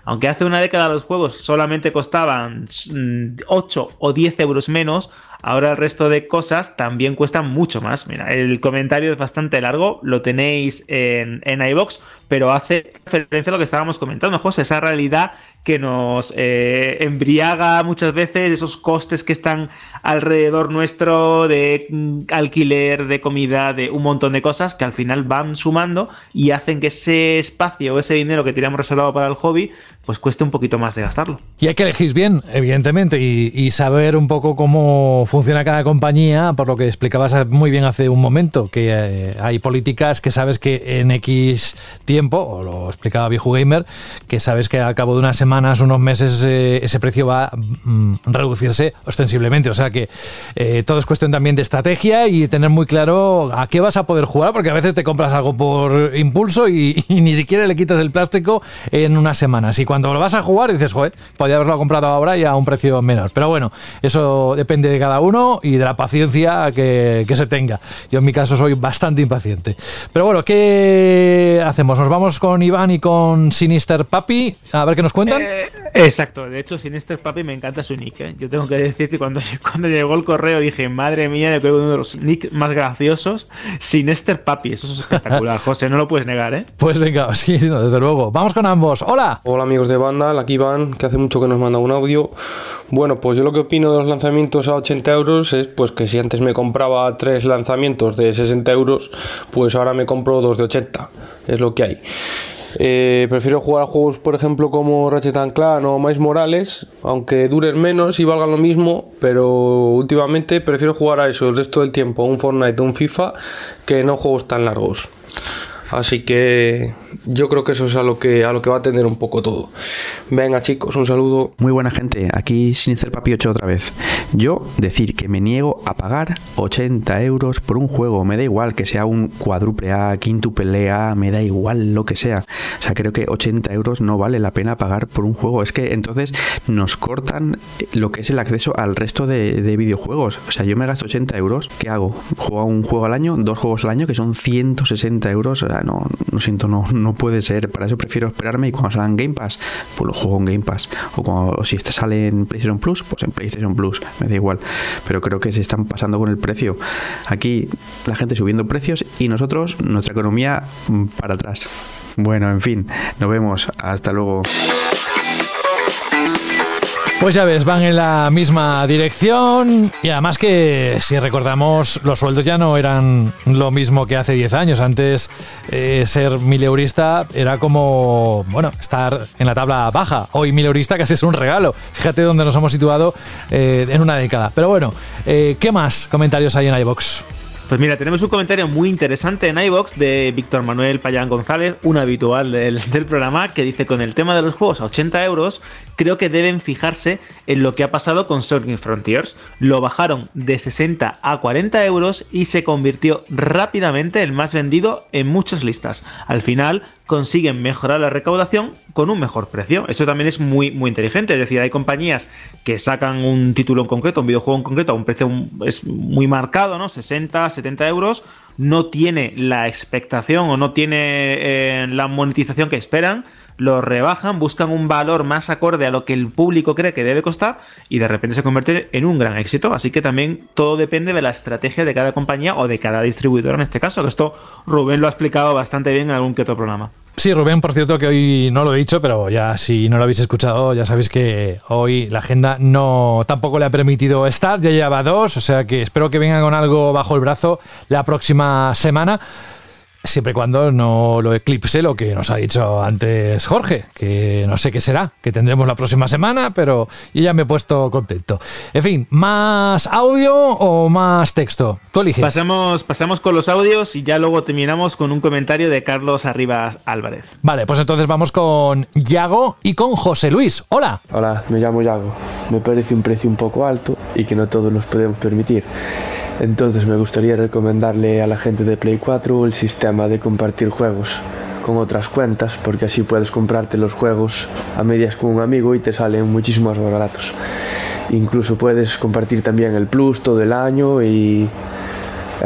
S4: Aunque hace una década los juegos solamente costaban 8 mm, o 10 euros menos, ahora el resto de cosas también cuestan mucho más. Mira, el comentario es bastante largo, lo tenéis en, en iBox, pero hace referencia a lo que estábamos comentando, José, esa realidad que nos eh, embriaga muchas veces, esos costes que están alrededor nuestro de mm, alquiler, de comida, de un montón de cosas que al final van sumando y hacen que ese espacio o ese dinero que teníamos reservado para el hobby, pues cueste un poquito más de gastarlo.
S3: Y hay que elegir bien, evidentemente, y, saber un poco cómo funciona cada compañía, por lo que explicabas muy bien hace un momento, que eh, hay políticas que sabes que en X tiempo, lo explicaba Viejo Gamer, que sabes que al cabo de una semana unos meses, eh, ese precio va a mm, reducirse ostensiblemente. O sea que eh, todo es cuestión también de estrategia y tener muy claro a qué vas a poder jugar, porque a veces te compras algo por impulso y, (laughs) ni siquiera le quitas el plástico en unas semanas. Y cuando lo vas a jugar dices, joder, podría haberlo comprado ahora y a un precio menor. Pero bueno, eso depende de cada cada uno y de la paciencia que, que se tenga. Yo en mi caso soy bastante impaciente. Pero bueno, ¿qué hacemos? ¿Nos vamos con Iván y con Sinister Papi? A ver qué nos cuentan.
S4: Eh, exacto, de hecho Sinister Papi me encanta su nick. ¿eh? Yo tengo que decir que cuando, (laughs) cuando llegó el correo dije, madre mía, yo creo que uno de los nick más graciosos, Sinister Papi. Eso es espectacular, (laughs) José, no lo puedes negar, ¿eh?
S3: Pues venga, (laughs) sí, no, desde luego. Vamos con ambos. Hola.
S13: Hola amigos de banda, aquí Iván, que hace mucho que nos manda un audio. Bueno, pues yo lo que opino de los lanzamientos a 80 euros es pues que si antes me compraba tres lanzamientos de 60 euros, pues ahora me compro dos de 80. Es lo que hay. Eh, prefiero jugar a juegos, por ejemplo, como Ratchet Clank o Miles Morales, aunque duren menos y valgan lo mismo, pero últimamente prefiero jugar a eso el resto del tiempo, un Fortnite un FIFA, que no juegos tan largos. Así que yo creo que eso es a lo que, a lo que va a atender un poco todo. Venga chicos, un saludo.
S14: Muy buena gente, aquí Sinister Papi 8 otra vez. Yo decir que me niego a pagar 80 euros por un juego, me da igual que sea un cuádruple A, quíntuple A, me da igual lo que sea. O sea, creo que 80 euros no vale la pena pagar por un juego. Es que entonces nos cortan lo que es el acceso al resto de, de videojuegos. O sea, yo me gasto 80 euros, ¿qué hago? ¿Juego un juego al año? ¿Dos juegos al año? Que son 160 euros. No, no siento, no, no puede ser. Para eso prefiero esperarme y cuando salgan Game Pass, pues lo juego en Game Pass. O, cuando, si este sale en PlayStation Plus, pues en PlayStation Plus. Me da igual. Pero creo que se están pasando con el precio. Aquí la gente subiendo precios y nosotros, nuestra economía mm, para atrás. Bueno, en fin, nos vemos. Hasta luego.
S3: Pues ya ves, van en la misma dirección y además que si recordamos los sueldos ya no eran lo mismo que hace 10 años. Antes eh, ser mileurista era como, bueno, estar en la tabla baja. Hoy mileurista casi es un regalo. Fíjate dónde nos hemos situado eh, en una década. Pero bueno, eh, ¿qué más comentarios hay en iBox?
S4: Pues mira, tenemos un comentario muy interesante en iBox de Víctor Manuel Payán González, un habitual (laughs) del, programa, que dice: Con el tema de los juegos a 80 euros, creo que deben fijarse en lo que ha pasado con Sonic Frontiers. Lo bajaron de 60 a 40 euros y se convirtió rápidamente el más vendido en muchas listas. Al final consiguen mejorar la recaudación con un mejor precio. Eso también es muy, muy inteligente. Es decir, hay compañías que sacan un título en concreto, un videojuego en concreto, a un precio es muy marcado, ¿no? 60, 70 euros. No tiene la expectación o no tiene eh, la monetización que esperan lo rebajan, buscan un valor más acorde a lo que el público cree que debe costar y de repente se convierte en un gran éxito. Así que también todo depende de la estrategia de cada compañía o de cada distribuidor en este caso, que esto Rubén lo ha explicado bastante bien en algún que otro programa.
S3: Sí, Rubén, por cierto, que hoy no lo he dicho, pero ya si no lo habéis escuchado, ya sabéis que hoy la agenda no tampoco le ha permitido estar, ya lleva dos, o sea que espero que venga con algo bajo el brazo la próxima semana siempre y cuando no lo eclipse lo que nos ha dicho antes Jorge, que no sé qué será, que tendremos la próxima semana, pero yo ya me he puesto contento. En fin, ¿más audio o más texto? Tú eliges.
S4: Pasamos, pasamos con los audios y ya luego terminamos con un comentario de Carlos Arribas Álvarez.
S3: Vale, pues entonces vamos con Yago y con José Luis. Hola.
S15: Hola, me llamo Yago. Me parece un precio un poco alto y que no todos nos podemos permitir. Entonces me gustaría recomendarle a la gente de Play 4 el sistema de compartir juegos con otras cuentas, porque así puedes comprarte los juegos a medias con un amigo y te salen muchísimo más baratos. Incluso puedes compartir también el Plus todo el año y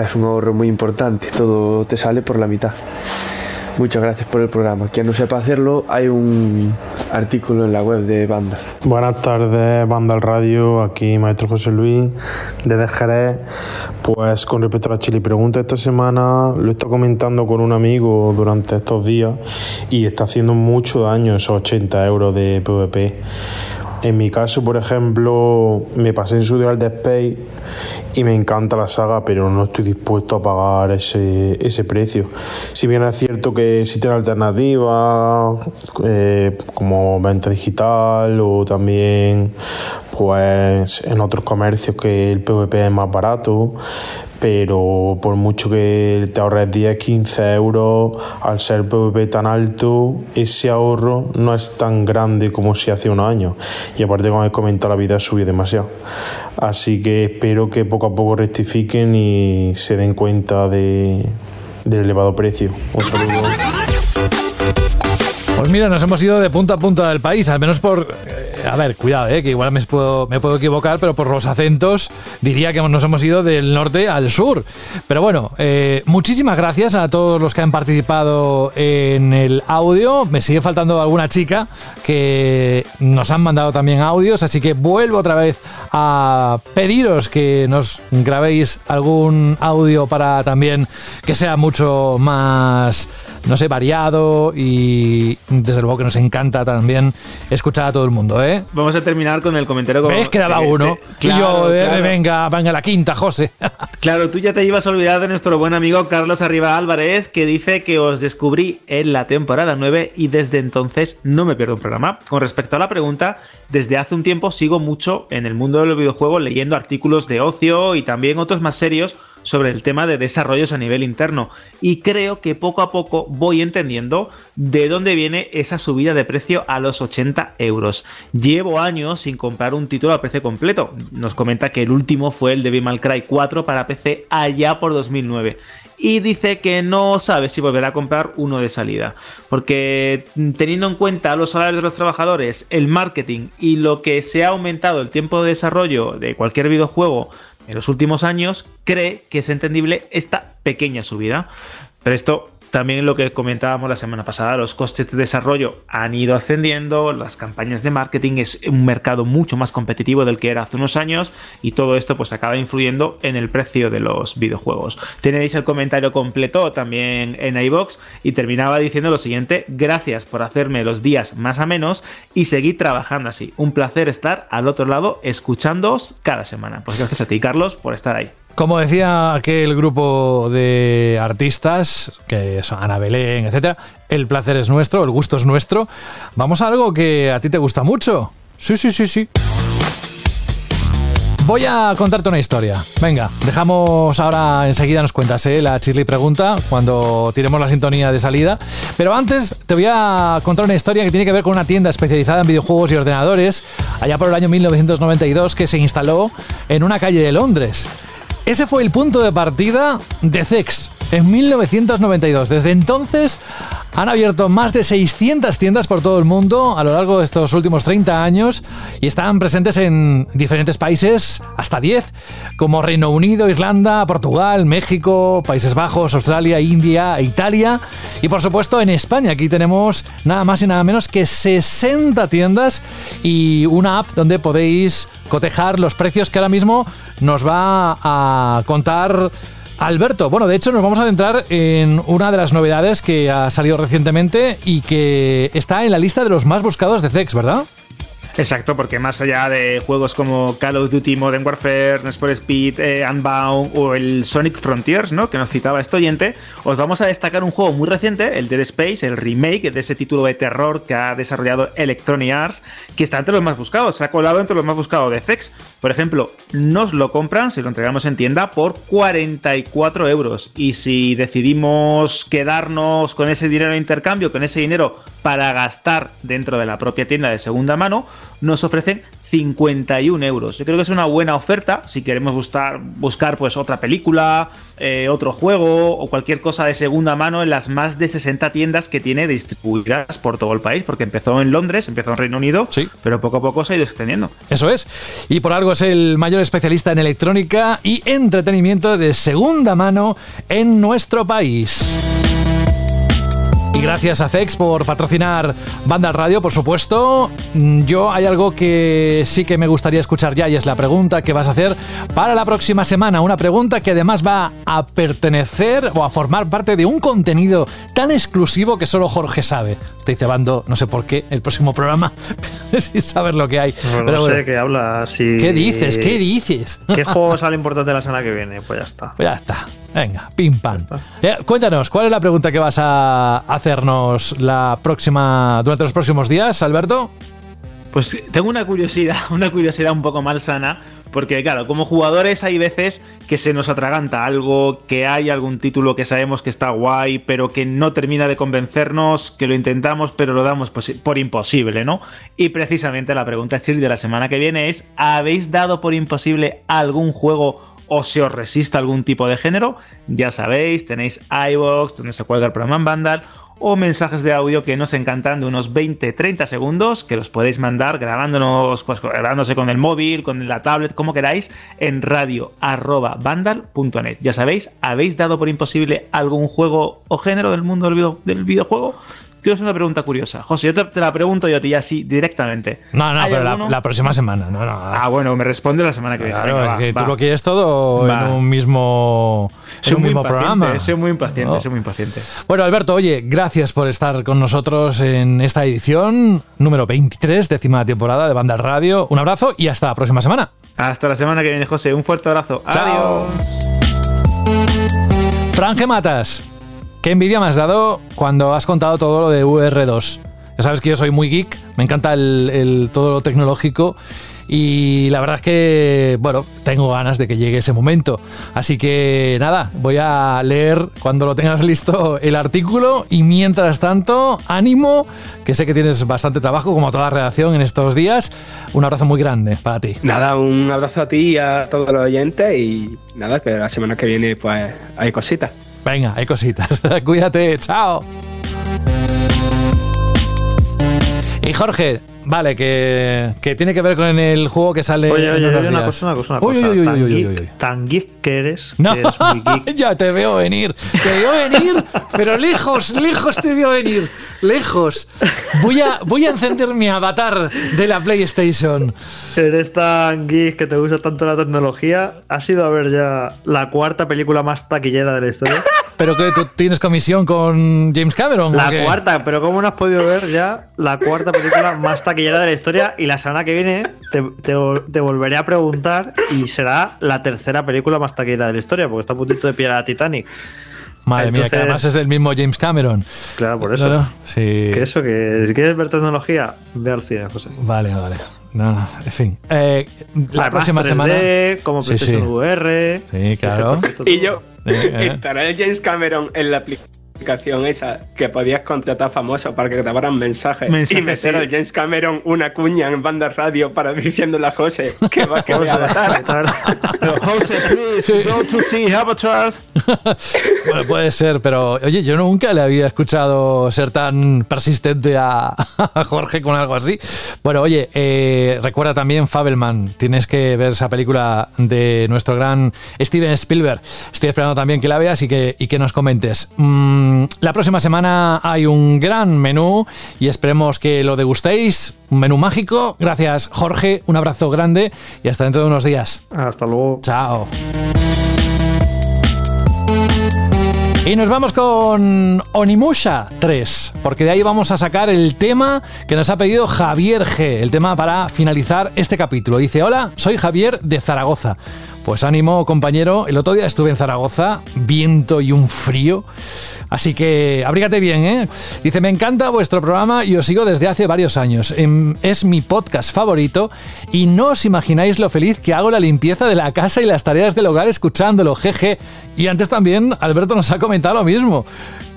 S15: es un ahorro muy importante, todo te sale por la mitad. Muchas gracias por el programa. Quien no sepa hacerlo, hay un artículo en la web de Vandal.
S16: Buenas tardes, Vandal Radio. Aquí Maestro José Luis desde Jerez. Pues con respecto a la Chile Pregunta, esta semana lo he estado comentando con un amigo durante estos días y está haciendo mucho daño esos 80 euros de PvP. En mi caso, por ejemplo, me pasé en su día al Dead Space y me encanta la saga, pero no estoy dispuesto a pagar ese, ese precio. Si bien es cierto que existen alternativas eh, como venta digital o también pues en otros comercios que el PvP es más barato, pero por mucho que te ahorres 10, 15 euros, al ser PVP tan alto, ese ahorro no es tan grande como si hace unos años. Y aparte, como he comentado, la vida subió demasiado. Así que espero que poco a poco rectifiquen y se den cuenta de, del elevado precio. Un saludo.
S3: Pues mira, nos hemos ido de punta a punta del país, al menos por a ver, cuidado, eh, que igual me puedo, equivocar, pero por los acentos diría que nos hemos ido del norte al sur. Pero bueno, eh, muchísimas gracias a todos los que han participado en el audio. Me sigue faltando alguna chica que nos han mandado también audios, así que vuelvo otra vez a pediros que nos grabéis algún audio para también que sea mucho más, no sé, variado y desde luego que nos encanta también escuchar a todo el mundo, ¿eh?
S4: Vamos a terminar con el comentario.
S3: ¿Ves? Quedaba uno. y yo, venga, venga la quinta, José. (laughs)
S4: claro, tú ya te ibas a olvidar de nuestro buen amigo Carlos Arriba Álvarez, que dice que os descubrí en la temporada 9 y desde entonces no me pierdo un programa. Con respecto a la pregunta, desde hace un tiempo sigo mucho en el mundo de los videojuegos leyendo artículos de ocio y también otros más serios sobre el tema de desarrollos a nivel interno y creo que poco a poco voy entendiendo de dónde viene esa subida de precio a los 80 euros. Llevo años sin comprar un título a PC completo. Nos comenta que el último fue el de May Cry 4 para PC allá por 2009 y dice que no sabe si volverá a comprar uno de salida. Porque teniendo en cuenta los salarios de los trabajadores, el marketing y lo que se ha aumentado el tiempo de desarrollo de cualquier videojuego en los últimos años, cree que es entendible esta pequeña subida. Pero esto también lo que comentábamos la semana pasada, los costes de desarrollo han ido ascendiendo, las campañas de marketing es un mercado mucho más competitivo del que era hace unos años y todo esto pues acaba influyendo en el precio de los videojuegos. Tenéis el comentario completo también en iBox y terminaba diciendo lo siguiente, gracias por hacerme los días más a menos y seguir trabajando así. Un placer estar al otro lado escuchándoos cada semana. Pues gracias a ti Carlos por estar ahí.
S3: Como decía aquel grupo de artistas, que son Ana Belén, etcétera, el placer es nuestro, el gusto es nuestro. Vamos a algo que a ti te gusta mucho. Sí, sí, sí, sí. Voy a contarte una historia. Venga, dejamos ahora enseguida nos cuentas ¿eh? la Chirly pregunta cuando tiremos la sintonía de salida. Pero antes te voy a contar una historia que tiene que ver con una tienda especializada en videojuegos y ordenadores allá por el año 1992 que se instaló en una calle de Londres. Ese fue el punto de partida de Zex en 1992. Desde entonces han abierto más de 600 tiendas por todo el mundo a lo largo de estos últimos 30 años y están presentes en diferentes países, hasta 10, como Reino Unido, Irlanda, Portugal, México, Países Bajos, Australia, India, Italia y por supuesto en España. Aquí tenemos nada más y nada menos que 60 tiendas y una app donde podéis cotejar los precios que ahora mismo nos va a contar Alberto, bueno, de hecho nos vamos a centrar en una de las novedades que ha salido recientemente y que está en la lista de los más buscados de Zex, ¿verdad?
S4: Exacto, porque más allá de juegos como Call of Duty Modern Warfare, Need for Speed, eh, Unbound o el Sonic Frontiers, ¿no? que nos citaba este oyente, os vamos a destacar un juego muy reciente, el Dead Space, el remake de ese título de terror que ha desarrollado Electronic Arts, que está entre los más buscados, se ha colado entre los más buscados de FX. Por ejemplo, nos lo compran, si lo entregamos en tienda, por 44 euros. Y si decidimos quedarnos con ese dinero de intercambio, con ese dinero para gastar dentro de la propia tienda de segunda mano, nos ofrecen 51 euros. Yo creo que es una buena oferta si queremos buscar, buscar pues otra película, eh, otro juego o cualquier cosa de segunda mano en las más de 60 tiendas que tiene distribuidas por todo el país, porque empezó en Londres, empezó en Reino Unido, sí. pero poco a poco se ha ido extendiendo.
S3: Eso es. Y por algo es el mayor especialista en electrónica y entretenimiento de segunda mano en nuestro país. Y gracias a Zex por patrocinar Banda Radio, por supuesto. Mm, yo hay algo que sí que me gustaría escuchar ya y es la pregunta que vas a hacer para la próxima semana. Una pregunta que además va a pertenecer o a formar parte de un contenido tan exclusivo que solo Jorge sabe. Estoy cebando, no sé por qué, el próximo programa (laughs) sin saber lo que hay.
S6: No, Pero sé qué hablas.
S3: ¿Qué dices? ¿Qué dices?
S6: ¿Qué juego sale importante la semana que viene? Pues ya está.
S3: Pues ya está. Venga, pim pam. Eh, cuéntanos, ¿cuál es la pregunta que vas a hacernos la próxima durante los próximos días, Alberto?
S4: Pues tengo una curiosidad, (laughs) una curiosidad un poco malsana, porque claro, como jugadores hay veces que se nos atraganta algo, que hay algún título que sabemos que está guay, pero que no termina de convencernos, que lo intentamos, pero lo damos por imposible, ¿no? Y precisamente la pregunta chill de la semana que viene es, ¿habéis dado por imposible algún juego o se os resista algún tipo de género, ya sabéis, tenéis iVoox, donde se cuelga el programa en Vandal, o mensajes de audio que nos encantan de unos 20-30 segundos que los podéis mandar grabándonos, pues, grabándose con el móvil, con la tablet, como queráis, en radio.vandal.net. Ya sabéis, ¿habéis dado por imposible algún juego o género del mundo del, del videojuego? Quiero hacer una pregunta curiosa. José, yo te, la pregunto yo a ti así directamente.
S3: No, no, pero la, próxima semana. No, no.
S4: Ah, bueno, me responde la semana que viene.
S3: Claro, que tú lo quieres todo en un mismo, en un mismo programa.
S4: Soy muy impaciente, soy muy impaciente.
S3: Bueno, Alberto, oye, gracias por estar con nosotros en esta edición número 23, décima temporada de Banda Radio. Un abrazo y hasta la próxima semana.
S4: Hasta la semana que viene, José. Un fuerte abrazo.
S3: Chao. Adiós. Franje Matas. ¿Qué envidia me has dado cuando has contado todo lo de VR2? Ya sabes que yo soy muy geek, me encanta el, todo lo tecnológico y la verdad es que, bueno, tengo ganas de que llegue ese momento. Así que nada, voy a leer cuando lo tengas listo el artículo y mientras tanto, ánimo, que sé que tienes bastante trabajo como toda redacción en estos días. Un abrazo muy grande para ti.
S5: Nada, un abrazo a ti y a todos los oyentes y nada, que la semana que viene pues hay cositas.
S3: Venga, hay cositas. (laughs) Cuídate, chao. Y Jorge, vale, que, que, tiene que ver con el juego que sale.
S6: Oye, oye, oye una cosa, una cosa, una cosa. Uy, uy, tan, geek, tan, geek, que eres.
S3: No,
S6: que eres muy geek. (laughs)
S3: ya te veo venir. Te veo venir, pero lejos, lejos te veo venir. Lejos. Voy a, voy a encender mi avatar de la PlayStation.
S6: Eres tan geek que te gusta tanto la tecnología. Has ido a ver ya la cuarta película más taquillera de la historia. (laughs)
S3: ¿Pero que tú tienes comisión con James Cameron?
S6: La cuarta, pero ¿cómo no has podido ver ya la cuarta película más taquillera de la historia? Y la semana que viene te, volveré a preguntar y será la tercera película más taquillera de la historia, porque está a puntito de pillar a Titanic.
S3: Madre mía, que además es del mismo James Cameron.
S6: Claro, por eso.
S3: sí.
S6: Que eso, que si quieres ver tecnología, ve al cine, José.
S3: Vale, vale. No, en fin. Eh, la próxima
S6: 3D,
S3: semana.
S6: Como PlayStation
S3: sí, sí.
S6: VR.
S3: Sí, claro.
S5: Y yo, eh, estará el James Cameron en la aplicación esa que podías contratar famosos para que te grabaran mensajes, mensajes y meter sí. a James Cameron una cuña en banda radio para (laughs) diciéndole a José que va a matar.
S6: José, please, go to see Avatar. (laughs)
S3: bueno, puede ser, pero oye, yo nunca le había escuchado ser tan persistente a, (laughs) a Jorge con algo así. Bueno, oye, eh, recuerda también Fabelman. Tienes que ver esa película de nuestro gran Steven Spielberg. Estoy esperando también que la veas y que, y que nos comentes. Mm, la próxima semana hay un gran menú y esperemos que lo degustéis. Un menú mágico. Gracias, Jorge. Un abrazo grande y hasta dentro de unos días.
S6: Hasta luego.
S3: Chao. Y nos vamos con Onimusha 3, porque de ahí vamos a sacar el tema que nos ha pedido Javier G, el tema para finalizar este capítulo. Dice, hola, soy Javier de Zaragoza. Pues ánimo, compañero, el otro día estuve en Zaragoza, viento y un frío. Así que abrígate bien, ¿eh? Dice, me encanta vuestro programa y os sigo desde hace varios años. Em, es mi podcast favorito y no os imagináis lo feliz que hago la limpieza de la casa y las tareas del hogar escuchándolo, jeje. Y antes también Alberto nos ha comentado lo mismo.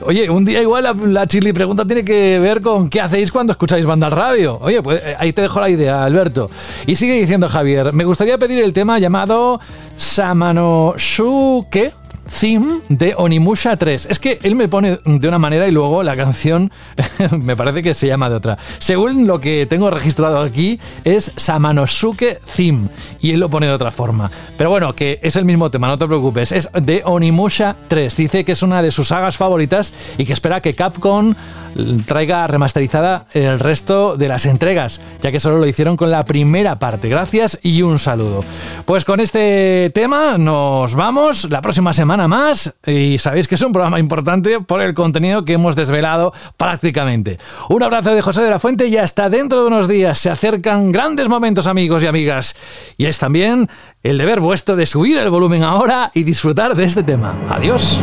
S3: Oye, un día igual la, la chili pregunta tiene que ver con qué hacéis cuando escucháis banda al radio. Oye, pues eh, ahí te dejo la idea, Alberto. Y sigue diciendo Javier, me gustaría pedir el tema llamado Samanoshuke theme de Onimusha 3. Es que él me pone de una manera y luego la canción (laughs) me parece que se llama de otra. Según lo que tengo registrado aquí es Samanosuke Theme y él lo pone de otra forma. Pero bueno, que es el mismo tema, no te preocupes. Es de Onimusha 3. Dice que es una de sus sagas favoritas y que espera que Capcom traiga remasterizada el resto de las entregas, ya que solo lo hicieron con la primera parte. Gracias y un saludo. Pues con este tema nos vamos la próxima semana más y sabéis que es un programa importante por el contenido que hemos desvelado prácticamente. Un abrazo de José de la Fuente y hasta dentro de unos días se acercan grandes momentos amigos y amigas. Y es también el deber vuestro de subir el volumen ahora y disfrutar de este tema. Adiós.